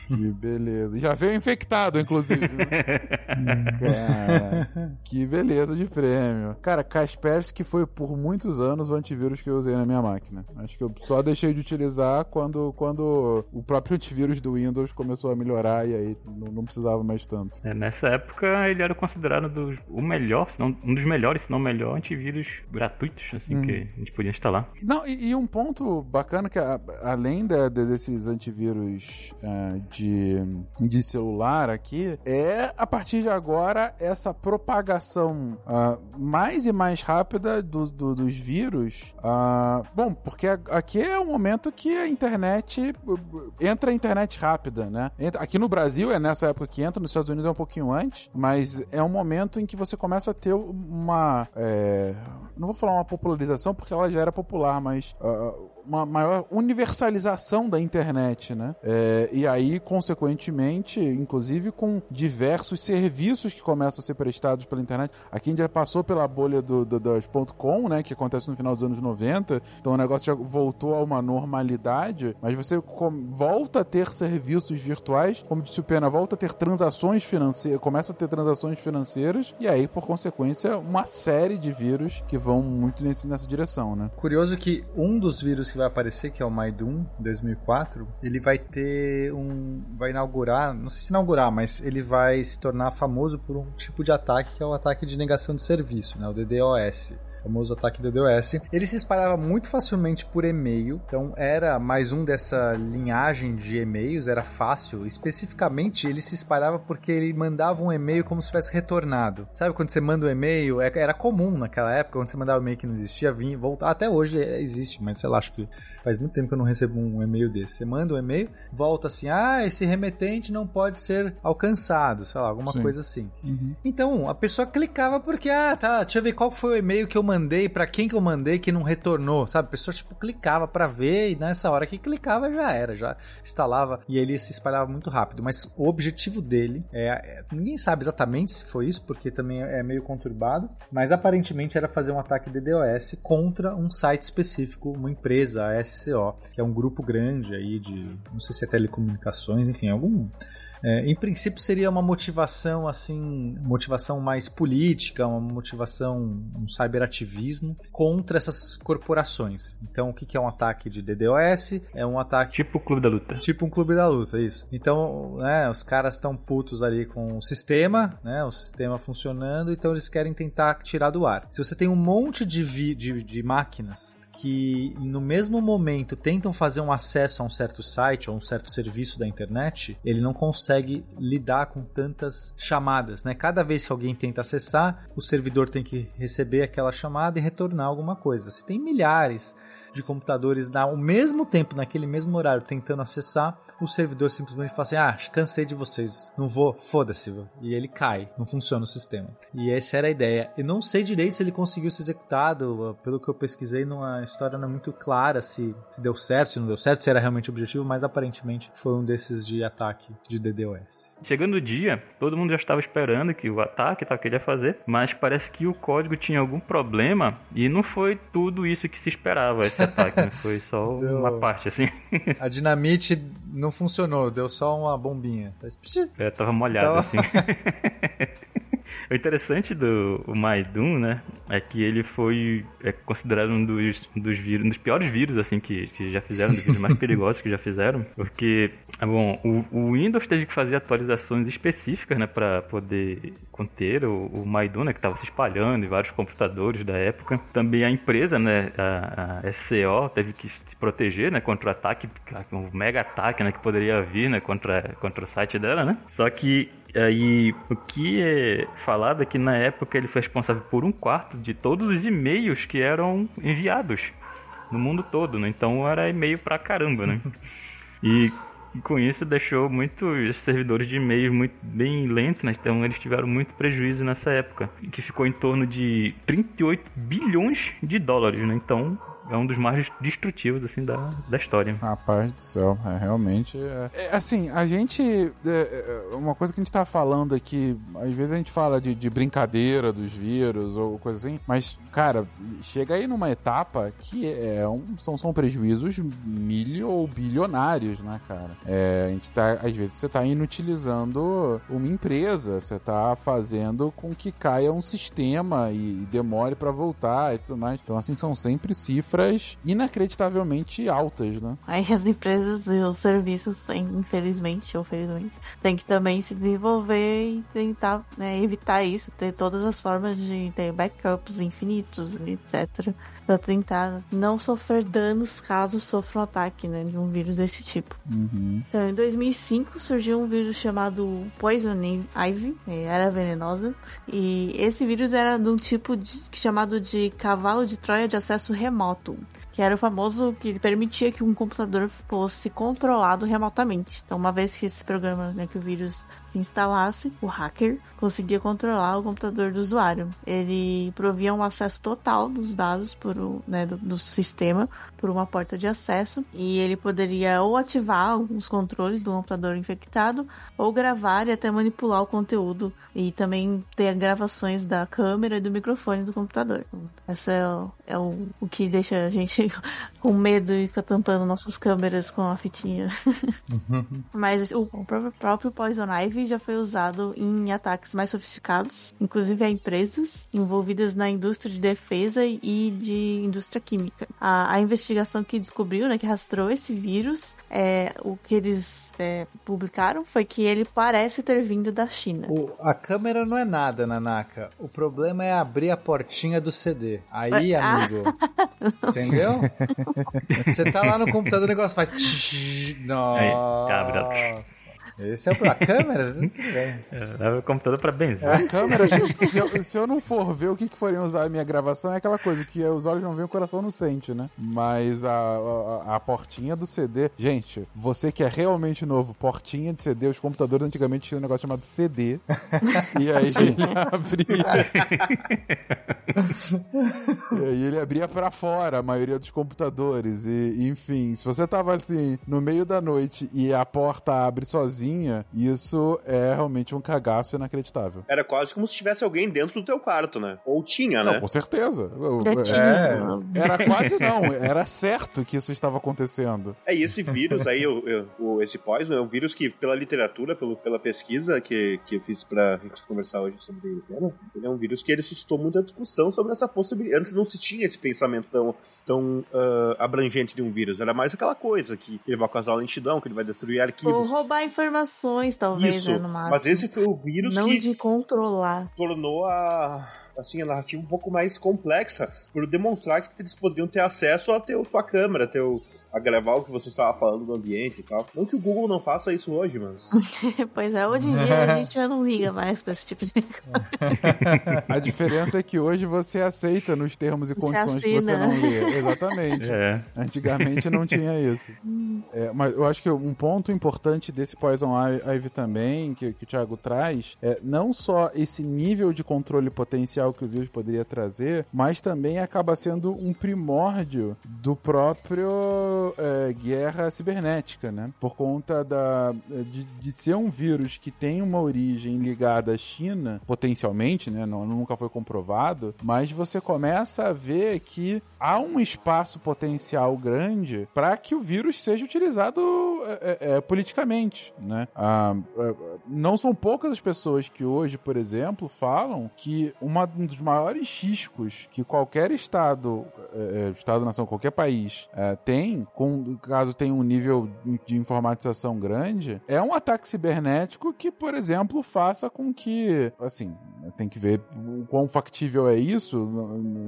Que beleza. Já veio infectado, inclusive. Cara, que beleza de prêmio. Cara, Kaspersky foi por muitos anos o antivírus que eu usei na minha máquina. Acho que eu só deixei de utilizar quando, quando o próprio antivírus do Windows começou a melhorar e aí não, não precisava mais tanto. É, nessa época ele era considerado dos- o melhor, não, um dos melhores, se não o melhor antivírus gratuitos, assim, Hum. que a gente podia instalar. Não, e, e um ponto bacana que a- além da- de- desses antivírus ah, de, de celular aqui, é a partir de agora essa propagação ah, mais e mais rápida do- do- dos vírus. ah, bom, porque aqui é o momento que a internet uh, entra a internet rápida, né? Aqui no Brasil é nessa época que entra, nos Estados Unidos é um pouquinho antes, mas é um momento em que você começa a ter uma. é, não vou falar uma popularização porque ela já era popular, mas ah, uma maior universalização da internet, né? É, e aí, consequentemente, inclusive com diversos serviços que começam a ser prestados pela internet. Aqui a gente já passou pela bolha do, do, das .com, né? Que acontece no final dos anos 90. Então o negócio já voltou a uma normalidade, mas você com- volta a ter serviços virtuais, como disse o Pena, volta a ter transações financeiras, começa a ter transações financeiras, e aí, por consequência, uma série de vírus que vão muito nesse, nessa direção, né? Curioso que um dos vírus que vai aparecer, que é o Maidum 2004, ele vai ter um. vai inaugurar, não sei se inaugurar, mas ele vai se tornar famoso por um tipo de ataque que é o ataque de negação de serviço, né? O DDoS. Famoso ataque DDoS. Ele se espalhava muito facilmente por e-mail, então era mais um dessa linhagem de e-mails, era fácil. Especificamente, ele se espalhava porque ele mandava um e-mail como se tivesse retornado. Sabe quando você manda um e-mail? É- Era comum naquela época, quando você mandava um e-mail que não existia, vinha voltar. Até hoje é, existe, mas sei lá, acho que faz muito tempo que eu não recebo um e-mail desse. Você manda um e-mail, volta assim: ah, esse remetente não pode ser alcançado, sei lá, alguma Sim. coisa assim. Então, a pessoa clicava porque, ah, tá, deixa eu ver qual foi o e-mail que eu mandei, pra quem que eu mandei que não retornou, sabe? A pessoa, tipo, clicava pra ver e nessa hora que clicava já era, já instalava e ele se espalhava muito rápido. Mas o objetivo dele é, é- ninguém sabe exatamente se foi isso, porque também é meio conturbado, mas aparentemente era fazer um ataque DDoS contra um site específico, uma empresa, a SCO, que é um grupo grande aí de, não sei se é telecomunicações, enfim, algum é, em princípio seria uma motivação assim, motivação mais política, uma motivação, um cyberativismo contra essas corporações. Então, o que que é um ataque de DDoS? É um ataque Tipo o Clube da Luta. Tipo um clube da luta, isso. Então, né, os caras estão putos ali com o sistema, né, o sistema funcionando, então eles querem tentar tirar do ar. Se você tem um monte de, de, de máquinas que no mesmo momento tentam fazer um acesso a um certo site ou um certo serviço da internet, ele não consegue lidar com tantas chamadas, né? Cada vez que alguém tenta acessar, o servidor tem que receber aquela chamada e retornar alguma coisa. Se tem milhares de computadores ao mesmo tempo, naquele mesmo horário, tentando acessar, o servidor simplesmente fala assim: Ah, cansei de vocês, não vou, foda-se. E ele cai, não funciona o sistema. E essa era a ideia. Eu não sei direito se ele conseguiu ser executado, pelo que eu pesquisei, não, a história não é muito clara se, se deu certo, se não deu certo, se era realmente o objetivo, mas aparentemente foi um desses de ataque de DDoS. Chegando o dia, todo mundo já estava esperando que o ataque tal que ele ia fazer, mas parece que o código tinha algum problema e não foi tudo isso que se esperava esse ataque, né? foi só Deu- uma parte assim. A dinamite não funcionou, deu só uma bombinha. Tá- É, tava molhado Tava- assim. O interessante do Maidum, né, é que ele foi é, considerado um dos, dos vírus, um dos piores vírus, assim, que, que já fizeram, um dos vírus mais perigosos que já fizeram, porque, ah, bom, o, o Windows teve que fazer atualizações específicas, né, para poder conter o, o Maidum, né, que estava se espalhando em vários computadores da época. Também a empresa, né, a, a SCO, teve que se proteger, né, contra o ataque, um mega ataque, né, que poderia vir, né, contra, contra o site dela, né. Só que aí o que é falado é que na época ele foi responsável por um quarto de todos os e-mails que eram enviados no mundo todo, né? Então era e-mail pra caramba, né? E com isso deixou muitos servidores de e-mail muito bem lentos, né? Então eles tiveram muito prejuízo nessa época, que ficou em torno de 38 bilhões de dólares, né? Então é um dos mais destrutivos assim da, da história. Rapaz do céu, é, realmente. É, é, assim, a gente. É, é, uma coisa que a gente tá falando aqui, às vezes a gente fala de, de brincadeira dos vírus ou coisa assim, mas, cara, chega aí numa etapa que é um, são, são prejuízos milho ou bilionários, né, cara? É, a gente tá, às vezes você tá inutilizando uma empresa, você tá fazendo com que caia um sistema e, e demore para voltar e tudo mais. Então, assim, são sempre cifras cifras inacreditavelmente altas, né? Aí as empresas e os serviços têm, infelizmente ou felizmente, têm que também se desenvolver e tentar né, evitar isso, ter todas as formas de ter backups infinitos, etc para tentar não sofrer danos caso sofra um ataque né, de um vírus desse tipo. Uhum. Então, em 2005 surgiu um vírus chamado Poison Ivy, era venenosa, e esse vírus era de um tipo de, chamado de cavalo de Troia de acesso remoto que era o famoso que permitia que um computador fosse controlado remotamente. Então, uma vez que esse programa, né, que o vírus se instalasse, o hacker conseguia controlar o computador do usuário. Ele provia um acesso total dos dados por, né, do, do, sistema por uma porta de acesso e ele poderia ou ativar alguns controles do computador infectado ou gravar e até manipular o conteúdo e também ter gravações da câmera e do microfone do computador. Essa é, o, é o, o que deixa a gente com medo e ficar tampando nossas câmeras com a fitinha. Mas o próprio, próprio Poison Ivy já foi usado em ataques mais sofisticados, inclusive a empresas envolvidas na indústria de defesa e de indústria química. A, a investigação que descobriu, né, que rastreou esse vírus, é, o que eles é, publicaram foi que ele parece ter vindo da China. O, a câmera não é nada, Nanaka. O problema é abrir a portinha do CD. Aí, ah. amigo. entendeu? Você tá lá no computador, o negócio faz. Nossa. Esse é o, a câmera? Tudo bem. É, o computador para benzer. A câmera, se eu, se eu, não for ver o que, que forem usar a minha gravação, é aquela coisa que os olhos não veem, o coração não sente, né? Mas a, a, a, portinha do CD... Gente, você que é realmente novo, portinha de CD, os computadores antigamente tinham um negócio chamado CD. e aí ele abria... e aí ele abria para fora a maioria dos computadores. E, enfim, se você tava assim, no meio da noite e a porta abre sozinha, sozinha, isso é realmente um cagaço inacreditável. Era quase como se tivesse alguém dentro do teu quarto, né? Ou tinha, né? Não, com certeza. É, era quase não, era certo que isso estava acontecendo. É, e esse vírus aí, o, o, esse Poison, é um vírus que, pela literatura, pelo, pela pesquisa que, que eu fiz pra gente conversar hoje sobre ele, né? ele é um vírus que ele suscitou muita discussão sobre essa possibilidade. Antes não se tinha esse pensamento tão, tão uh, abrangente de um vírus. Era mais aquela coisa que ele vai causar lentidão, que ele vai destruir arquivos. Ou roubar informações informações, talvez, Isso, né, no máximo. Mas esse foi o vírus Não que de controlar. tornou a assim, a narrativa um pouco mais complexa, por demonstrar que eles poderiam ter acesso a teu, tua câmera, teu, a gravar o que você estava falando do ambiente e tal. Não que o Google não faça isso hoje, mas. pois é, hoje em dia a gente já não liga mais pra esse tipo de coisa. a diferença é que hoje você aceita nos termos e condições que você não lê. Exatamente. É. Antigamente não tinha isso. É, mas eu acho que um ponto importante desse Poison Ivy também, que, que o Thiago traz, é não só esse nível de controle potencial potencial que o vírus poderia trazer, mas também acaba sendo um primórdio do próprio é, guerra cibernética, né? Por conta da, de, de ser um vírus que tem uma origem ligada à China, potencialmente, né? Não, nunca foi comprovado, mas você começa a ver que há um espaço potencial grande para que o vírus seja utilizado é, é, é politicamente, né? Ah, é, não são poucas as pessoas que hoje, por exemplo, falam que uma, um dos maiores riscos que qualquer estado, é, é estado-nação, qualquer país é, tem, com, caso tenha um nível de informatização grande, é um ataque cibernético que, por exemplo, faça com que, assim, tem que ver o quão factível é isso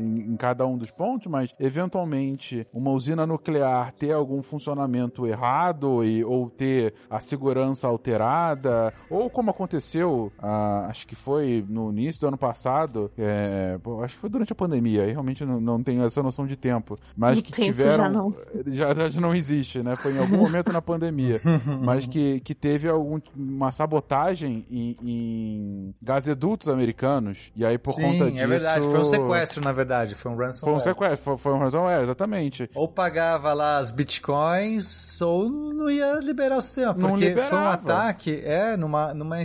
em, em cada um dos pontos, mas eventualmente uma usina nuclear ter algum funcionamento errado e, ou ter a segurança alterada, ou como aconteceu, ah, acho que foi no início do ano passado, é, acho que foi durante a pandemia, aí realmente não, não tenho essa noção de tempo, mas o que tempo tiveram. Já não. Já, já não existe, né? Foi em algum momento na pandemia, mas que, que teve algum, uma sabotagem em, em gazedutos americanos, e aí por Sim, conta disso. é verdade. Foi um sequestro, na verdade. Foi um ransomware. Foi um sequestro, foi, foi um ransomware, exatamente. Ou pagava lá as bitcoins, ou não ia liberar o sistema. Não Porque foi um liberava. ataque, é, numa, numa,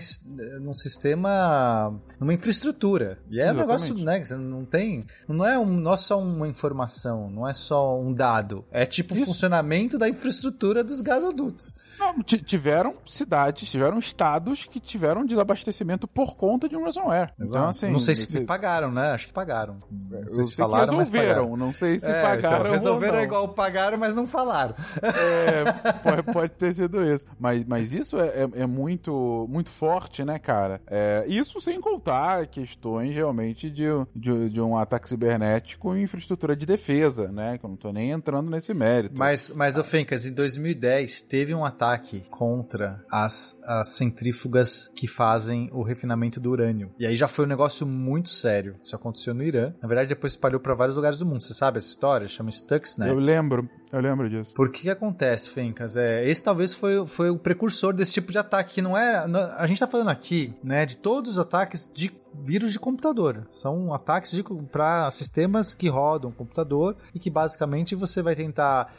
num sistema, numa infraestrutura. E é um negócio, né, você não tem, não é, um, não é só uma informação, não é só um dado. É tipo o funcionamento da infraestrutura dos gasodutos. Não, ti- tiveram cidades, tiveram estados que tiveram desabastecimento por conta de um ransomware. Então, assim. não sei se você- pagaram, né? Acho que pagaram. Não eu sei se sei que falaram, mas resolveram, pagaram. não sei se É, pagaram então, resolveram não. igual pagaram, mas não falaram. É, pode, pode ter sido isso. Mas, mas isso é, é- é muito, muito forte, né, cara? É, isso sem contar questões realmente de, de, de um ataque cibernético em infraestrutura de defesa, né? Que eu não tô nem entrando nesse mérito. Mas, mas ô Fencas, em 2010 teve um ataque contra as, as centrífugas que fazem o refinamento do urânio. E aí já foi um negócio muito sério. Isso aconteceu no Irã. Na verdade, depois espalhou para vários lugares do mundo. Você sabe essa história? Chama Stuxnet. eu lembro, eu lembro disso. Por que acontece, Fencas? É, esse talvez foi, foi o precursor desse tipo de ataque, que não é... não- A gente tá falando aqui, né, de todos os ataques de vírus de computador. São ataques para sistemas que rodam computador e que basicamente você vai tentar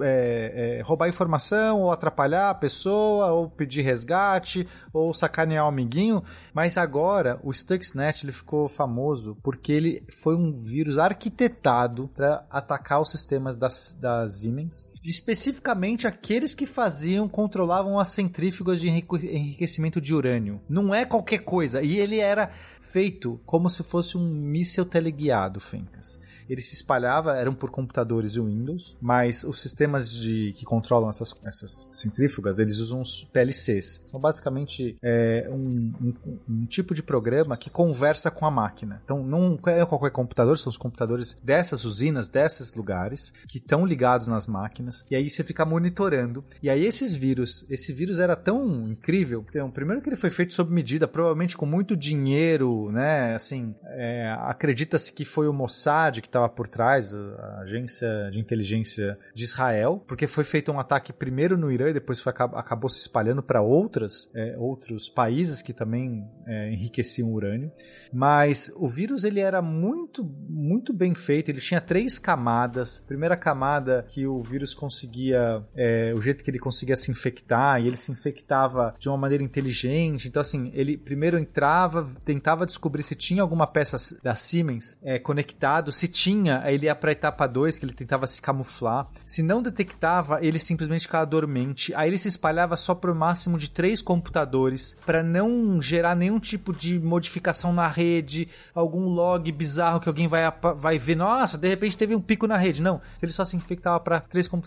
é, é, roubar informação ou atrapalhar a pessoa ou pedir resgate ou sacanear o amiguinho. Mas agora o Stuxnet ele ficou famoso porque ele foi um vírus arquitetado para atacar os sistemas das, da Siemens, especificamente aqueles que faziam, controlavam as centrífugas de enrique- enriquecimento de urânio. Não é qualquer coisa. E ele era feito como se fosse um míssil teleguiado, Fencas. Ele se espalhava, eram por computadores Windows, mas os sistemas de, que controlam essas, essas centrífugas, eles usam os PLCs. São basicamente é, um, um- um tipo de programa que conversa com a máquina. Então, não é qualquer computador, são os computadores dessas usinas, desses lugares, que estão ligados nas máquinas, e aí você fica monitorando. E aí esses vírus, esse vírus era tão incrível, então, primeiro que ele foi feito sob medida, provavelmente com muito dinheiro, né, assim, é, acredita-se que foi o Mossad que estava por trás, a agência de inteligência de Israel, porque foi feito um ataque primeiro no Irã e depois foi, acab- acabou se espalhando para outras, é, outros países que também é, enriqueciam urânio. Mas o vírus ele era muito, muito bem feito. Ele tinha três camadas. Primeira camada que o vírus conseguia, é, o jeito que ele conseguia se infectar, e ele se infectava de uma maneira inteligente. Então, assim, ele primeiro entrava, tentava descobrir se tinha alguma peça da Siemens é, conectado. Se tinha, ele ia para a etapa 2, que ele tentava se camuflar. Se não detectava, ele simplesmente ficava dormente. Aí ele se espalhava só por máximo de três computadores para não gerar nenhum tipo de modificação na rede, algum log bizarro que alguém vai, vai ver. Nossa, de repente teve um pico na rede. Não, ele só se infectava para três computadores.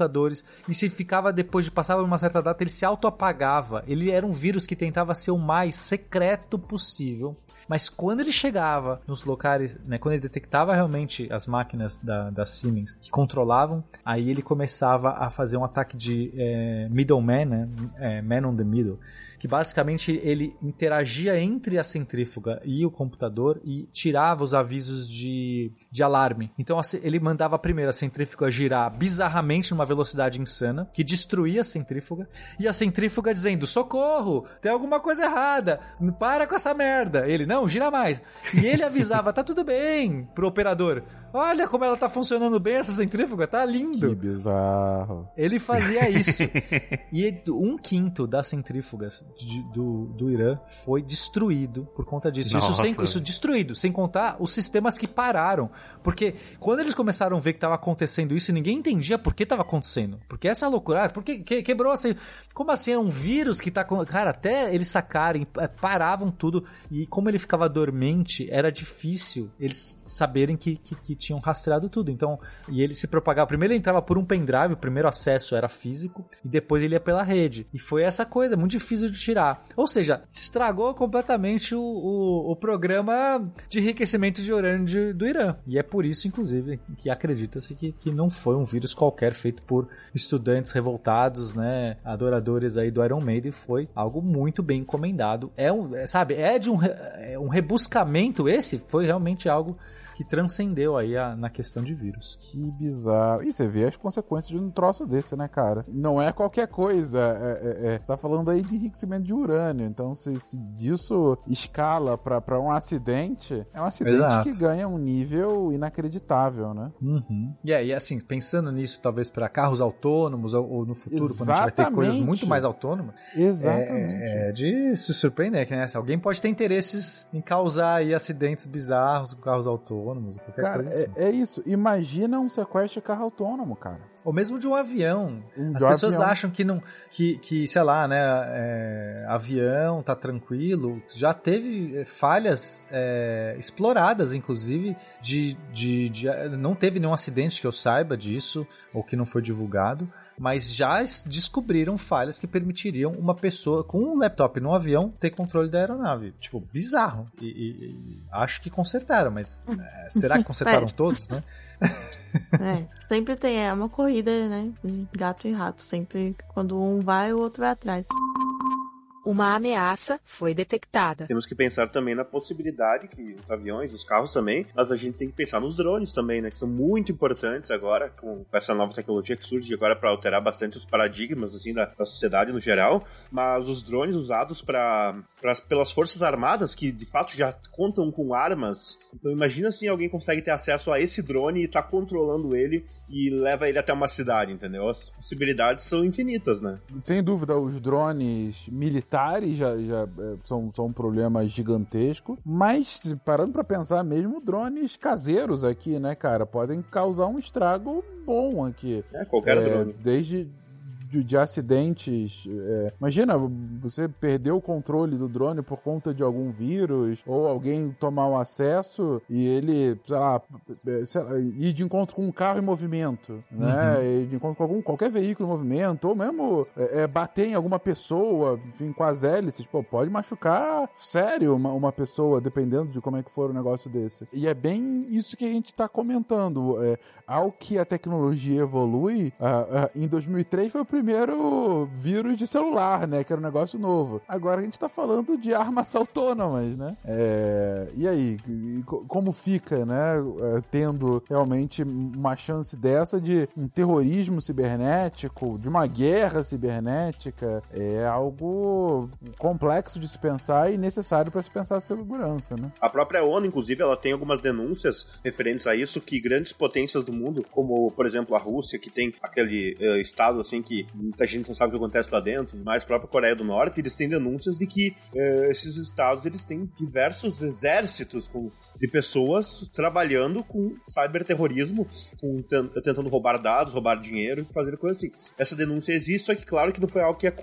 E se ficava depois de passar uma certa data, ele se auto-apagava. Ele era um vírus que tentava ser o mais secreto possível. Mas quando ele chegava nos locais, né, quando ele detectava realmente as máquinas da, da Siemens que controlavam, aí ele começava a fazer um ataque de é, middleman, né, é, man on the middle. Que basicamente ele interagia entre a centrífuga e o computador e tirava os avisos de, de alarme. Então ele mandava primeiro a centrífuga girar bizarramente numa velocidade insana, que destruía a centrífuga, e a centrífuga dizendo: socorro, tem alguma coisa errada, para com essa merda. Ele, não, gira mais. E ele avisava: tá tudo bem, pro operador. Olha como ela tá funcionando bem essa centrífuga, tá lindo. Que bizarro. Ele fazia isso. e um quinto das centrífugas de, do, do Irã foi destruído por conta disso. Isso, sem, isso destruído, sem contar os sistemas que pararam. Porque quando eles começaram a ver que estava acontecendo isso, ninguém entendia por que estava acontecendo. Porque essa loucura, ah, porque que, quebrou assim. Como assim? É um vírus que tá. Cara, até eles sacarem, é, paravam tudo. E como ele ficava dormente, era difícil eles saberem que, que, que tinham rastreado tudo. Então, e ele se propagava. Primeiro ele entrava por um pendrive, o primeiro acesso era físico, e depois ele ia pela rede. E foi essa coisa, muito difícil de tirar. Ou seja, estragou completamente o, o, o programa de enriquecimento de urânio de, do Irã. E é por isso, inclusive, que acredita-se que, que não foi um vírus qualquer feito por estudantes revoltados, né? Adoradores aí do Iron Maiden. Foi algo muito bem encomendado. É um, é, sabe, é de um, é um rebuscamento. Esse foi realmente algo que transcendeu aí a, na questão de vírus. Que bizarro. E você vê as consequências de um troço desse, né, cara? Não é qualquer coisa. É, é, é. Você tá falando aí de enriquecimento de urânio. Então, se, se disso escala para um acidente, é um acidente Exato. que ganha um nível inacreditável, né? Uhum. E aí, assim, pensando nisso, talvez para carros autônomos ou, ou, no futuro, Exatamente. quando a gente vai ter coisas muito mais autônomas. Exatamente. É, é de se surpreender, né? Se alguém pode ter interesses em causar aí acidentes bizarros com carros autônomos autônomos, qualquer cara, coisa assim. É, é, isso. Imagina um sequestro de carro autônomo, cara. Ou mesmo de um avião. Um As pessoas avião. acham que não, que, que sei lá, né, é, avião tá tranquilo. Já teve é, falhas é, exploradas, inclusive, de, de, de, não teve nenhum acidente que eu saiba disso ou que não foi divulgado mas já descobriram falhas que permitiriam uma pessoa com um laptop no avião ter controle da aeronave. Tipo, bizarro. E, e, e acho que consertaram, mas é, será que consertaram todos, né? É, sempre tem, é uma corrida, né? Gato e rato. Sempre quando um vai, o outro vai atrás uma ameaça foi detectada. Temos que pensar também na possibilidade que os aviões, os carros também, mas a gente tem que pensar nos drones também, né? Que são muito importantes agora, com essa nova tecnologia que surge agora para alterar bastante os paradigmas, assim, da, da, sociedade no geral. Mas os drones usados para pelas forças armadas, que de fato já contam com armas. Então imagina se alguém consegue ter acesso a esse drone e tá controlando ele e leva ele até uma cidade, entendeu? As possibilidades são infinitas, né? Sem dúvida, os drones militares militares já, já é, são, são um problema gigantesco, mas parando para pensar mesmo, drones caseiros aqui, né, cara, podem causar um estrago bom aqui. É, qualquer é, drone. Desde de, de acidentes. É, imagina, você perdeu o controle do drone por conta de algum vírus, ou alguém tomar um acesso e ele, sei lá, é, sei lá ir de encontro com um carro em movimento, né? Uhum. Ir de encontro com algum, qualquer veículo em movimento, ou mesmo é, é, bater em alguma pessoa, enfim, com as hélices, pô, pode machucar sério uma, uma pessoa, dependendo de como é que for o um negócio desse. E é bem isso que a gente está comentando. É, ao que a tecnologia evolui, uh, uh, em 2003 foi o primeiro vírus de celular, né? Que era um negócio novo. Agora a gente tá falando de armas autônomas, né? É... E aí, como fica, né? É, tendo realmente uma chance dessa de um terrorismo cibernético, de uma guerra cibernética, é algo complexo de se pensar e necessário para se pensar a segurança, né? A própria ONU, inclusive, ela tem algumas denúncias referentes a isso que grandes potências do mundo, como por exemplo a Rússia, que tem aquele uh, estado assim que muita gente não sabe o que acontece lá dentro, mas a própria Coreia do Norte, eles têm denúncias de que eh, esses estados eles têm diversos exércitos com, de pessoas trabalhando com cyberterrorismo, com, tentando roubar dados, roubar dinheiro fazer coisas assim. Essa denúncia existe, só que claro que não foi algo que é,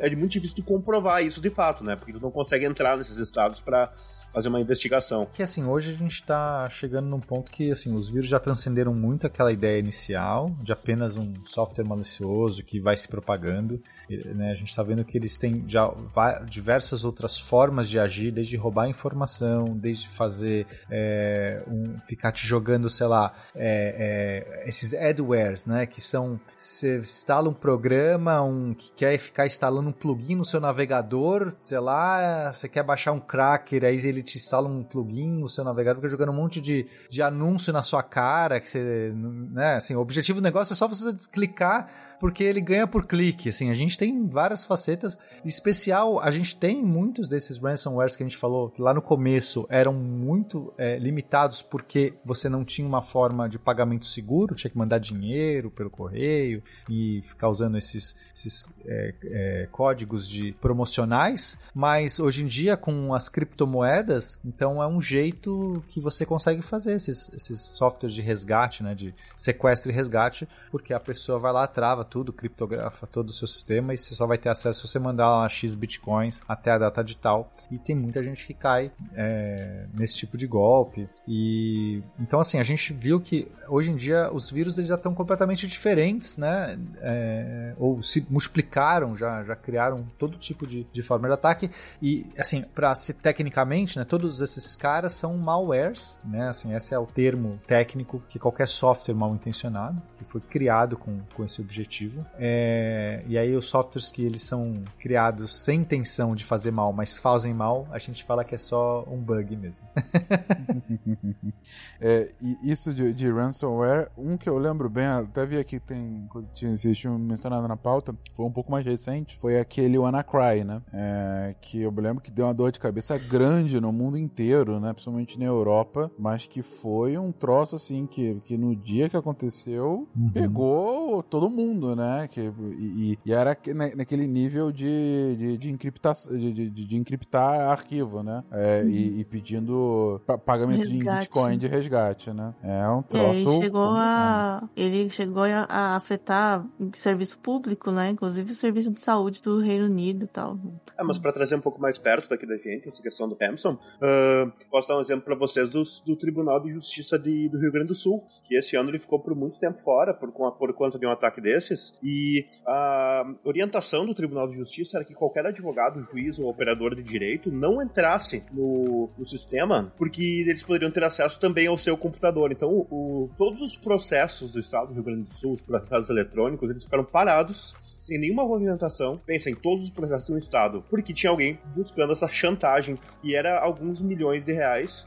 é muito difícil de comprovar isso de fato, né? Porque tu não consegue entrar nesses estados para fazer uma investigação. Que assim, hoje a gente tá chegando num ponto que assim, os vírus já transcenderam muito aquela ideia inicial de apenas um software malicioso que vai se propagando. Né? A gente está vendo que eles têm já diversas outras formas de agir, desde roubar informação, desde fazer é, um, ficar te jogando, sei lá, é, é, esses adwares, né? Que são você instala um programa, um que quer ficar instalando um plugin no seu navegador, sei lá, você quer baixar um cracker, aí ele te instala um plugin no seu navegador, fica jogando um monte de, de anúncio na sua cara, que você, né? Assim, o objetivo do negócio é só você clicar porque ele ganha por clique. Assim, a gente tem várias facetas. Em especial, a gente tem muitos desses ransomwares que a gente falou que lá no começo eram muito é, limitados porque você não tinha uma forma de pagamento seguro, tinha que mandar dinheiro pelo correio e ficar usando esses, esses é, é, códigos de promocionais. Mas hoje em dia, com as criptomoedas, então é um jeito que você consegue fazer esses, esses softwares de resgate, né, de sequestro e resgate, porque a pessoa vai lá, trava tudo, criptografa todo o seu sistema e você só vai ter acesso se você mandar lá X bitcoins até a data de tal. E tem muita gente que cai é, nesse tipo de golpe. E então assim, a gente viu que hoje em dia os vírus eles já estão completamente diferentes, né? É, ou se multiplicaram, já, já criaram todo tipo de, de forma de ataque. E assim, para se tecnicamente, né, todos esses caras são malwares, né? Assim, esse é o termo técnico que qualquer software mal intencionado que foi criado com, com esse objetivo é, e aí os softwares que eles são criados sem intenção de fazer mal, mas fazem mal, a gente fala que é só um bug mesmo. é, e isso de, de, ransomware, um que eu lembro bem, até vi aqui tem tinha, vocês tinham mencionado na pauta, foi um pouco mais recente, foi aquele WannaCry, né? É, que eu lembro que deu uma dor de cabeça grande no mundo inteiro, né? Principalmente na Europa, mas que foi um troço assim que, que no dia que aconteceu, uhum. pegou todo mundo mundo, né? Que, e, e era naquele nível de, de, de, encriptar, de, de, de encriptar arquivo, né? É, uhum. e, e, pedindo pagamento resgate. de Bitcoin de resgate, né? É um troço. É, ele chegou a, ele chegou a, afetar o serviço público, né? Inclusive o serviço de saúde do Reino Unido e tal. É, mas para trazer um pouco mais perto daqui da gente, essa questão do Hamson, uh, posso dar um exemplo para vocês do, do Tribunal de Justiça de, do Rio Grande do Sul, que esse ano ele ficou por muito tempo fora por, por conta de um ataque desses e a orientação do Tribunal de Justiça era que qualquer advogado, juiz ou operador de direito não entrasse no, no sistema, porque eles poderiam ter acesso também ao seu computador. Então, o, todos os processos do Estado do Rio Grande do Sul, os processos eletrônicos, eles ficaram parados, sem nenhuma movimentação. Pensa em todos os processos do Estado, porque tinha alguém buscando essa chantagem e era alguns milhões de reais.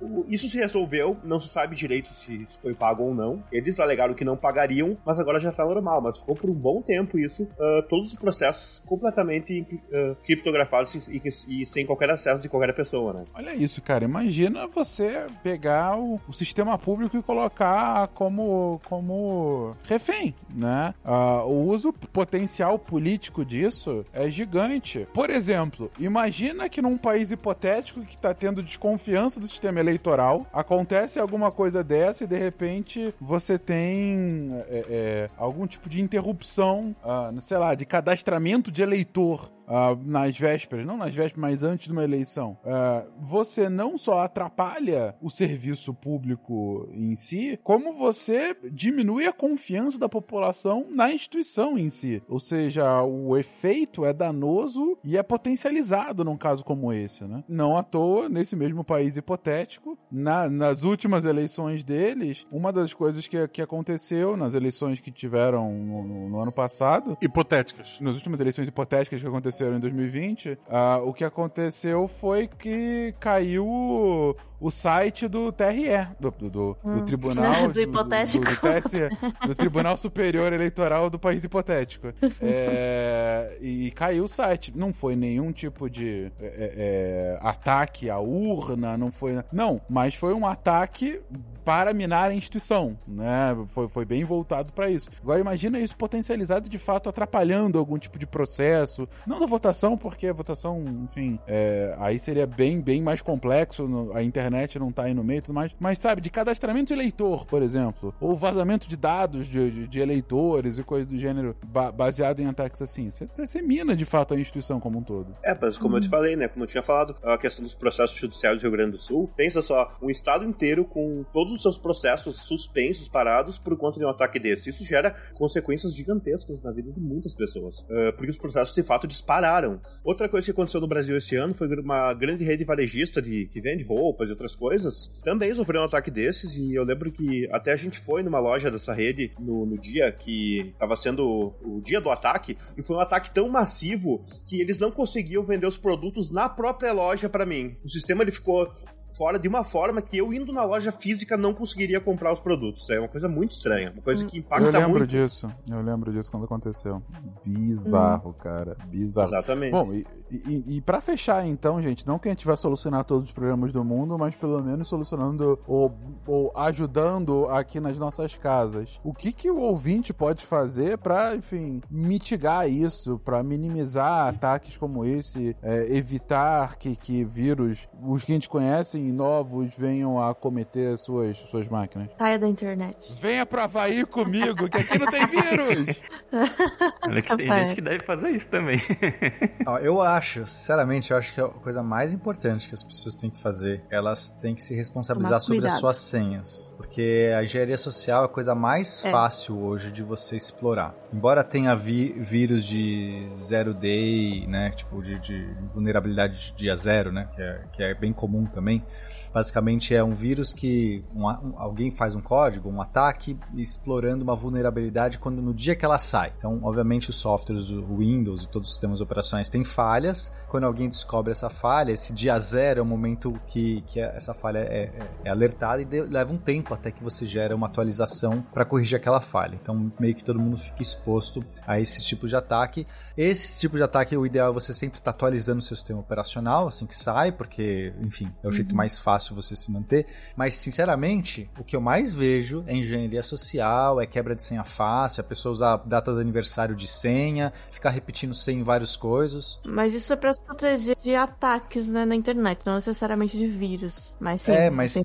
Uh, isso se resolveu, não se sabe direito se foi pago ou não. Eles alegaram que não pagariam, mas agora já está normal mas ficou por um bom tempo isso, uh, todos os processos completamente uh, criptografados e, e, sem qualquer acesso de qualquer pessoa, né? Olha isso, cara. Imagina você pegar o, o sistema público e colocar como, como refém, né? Uh, o uso potencial político disso é gigante. Por exemplo, imagina que num país hipotético que está tendo desconfiança do sistema eleitoral, acontece alguma coisa dessa e de repente você tem é, é, algum tipo de interrupção, uh, sei lá, de cadastramento de eleitor uh, nas vésperas, não nas vésperas, mas antes de uma eleição, uh, você não só atrapalha o serviço público em si, como você diminui a confiança da população na instituição em si. Ou seja, o efeito é danoso e é potencializado num caso como esse, né? Não à toa, nesse mesmo país hipotético, na, nas últimas eleições deles, uma das coisas que, que aconteceu nas eleições que tiveram no, no, no ano passado. Hipotéticas. Nas últimas eleições hipotéticas que aconteceram aconteceram em 2020, uh, ah, o que aconteceu foi que caiu o, site do TRE, do, do, do, hum. do Tribunal. do hipotético. Do, TSE, do Tribunal Superior Eleitoral do país hipotético. É, e caiu o site. Não foi nenhum tipo de é, é, é, ataque à urna, não foi. Não, mas foi um ataque para minar a instituição, né? Foi, foi bem voltado para isso. Agora imagina isso potencializado de fato atrapalhando algum tipo de processo, não da votação, porque a votação, enfim, é, aí seria bem, bem mais complexo, a internet não tá aí no meio e tudo mais, mas sabe, de cadastramento de eleitor, por exemplo, ou vazamento de dados de, de, de eleitores e coisas do gênero ba baseado em ataques assim, você, você mina de fato a instituição como um todo. É, mas como eu te falei, né, como eu tinha falado, a questão dos processos judiciais do Rio Grande do Sul, pensa só, um estado inteiro com todos os seus processos suspensos, parados, por conta de um ataque desse. Isso gera consequências gigantescas na vida de muitas pessoas, uh, porque os processos de fato dispararam. Outra coisa que aconteceu no Brasil esse ano foi uma grande rede varejista de, que vende roupas e outras coisas, também sofreu um ataque desses, e eu lembro que até a gente foi numa loja dessa rede no, no dia que estava sendo o dia do ataque, e foi um ataque tão massivo que eles não conseguiam vender os produtos na própria loja para mim. O sistema ele ficou fora de uma forma que eu indo na loja física não conseguiria comprar os produtos. É uma coisa muito estranha, uma coisa que impacta Eu lembro muito. disso. Eu lembro disso quando aconteceu. Bizarro, cara. Bizarro. Exatamente. Bom, e, e, e para fechar então, gente, não que a gente vai solucionar todos os problemas do mundo, mas pelo menos solucionando ou, ou ajudando aqui nas nossas casas. O que que o ouvinte pode fazer para, enfim, mitigar isso, para minimizar ataques como esse, é, evitar que, que vírus, os que a gente conhece e novos, venham a cometer suas, suas máquinas? Saia da internet. Venha pra Havaí comigo, que aqui não tem vírus! Olha que tem gente que deve fazer isso também. Ó, eu acho, sinceramente, eu acho que a coisa mais importante que as pessoas têm que fazer, elas têm que se responsabilizar sobre as suas senhas. Porque a engenharia social é a coisa mais É. fácil hoje de você explorar. Embora tenha vi- vírus de zero day, né? Tipo, de, de vulnerabilidade de dia zero, né? Que é, que é bem comum também. Basicamente é um vírus que um um- alguém faz um código, um ataque, explorando uma vulnerabilidade quando no dia que ela sai. Então, obviamente, os softwares do Windows e todos os sistemas operacionais têm falhas. Quando alguém descobre essa falha, esse dia zero é o momento que, que essa falha é, é- é alertada e de- leva um tempo até que você gera uma atualização para corrigir aquela falha. Então, meio que todo mundo fica exposto a esse tipo de ataque. Esse tipo de ataque, o ideal é você sempre estar atualizando o seu sistema operacional assim que sai, porque, enfim, é o jeito mais fácil você se manter. Mas, sinceramente, o que eu mais vejo é engenharia social, é quebra de senha fácil, a pessoa usar a data do aniversário de senha, ficar repetindo senha em várias coisas. Mas isso é pra se proteger de ataques né, na internet, não necessariamente de vírus. Mas sim. é, mas. sim.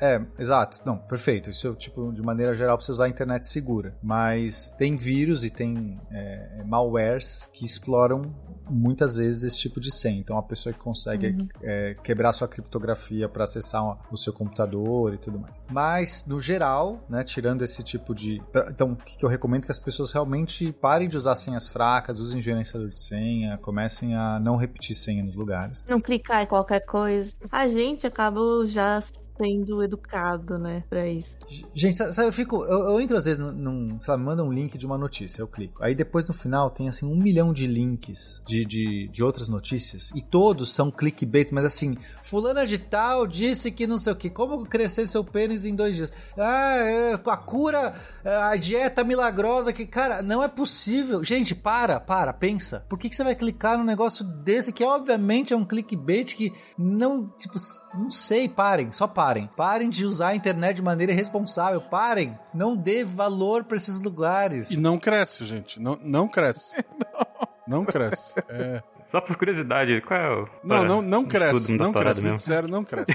É, exato. Não, perfeito. Isso, é, tipo, de maneira geral, pra você usar a internet segura. Mas tem vírus e tem é, malwares que exploram muitas vezes esse tipo de senha. Então, a pessoa que consegue Uhum. é, quebrar sua criptografia para acessar o seu computador e tudo mais. Mas, no geral, né, tirando esse tipo de. Então, o que eu recomendo é que as pessoas realmente parem de usar senhas fracas, usem gerenciador de senha, comecem a não repetir senha nos lugares. Não clicar em qualquer coisa. A gente acaba já sendo educado, né, pra isso. Gente, sabe, eu fico. Eu, eu entro às vezes num. sei lá, manda um link de uma notícia, eu clico. Aí depois no final tem assim um milhão de links de, de, de outras notícias. E todos são clickbait, mas assim, fulana de tal disse que não sei o que. Como crescer seu pênis em dois dias? Ah, é, a cura, a dieta milagrosa que. Cara, não é possível. Gente, para, para, pensa. Por que, que você vai clicar num negócio desse que obviamente é um clickbait que não. Tipo, não sei, parem, só parem. Parem de usar a internet de maneira irresponsável. Parem. Não dê valor pra esses lugares. E não cresce, gente. Não, não cresce. Não cresce. É. Só por curiosidade, qual é o. Não, não, não cresce. Não cresce. Muito sério, não cresce.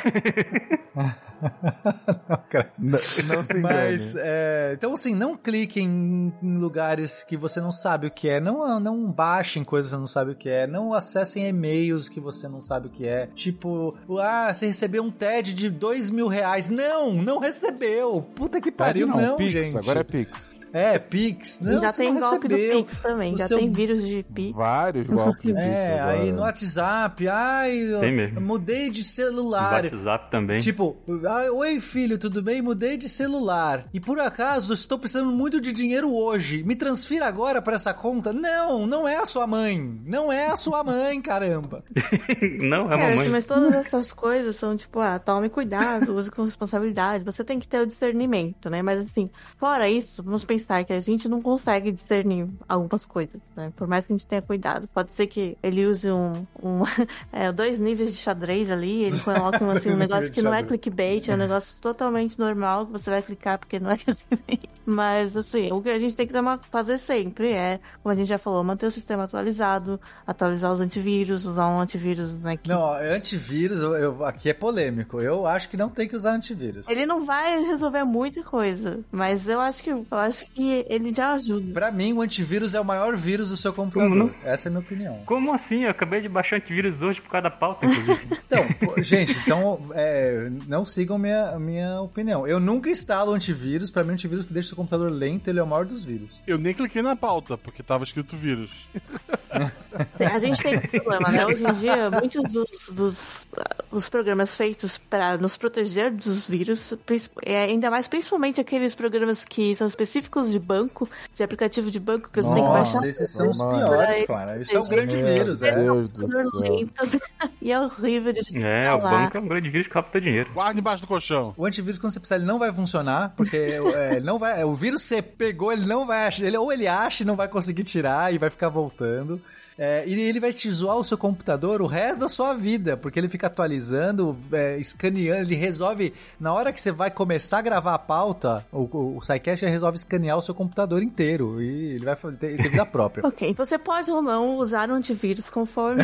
Não se engane. Mas, é, então assim, não cliquem em, em lugares que você não sabe o que é, não, não baixem coisas que você não sabe o que é, não acessem e-mails que você não sabe o que é. Tipo, ah, você recebeu um TED de dois mil reais. Não, não recebeu. Puta que pariu, Pariu não, não, Pix, gente. agora é Pix. É, Pix. Não, já você tem não golpe recebeu. do Pix também, O já seu- tem vírus de Pix. Vários golpes de Pix É, agora. aí no WhatsApp, ai, Tem mesmo. mudei de No celular. WhatsApp também. Tipo, oi filho, tudo bem? Mudei de celular. E por acaso estou precisando muito de dinheiro hoje. Me transfira agora para essa conta? Não, não é a sua mãe. Não é a sua mãe, caramba. não, é É, mamãe. mas todas essas coisas são tipo, ah, tome cuidado, use com responsabilidade. Você tem que ter o discernimento, né? Mas assim, fora isso, vamos pensar que a gente não consegue discernir algumas coisas, né? Por mais que a gente tenha cuidado. Pode ser que ele use um, um é, dois níveis de xadrez ali, ele coloque um, assim, um negócio que não é clickbait, é um negócio totalmente normal que você vai clicar porque não é clickbait. Mas assim, o que a gente tem que fazer sempre é, como a gente já falou, manter o sistema atualizado, atualizar os antivírus, usar um antivírus, né? Que Não, antivírus, eu, eu- aqui é polêmico. Eu acho que não tem que usar antivírus. Ele não vai resolver muita coisa, mas eu acho que eu acho que ele já ajuda. Pra mim, o antivírus é o maior vírus do seu computador. Essa é a minha opinião. Como assim? Eu acabei de baixar antivírus hoje por causa da pauta. Então, gente, então é, não sigam minha, minha opinião. Eu nunca instalo antivírus. Pra mim, o antivírus que deixa o seu computador lento, ele é o maior dos vírus. Eu nem cliquei na pauta, porque tava escrito vírus. A gente tem um problema, né? Hoje em dia, muitos dos, dos, dos programas feitos para nos proteger dos vírus, é, ainda mais principalmente aqueles programas que são específicos de banco, de aplicativo de banco, que você tem que baixar. Nossa, esses são os piores, cara. Isso é o grande Meu vírus, é. Deus do céu. lento. E é horrível de É, o banco é um grande vírus que capta dinheiro. Guarda embaixo do colchão. O antivírus, quando você precisar, ele não vai funcionar, porque é, não vai, o vírus você pegou, ele não vai achar, ele, ou ele acha e não vai conseguir tirar e vai ficar voltando. É, e ele vai te zoar o seu computador o resto da sua vida, porque ele fica atualizando, é, escaneando, ele resolve, na hora que você vai começar a gravar a pauta, o, o, o SciCast já resolve escanear o seu computador inteiro, e ele vai ter, ter vida própria. Ok, você pode ou não usar o antivírus conforme.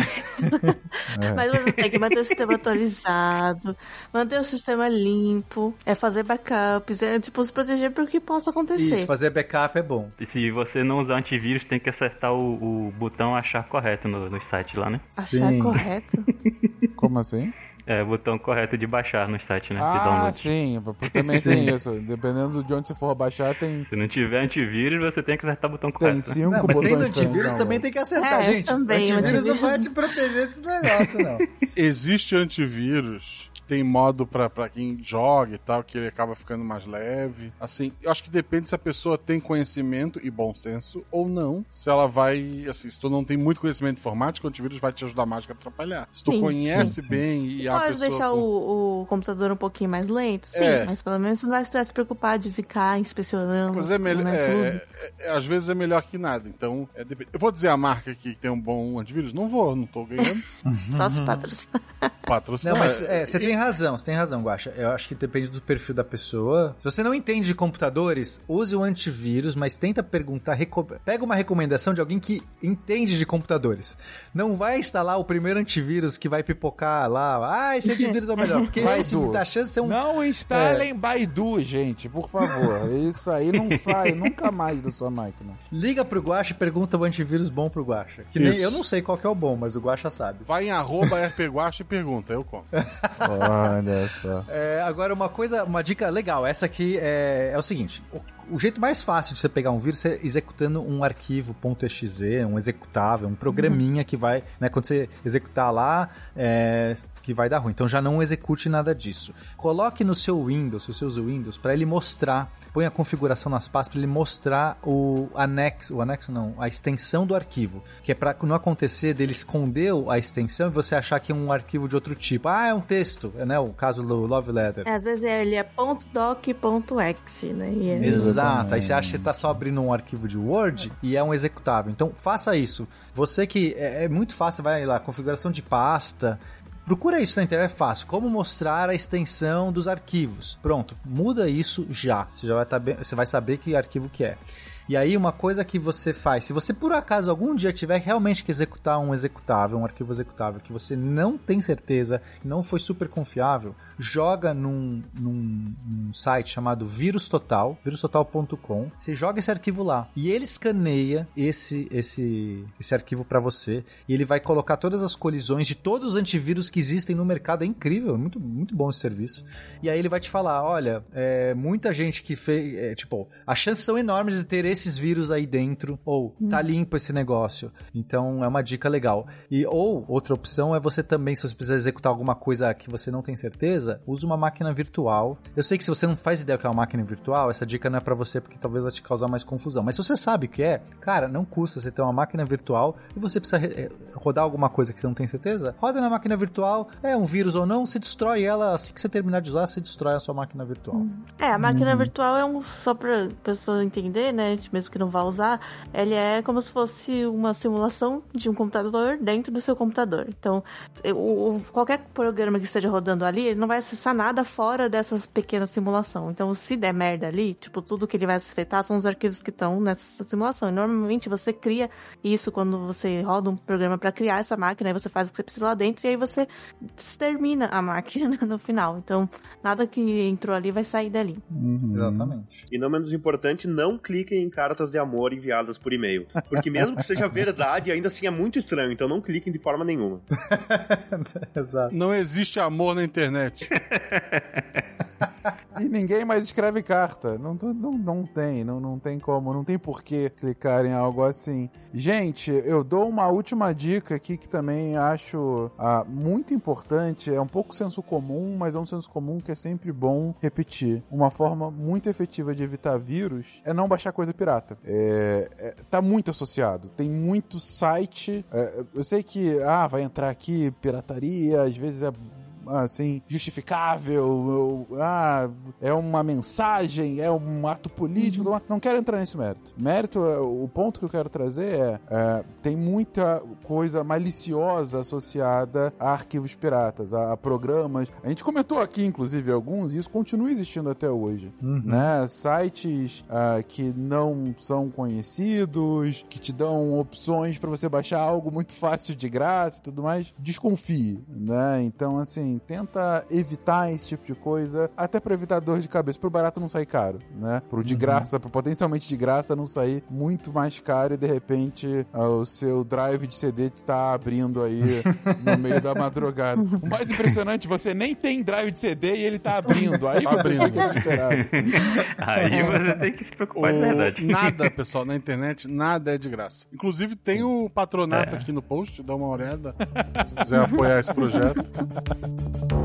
Mas você tem que manter o sistema atualizado, manter o sistema limpo, é fazer backups, é tipo se proteger para o que possa acontecer. Isso, fazer backup é bom. E se você não usar antivírus, tem que acertar o, o botão achar correto no, no site lá, né? Achar Sim. correto. Como assim? É, o botão correto de baixar no site, né? Ah, sim. Também tem isso. Dependendo de onde você for baixar, tem, Se não tiver antivírus, você tem que acertar o botão tem correto. né? cinco Não, mas botões tendo antivírus diferentes, também tem que acertar, É, gente. também, antivírus, o antivírus- não vai te proteger desses negócios, não. Existe antivírus que tem modo pra, pra quem joga e tal, que ele acaba ficando mais leve. Assim, eu acho que depende se a pessoa tem conhecimento e bom senso ou não. Se ela vai, assim, se tu não tem muito conhecimento informático, o antivírus vai te ajudar mais que atrapalhar. Se tu Sim, conhece sim. bem e a Pode deixar o, o computador um pouquinho mais lento, sim, É. mas pelo menos você não vai precisar se preocupar de ficar inspecionando. Pois é, melhor, né, é, é- é- às vezes é melhor que nada. Então, é eu vou dizer a marca aqui que tem um bom antivírus? Não vou, não tô ganhando. Só se patrocinar. Patrocinar. Não, mas é, você tem razão, você tem razão, Guaxa. Eu acho que depende do perfil da pessoa. Se você não entende de computadores, use o antivírus, mas tenta perguntar, reco- pega uma recomendação de alguém que entende de computadores. Não vai instalar o primeiro antivírus que vai pipocar lá, ah, esse antivírus é o melhor, porque esse Baidu. tá de ser um... Não instalem Baidu, gente, por favor. Isso aí não sai nunca mais da sua máquina. Liga pro Guaxa e pergunta o antivírus bom pro Guaxa. Que nem, eu não sei qual que é o bom, mas o Guaxa sabe. Vai em arroba rpguacha e pergunta, eu conto. Olha só. É, agora, uma coisa, uma dica legal, essa aqui é, é o seguinte: o, jeito mais fácil de você pegar um vírus é executando um arquivo .exe, um executável, um programinha que vai, né, quando você executar lá, é, que vai dar ruim. Então já não execute nada disso. Coloque no seu Windows, se você usa o Windows, para ele mostrar, põe a configuração nas pastas para ele mostrar o anexo, o anexo não, a extensão do arquivo, que é para não acontecer dele esconder a extensão e você achar que é um arquivo de outro tipo. Ah, é um texto, né? O caso do Love Letter. É, às vezes ele é ponto .doc, ponto .exe, né? E é- Exato. Aí você acha que você tá só abrindo um arquivo de Word e é um executável. Então faça isso. Você que é, é muito fácil, vai lá, configuração de pasta. Procura isso na internet, é fácil. Como mostrar a extensão dos arquivos. Pronto, muda isso já. Você já vai, tá bem- você vai saber que arquivo que é. E aí, uma coisa que você faz, se você por acaso algum dia tiver realmente que executar um executável, um arquivo executável, que você não tem certeza, não foi super confiável, joga num, num, num site chamado Vírus Total, virustotal.com. Você joga esse arquivo lá e ele escaneia esse, esse, esse arquivo para você e ele vai colocar todas as colisões de todos os antivírus que existem no mercado. É incrível, é muito, muito bom esse serviço. E aí ele vai te falar: olha, é, muita gente que fez. é, tipo, as chances são enormes de ter esses vírus aí dentro, ou tá limpo esse negócio. Então é uma dica legal. E ou outra opção é você também, se você precisar executar alguma coisa que você não tem certeza, use uma máquina virtual. Eu sei que se você não faz ideia do que é uma máquina virtual, essa dica não é para você porque talvez vai te causar mais confusão. Mas se você sabe o que é, cara, não custa você ter uma máquina virtual e você precisa eh, rodar alguma coisa que você não tem certeza, roda na máquina virtual, é um vírus ou não, você destrói ela assim que você terminar de usar, você destrói a sua máquina virtual. É, a máquina Uhum. virtual é um. Só pra pessoa entender, né? Mesmo que não vá usar, ele é como se fosse uma simulação de um computador dentro do seu computador. Então, o, o- qualquer programa que esteja rodando ali, ele não vai vai acessar nada fora dessas pequenas simulação. Então, se der merda ali, tipo, tudo que ele vai acessar são os arquivos que estão nessa simulação. E normalmente você cria isso quando você roda um programa para criar essa máquina, aí você faz o que você precisa lá dentro e aí você extermina a máquina no final. Então, nada que entrou ali vai sair dali. Exatamente. E não menos importante, não cliquem em cartas de amor enviadas por e-mail. Porque mesmo que seja verdade, ainda assim é muito estranho. Então não cliquem de forma nenhuma. Exato. Não existe amor na internet. E ninguém mais escreve carta. Não, não, não tem, não, não tem como, não tem por que clicar em algo assim. Gente, eu dou uma última dica aqui que também acho ah, muito importante. É um pouco senso comum, mas é um senso comum que é sempre bom repetir. Uma forma muito efetiva de evitar vírus é não baixar coisa pirata. É, é, tá muito associado. Tem muito site. é, eu sei que, ah, vai entrar aqui pirataria, às vezes é assim, justificável, eu- ah, é uma mensagem, é um ato político, não- não quero entrar nesse mérito. Mérito, é- o ponto que eu quero trazer é, é, tem muita coisa maliciosa associada a arquivos piratas, a, a programas. A gente comentou aqui, inclusive, alguns, e isso continua existindo até hoje, né? Sites ah, que não são conhecidos, que te dão opções para você baixar algo muito fácil de graça e tudo mais, desconfie, né? Então, assim, tenta evitar esse tipo de coisa, até para evitar dor de cabeça, pro barato não sair caro, né? Pro de graça, pro potencialmente de graça não sair muito mais caro e de repente ah, o seu drive de CD tá abrindo aí no meio da madrugada. O mais impressionante, você nem tem drive de CD e ele tá abrindo. Aí Tá você abrindo. fica desesperado. Aí você tem que se preocupar de verdade. Nada, pessoal, na internet, nada é de graça. Inclusive, tem o patronato É. aqui no post, dá uma olhada. Se quiser apoiar esse projeto. E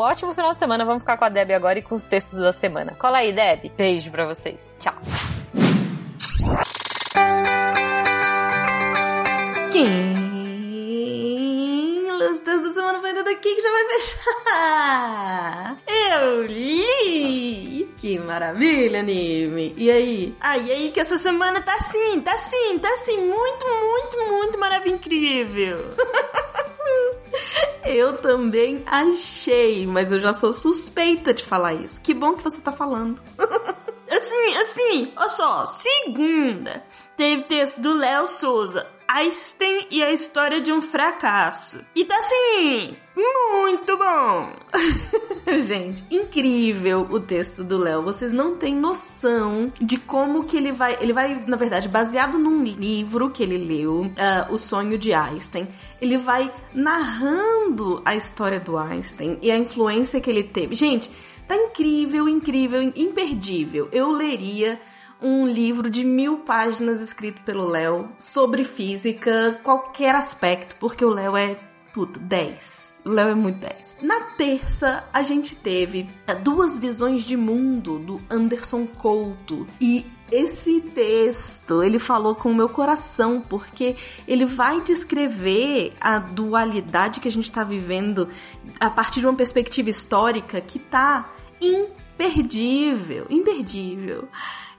ótimo final de semana. Vamos ficar com a Deb agora e com os textos da semana. Cola aí, Deb. Beijo pra vocês. Tchau. Os textos da semana vai daqui que já vai fechar. Eu li. Que maravilha, anime. E aí? Ah, e aí que essa semana tá assim, tá assim, tá assim, muito, muito, muito maravilha incrível. Eu também achei, mas eu já sou suspeita de falar isso. Que bom que você tá falando. Assim, assim, olha só, segunda, teve texto do Léo Souza, Einstein e a história de um fracasso. E tá assim, muito bom. Gente, incrível o texto do Léo. Vocês não têm noção de como que ele vai. Ele vai, na verdade, baseado num livro que ele leu, ah, O Sonho de Einstein. Ele vai narrando a história do Einstein e a influência que ele teve. Gente, tá incrível, incrível, imperdível. Eu leria um livro de mil páginas escrito pelo Léo sobre física, qualquer aspecto, porque o Léo é, puta, 10. O Léo é muito 10. Na terça, a gente teve eh, duas visões de mundo do Anderson Couto. E esse texto, ele falou com o meu coração, porque ele vai descrever a dualidade que a gente tá vivendo a partir de uma perspectiva histórica que tá imperdível, imperdível.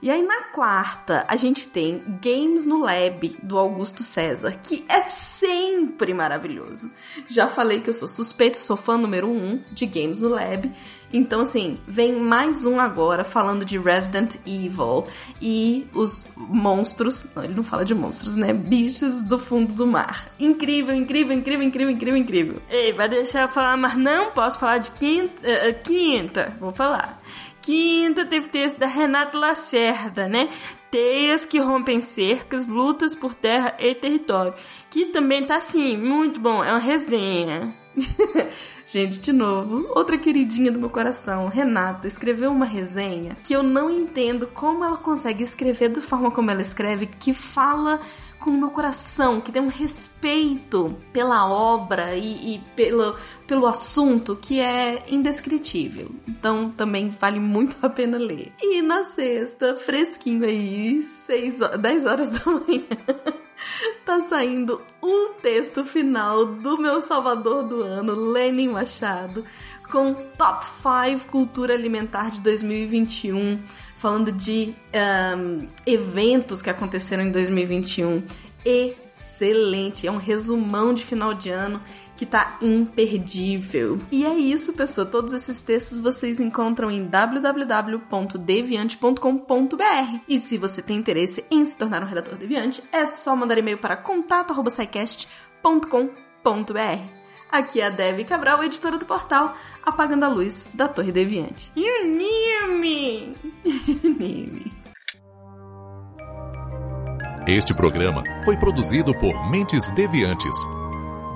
E aí na quarta, a gente tem Games no Lab, do Augusto César, que é sempre maravilhoso. Já falei que eu sou suspeita, sou fã número um de Games no Lab. Então, assim, vem mais um agora falando de Resident Evil e os monstros. Não, ele não fala de monstros, né? Bichos do fundo do mar. Incrível, incrível, incrível, incrível, incrível, incrível. Ei, vai deixar eu falar, mas não posso falar de quinta. Uh, quinta, vou falar. Quinta teve texto da Renata Lacerda, né? Teias que rompem cercas, lutas por terra e território. Que também tá assim, muito bom, é uma resenha. Gente, de novo, outra queridinha do meu coração, Renata, escreveu uma resenha que eu não entendo como ela consegue escrever da forma como ela escreve, que fala com o meu coração, que tem um respeito pela obra e, e, pelo, pelo assunto que é indescritível. Então também vale muito a pena ler. E na sexta, fresquinho aí, 6 horas, 10 horas da manhã. tá saindo o texto final do meu salvador do ano, Lenin Machado, com Top 5 Cultura Alimentar de 2021, falando de um, eventos que aconteceram em 2021. Excelente! É um resumão de final de ano que tá imperdível. E é isso, pessoal. Todos esses textos vocês encontram em www.deviante.com.br. E se você tem interesse em se tornar um redator deviante, é só mandar e-mail para contato@saicast.com.br. Aqui é a Debbie Cabral, editora do portal Apagando a Luz da Torre Deviante. E o Nime? Nime. Este programa foi produzido por Mentes Deviantes